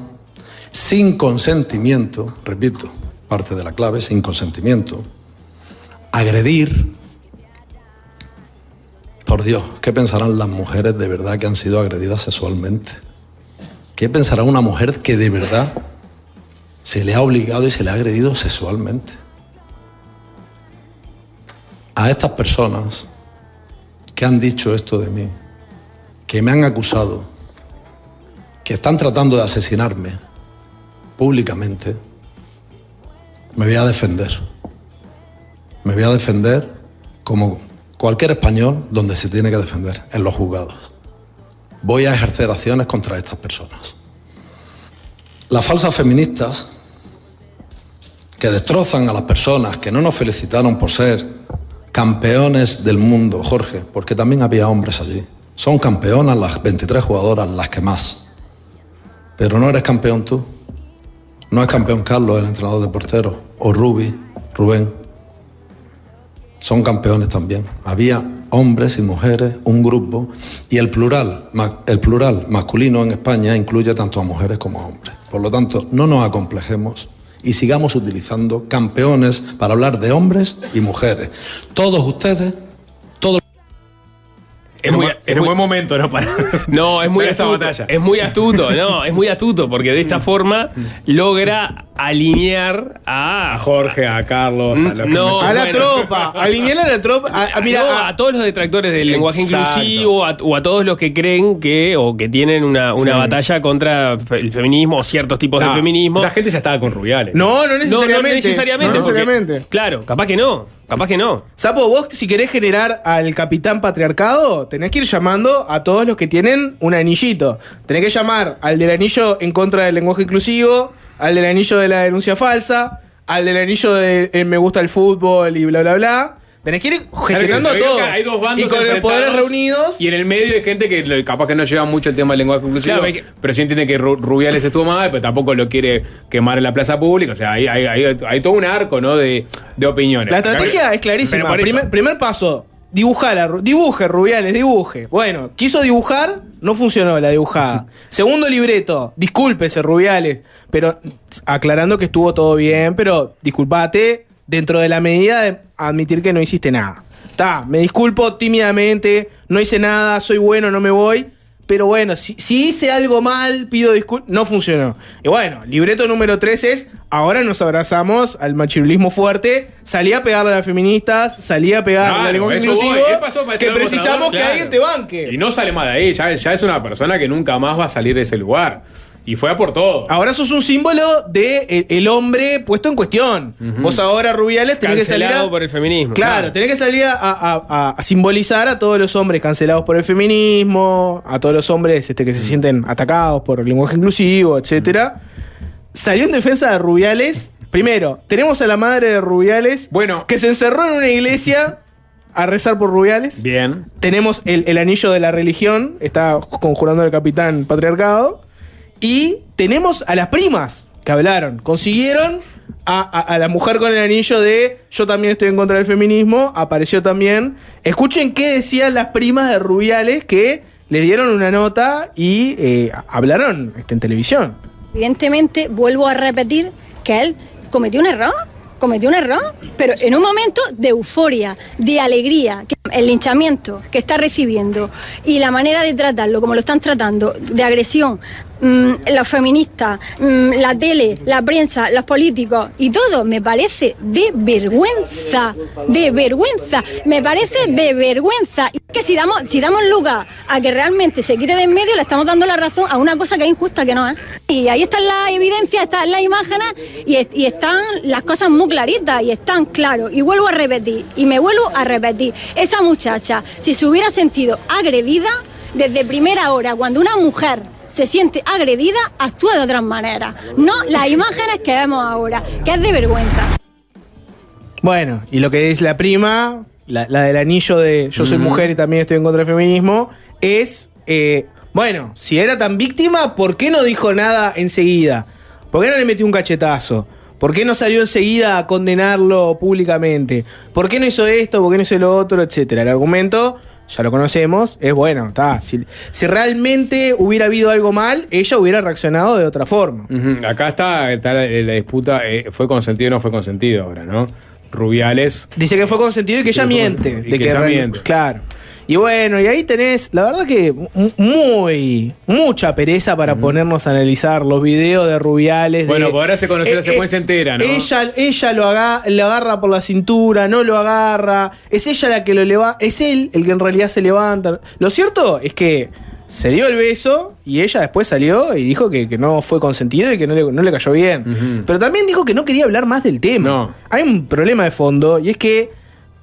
sin consentimiento, repito, parte de la clave, sin consentimiento, agredir. Por Dios, ¿qué pensarán las mujeres de verdad que han sido agredidas sexualmente? ¿Qué pensará una mujer que de verdad se le ha obligado y se le ha agredido sexualmente? A estas personas que han dicho esto de mí, que me han acusado, que están tratando de asesinarme públicamente, me voy a defender. Me voy a defender como cualquier español donde se tiene que defender, en los juzgados. Voy a ejercer acciones contra estas personas. Las falsas feministas que destrozan a las personas que no nos felicitaron por ser campeones del mundo, Jorge, porque también había hombres allí. Son campeonas las 23 jugadoras, las que más. Pero no eres campeón tú. No es campeón Carlos, el entrenador de porteros, o Rubi, Rubén. Son campeones también. Había hombres y mujeres, un grupo, y el plural, el plural masculino en España incluye tanto a mujeres como a hombres. Por lo tanto, no nos acomplejemos y sigamos utilizando campeones para hablar de hombres y mujeres. Todos ustedes, Es muy, en un buen momento, ¿no? Para, No, es muy para esa astuto. batalla. Es muy astuto, no, es muy astuto, porque de esta forma logra alinear a. A Jorge, a Carlos, a los que No, A la bueno. tropa, alinear a la tropa. A, a- mira, No, a- a, todos los detractores del lenguaje Exacto. inclusivo a- o a todos los que creen que o que tienen una, una Sí. batalla contra el feminismo o ciertos tipos No, de feminismo. Esa gente ya estaba con Rubiales. no, no necesariamente. No, no necesariamente. No porque- necesariamente. claro, capaz que no. Capaz que no. Sapo, vos si querés generar al capitán patriarcado, tenés que ir llamando a todos los que tienen un anillito. Tenés que llamar al del anillo en contra del lenguaje inclusivo, al del anillo de la denuncia falsa, al del anillo de eh, me gusta el fútbol y bla, bla, bla. Tenés que ir gestionando Claro, todo. Hay dos bandos y con los poderes reunidos. Y en el medio hay gente que capaz que no lleva mucho el tema del lenguaje inclusivo. Claro, hay que- pero sí entiende que Ru- Rubiales estuvo mal, pero tampoco lo quiere quemar en la plaza pública. O sea, hay, hay, hay- hay todo un arco, ¿no? De, de opiniones. La Acá- estrategia es clarísima. Primer, primer paso, dibujala, Ru- dibuje, Rubiales, dibuje. Bueno, quiso dibujar, no funcionó la dibujada. Segundo libreto, discúlpese, Rubiales, pero aclarando que estuvo todo bien, pero disculpate dentro de la medida de admitir que no hiciste nada. Está, me disculpo tímidamente, no hice nada, soy bueno, no me voy. Pero bueno, si, si hice algo mal, pido disculpas. No funcionó. Y bueno, libreto número 3 es, ahora nos abrazamos al machirulismo fuerte. Salí a pegarle a las feministas, salí a pegarle al lenguaje inclusivo, voy. ¿Qué pasó para este que precisamos que Claro. alguien te banque. Y no sale de ahí, ya, ya es una persona que nunca más va a salir de ese lugar. Y fue a por todo. Ahora sos un símbolo de el, el hombre puesto en cuestión. Vos ahora, Rubiales, tenés que salir Cancelado a... por el feminismo. Claro, tenés que salir a, a- a- a simbolizar a todos los hombres cancelados por el feminismo, a todos los hombres este, que se sienten atacados por el lenguaje inclusivo, etcétera. Salió en defensa de Rubiales. Primero, tenemos a la madre de Rubiales bueno. que se encerró en una iglesia a rezar por Rubiales. Bien. Tenemos el, el anillo de la religión, está conjurando el capitán patriarcado. Y tenemos a las primas que hablaron. Consiguieron a, la mujer con el anillo de yo también estoy en contra del feminismo. Apareció también. Escuchen qué decían las primas de Rubiales que le dieron una nota y eh, hablaron este, en televisión. Evidentemente, vuelvo a repetir que él cometió un error, cometió un error, pero en un momento de euforia, de alegría, el linchamiento que está recibiendo y la manera de tratarlo, como lo están tratando, de agresión, mm, los feministas, mm, la tele, la prensa, los políticos y todo, me parece de vergüenza, de vergüenza, me parece de vergüenza. Y que si damos, si damos lugar a que realmente se quite en medio, le estamos dando la razón a una cosa que es injusta, que no es. Y ahí están las evidencias, están las imágenes y, y están las cosas muy claritas y están claros. Y vuelvo a repetir, y me vuelvo a repetir, esa muchacha, si se hubiera sentido agredida, desde primera hora, cuando una mujer se siente agredida, actúa de otras maneras. No las imágenes que vemos ahora, que es de vergüenza. Bueno, y lo que es la prima, la, la del anillo de yo soy Ujú. mujer y también estoy en contra del feminismo, es, eh, bueno, si era tan víctima, ¿por qué no dijo nada enseguida? ¿Por qué no le metió un cachetazo? ¿Por qué no salió enseguida a condenarlo públicamente? ¿Por qué no hizo esto? ¿Por qué no hizo lo otro? Etcétera. El argumento, ya lo conocemos, es bueno, está. Si, si realmente hubiera habido algo mal, ella hubiera reaccionado de otra forma. Acá está, está la, la disputa, eh, ¿fue consentido o no fue consentido ahora, no? Rubiales. Dice que fue consentido y que ella miente. y de que ella real- miente. Claro. Y bueno, y ahí tenés, la verdad que mu- muy, mucha pereza para ponernos a analizar los videos de Rubiales. Bueno, de- pues ahora se conoció la Eh, secuencia eh, entera, ¿no? Ella, ella lo, aga- lo agarra por la cintura, no lo agarra. Es ella la que lo levanta. Es él el que en realidad se levanta. Lo cierto es que se dio el beso y ella después salió y dijo que, que no fue consentido y que no le, no le cayó bien. Pero también dijo que no quería hablar más del tema. Hay un problema de fondo y es que,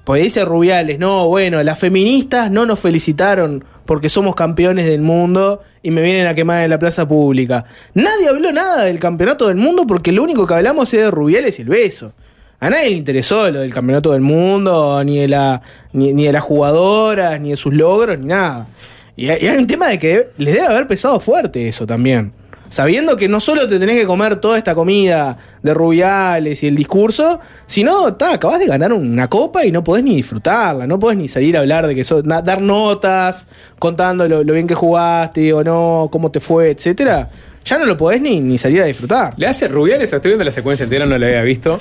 pues dice Rubiales, no, bueno, las feministas no nos felicitaron porque somos campeones del mundo y me vienen a quemar en la plaza pública. Nadie habló nada del campeonato del mundo porque lo único que hablamos es de Rubiales y el beso. A nadie le interesó lo del campeonato del mundo, ni de, la, ni, ni de las jugadoras, ni de sus logros, ni nada. Y hay, un tema de que les debe haber pesado fuerte eso también. Sabiendo que no solo te tenés que comer toda esta comida de rubiales y el discurso, sino, ta, acabas de ganar una copa y no podés ni disfrutarla, no podés ni salir a hablar de que sos, dar notas, contando lo, bien que jugaste o no, cómo te fue, etcétera. Ya no lo podés ni, salir a disfrutar. Le hace Rubiales, estoy viendo la secuencia entera, no la había visto.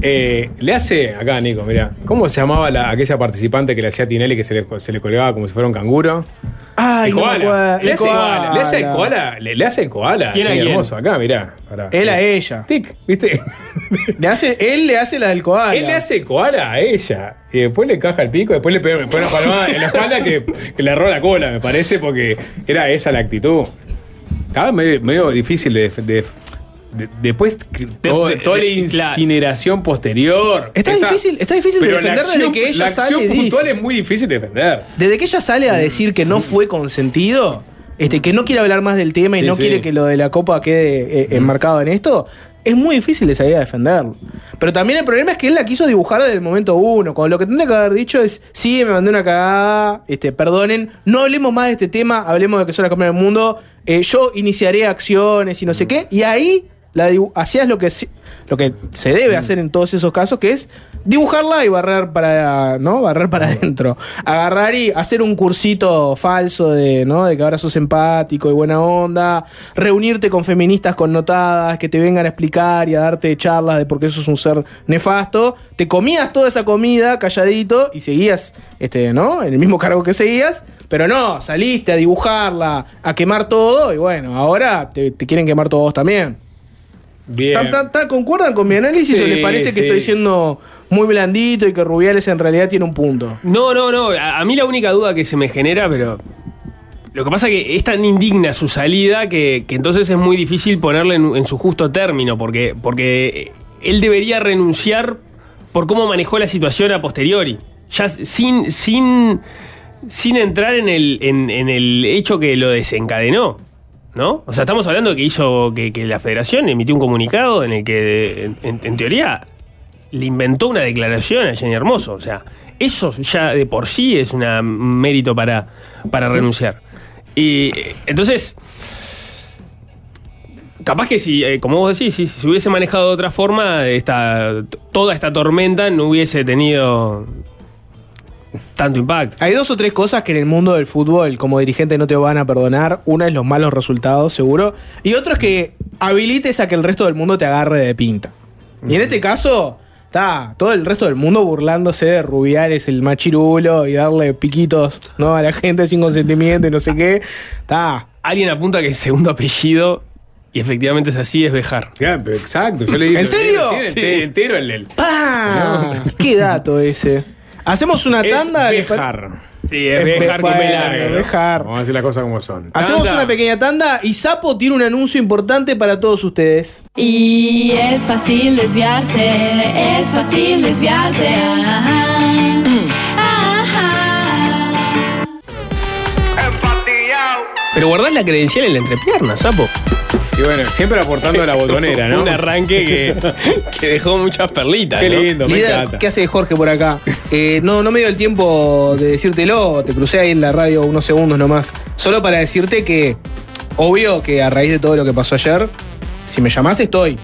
Eh, le hace, acá Nico, mira, ¿cómo se llamaba la, aquella participante que le hacía a Tinelli que se le colgaba como si fuera un canguro? Ay, El no koala. Le El hace koala. le hace el koala, le, le hace el koala. ¿Quién a sí, quién? hermoso, acá, mirá. pará. Él a ella. Tic, ¿viste? Le hace, él le hace la del koala. Él le hace el koala a ella. Y después le caja el pico, después le pone una palmada en la espalda que, que le arroja la cola, me parece, porque era esa la actitud. Estaba medio, medio difícil de. de- de- después, todo- de- toda la incineración posterior. Está difícil- está difícil de defender desde que ella La sale acción y dice. puntual es muy difícil de defender. Desde que ella sale a decir que no fue consentido, este, que no quiere hablar más del tema y Sí, no sí. quiere que lo de la copa quede eh, enmarcado en esto, es muy difícil de salir a defenderlo. Pero también el problema es que él la quiso dibujar desde el momento uno. Cuando lo que tendría que haber dicho es: Sí, me mandé una cagada, este, perdonen, no hablemos más de este tema, hablemos de que son las copas del mundo. eh, yo iniciaré acciones y no sé qué. Y ahí la hacías lo que, se- lo que se debe hacer en todos esos casos, que es dibujarla y barrer para, ¿no? Barrer para adentro. Agarrar y hacer un cursito falso de, ¿no? De que ahora sos empático y buena onda. Reunirte con feministas connotadas que te vengan a explicar y a darte charlas de por qué sos un ser nefasto. Te comías toda esa comida calladito y seguías, este, ¿no? En el mismo cargo que seguías. Pero no, saliste a dibujarla, a quemar todo y bueno, ahora te, te quieren quemar todos también. Bien. ¿Tan, tan, tan concuerdan con mi análisis o les parece que sí. estoy siendo muy blandito y que Rubiales en realidad tiene un punto? No, no, no. A, a mí la única duda que se me genera, pero. Lo que pasa es que es tan indigna su salida que, que entonces es muy difícil ponerle en, en su justo término, porque, porque él debería renunciar por cómo manejó la situación a posteriori. Ya sin, sin, sin entrar en el, en, en el hecho que lo desencadenó. ¿No? O sea, estamos hablando que hizo que, que la federación emitió un comunicado en el que, en, en- en teoría, le inventó una declaración a Jenny Hermoso. O sea, eso ya de por sí es un mérito para, para renunciar. Y entonces, capaz que si, eh, como vos decís, si se hubiese manejado de otra forma, esta, toda esta tormenta no hubiese tenido tanto impacto. Hay dos o tres cosas que en el mundo del fútbol como dirigente no te van a perdonar. Una es los malos resultados, seguro. Y otro es que habilites a que el resto del mundo te agarre de pinta. Y en este caso, está todo el resto del mundo burlándose de Rubiales, el machirulo, y darle piquitos ¿no? a la gente sin consentimiento y no sé qué. Está. Alguien apunta que el segundo apellido, y efectivamente es así, es Bejar. exacto, yo le dije. ¿En serio? Sí, entero el, el ¡Pah! ¡Qué dato ese! Hacemos una Es tanda. ¿les pare- Bejar. Sí, es Bejar con. Vamos a decir las cosas como son. Hacemos Tanda. una pequeña tanda y Sapo tiene un anuncio importante para todos ustedes. Y es fácil desviarse, es fácil desviarse. Ajá. Pero guardar la credencial en la entrepierna, sapo. Y bueno, siempre aportando a la botonera, ¿no? Un arranque que, que dejó muchas perlitas. Qué ¿no? lindo, me Líder, encanta. ¿qué hace Jorge por acá? Eh, no, no me dio el tiempo de decírtelo, te crucé ahí en la radio unos segundos nomás. Solo para decirte que, obvio que a raíz de todo lo que pasó ayer, si me llamás estoy.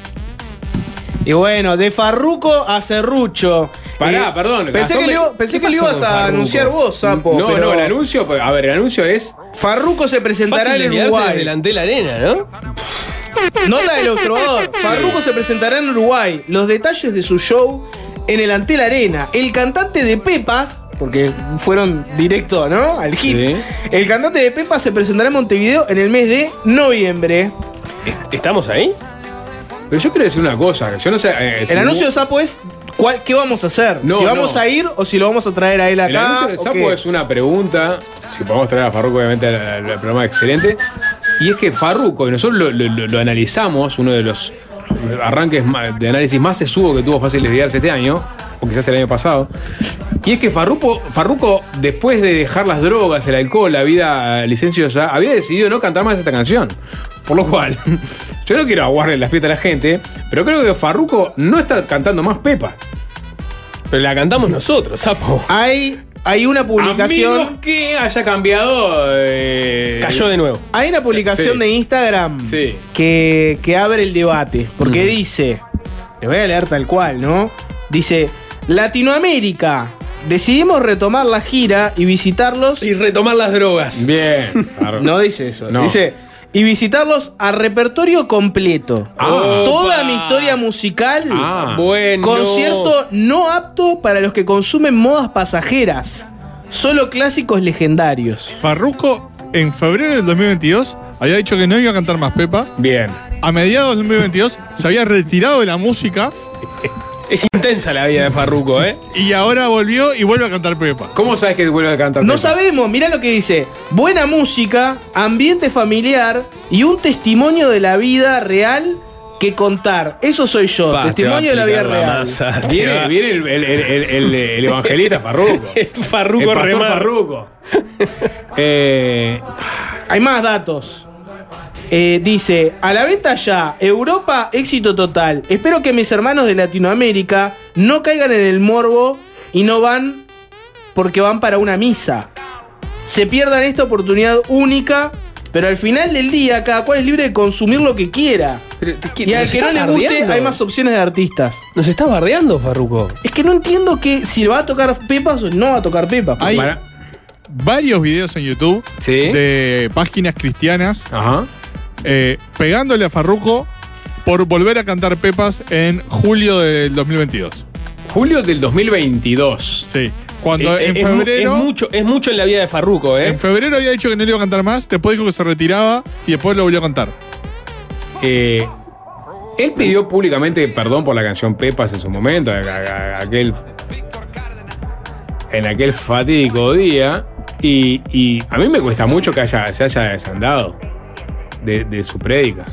Y bueno, de Farruco a Serrucho. Pará, Eh, perdón. Pensé Gastón que, me- lo, pensé ¿Qué que lo pasó ibas a anunciar vos, Sapo. No, pero no, el anuncio, pues, a ver, el anuncio es. Farruco se presentará Fácil en Uruguay. delante de la arena, ¿no? Nota del observador. Farruko se presentará en Uruguay. Los detalles de su show en el Antel Arena. El cantante de Pepas, porque fueron directo, ¿no? Al hit. Sí. El cantante de Pepas se presentará en Montevideo en el mes de noviembre. ¿Estamos ahí? Pero yo quiero decir una cosa, yo no sé. eh, si El anuncio de Sapo es cuál, qué vamos a hacer. No, si vamos no. a ir o si lo vamos a traer a él acá. El anuncio de Sapo es una pregunta. Si podemos traer a Farruko, obviamente, al, al programa excelente. Y es que Farruko, y nosotros lo, lo- lo- lo analizamos, uno de los arranques de análisis más sesudo que tuvo Fácil Desviarse este año, o quizás el año pasado. Y es que Farruko, Farruko, después de dejar las drogas, el alcohol, la vida licenciosa, había decidido no cantar más esta canción. Por lo cual, yo no quiero aguarle la fiesta a la gente, pero creo que Farruko no está cantando más Pepa. Pero la cantamos nosotros, sapo. Hay, hay una publicación. menos que haya cambiado. eh, Cayó de nuevo. Hay una publicación Sí. de Instagram Sí. que, que abre el debate. Porque dice, le voy a leer tal cual, ¿no? Dice, Latinoamérica, decidimos retomar la gira y visitarlos. Y retomar las drogas. Bien. No dice eso. No. Dice, y visitarlos a repertorio completo. Ah. Toda mi historia musical. Ah. Bueno. Concierto no apto para los que consumen modas pasajeras. Solo clásicos legendarios. Farruko en febrero del 2022 había dicho que no iba a cantar más Pepa. Bien. A mediados del 2022 se había retirado de la música Es intensa la vida de Farruko, ¿eh? y ahora volvió y vuelve a cantar Pepa. ¿Cómo sabes que vuelve a cantar No Pepa? sabemos, mirá lo que dice. Buena música, ambiente familiar y un testimonio de la vida real que contar. Eso soy yo, Pa, te testimonio de la vida la real. masa. Viene, viene el, el- el- el- el- el evangelista Farruko. Farruko el pastor remar. Farruko. Eh, hay más datos. Eh, dice, a la venta ya, Europa, éxito total. Espero que mis hermanos de Latinoamérica no caigan en el morbo y no van porque van para una misa. Se pierdan esta oportunidad única, pero al final del día cada cual es libre de consumir lo que quiera. Y al ¿nos que no le guste, bardeando? hay más opciones de artistas. ¿Nos estás bardeando, Farruco? Es que no entiendo que si va a tocar Pepas o no va a tocar Pepas. Hay varios videos en YouTube de páginas cristianas eh, pegándole a Farruko por volver a cantar Pepas en julio del 2022. Julio del 2022. Sí. Cuando Eh, en eh, es mu- febrero. Es, mucho, es mucho en la vida de Farruco, ¿eh? En febrero había dicho que no le iba a cantar más, después dijo que se retiraba y después lo volvió a cantar. Eh, él pidió públicamente perdón por la canción Pepas en su momento, a- a- a- aquel, en aquel fatídico día. Y, y a mí me cuesta mucho que haya, se haya desandado de, de su prédica.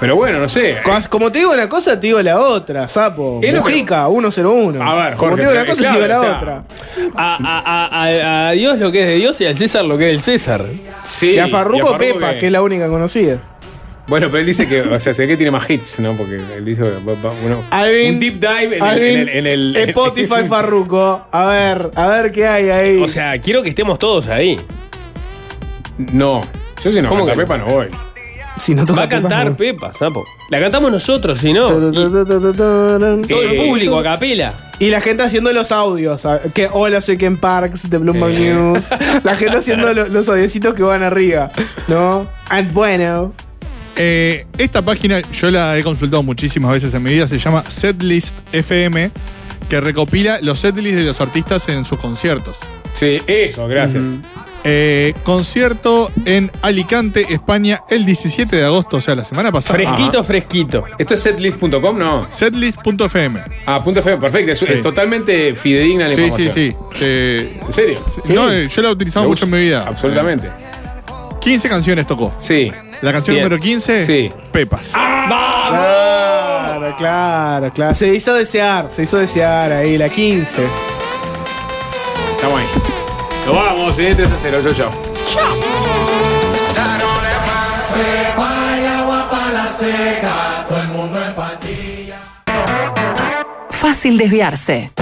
Pero bueno, no sé. Como- Como te digo una cosa, te digo la otra, sapo. Es lo que- Mujica, 101. A ver, Como Jorge, te digo una cosa, claro, te digo la o sea, otra. A, a- a- Dios lo que es de Dios y al César lo que es del César. Sí, y a Farruko y Pepa, que... es la única conocida. Bueno, pero él dice que, o sea, sé que tiene más hits, ¿no? Porque él dice, Alvin, un deep dive en el, en el- en el- Spotify Farruko. A ver, a ver qué hay ahí. O sea, quiero que estemos todos ahí. No, yo si no ¿Cómo canta que? Pepa no voy. si no toca Va a cantar Pepa, Pepa, sapo. La cantamos nosotros, si no. todo el Eh, público a capela. Y la gente haciendo los audios. Que, hola, soy Ken Parks de Bloomberg Eh. News. La gente haciendo lo- los audiecitos que van arriba. ¿No? And bueno. Eh, esta página yo la he consultado muchísimas veces en mi vida, se llama Setlist FM, que recopila los setlists de los artistas en sus conciertos. Sí, eso, gracias. Eh, concierto en Alicante, España, el 17 de agosto, o sea, la semana pasada. Fresquito, fresquito. ¿Esto es setlist.com? No. Setlist.fm. Ah, punto FM, perfecto. Es, Sí. es totalmente fidedigna la Sí, sí, información. sí. Eh, ¿En serio? No, eh, yo la he utilizado Lo mucho uso. en mi vida. Absolutamente. 15 canciones tocó. Sí. La canción Bien. número 15, Sí. Pepas. Claro, claro, claro. Se hizo desear, se hizo desear ahí, la 15. Estamos ahí. Nos vamos, eh, 3 a 0, yo, yo. Fácil desviarse.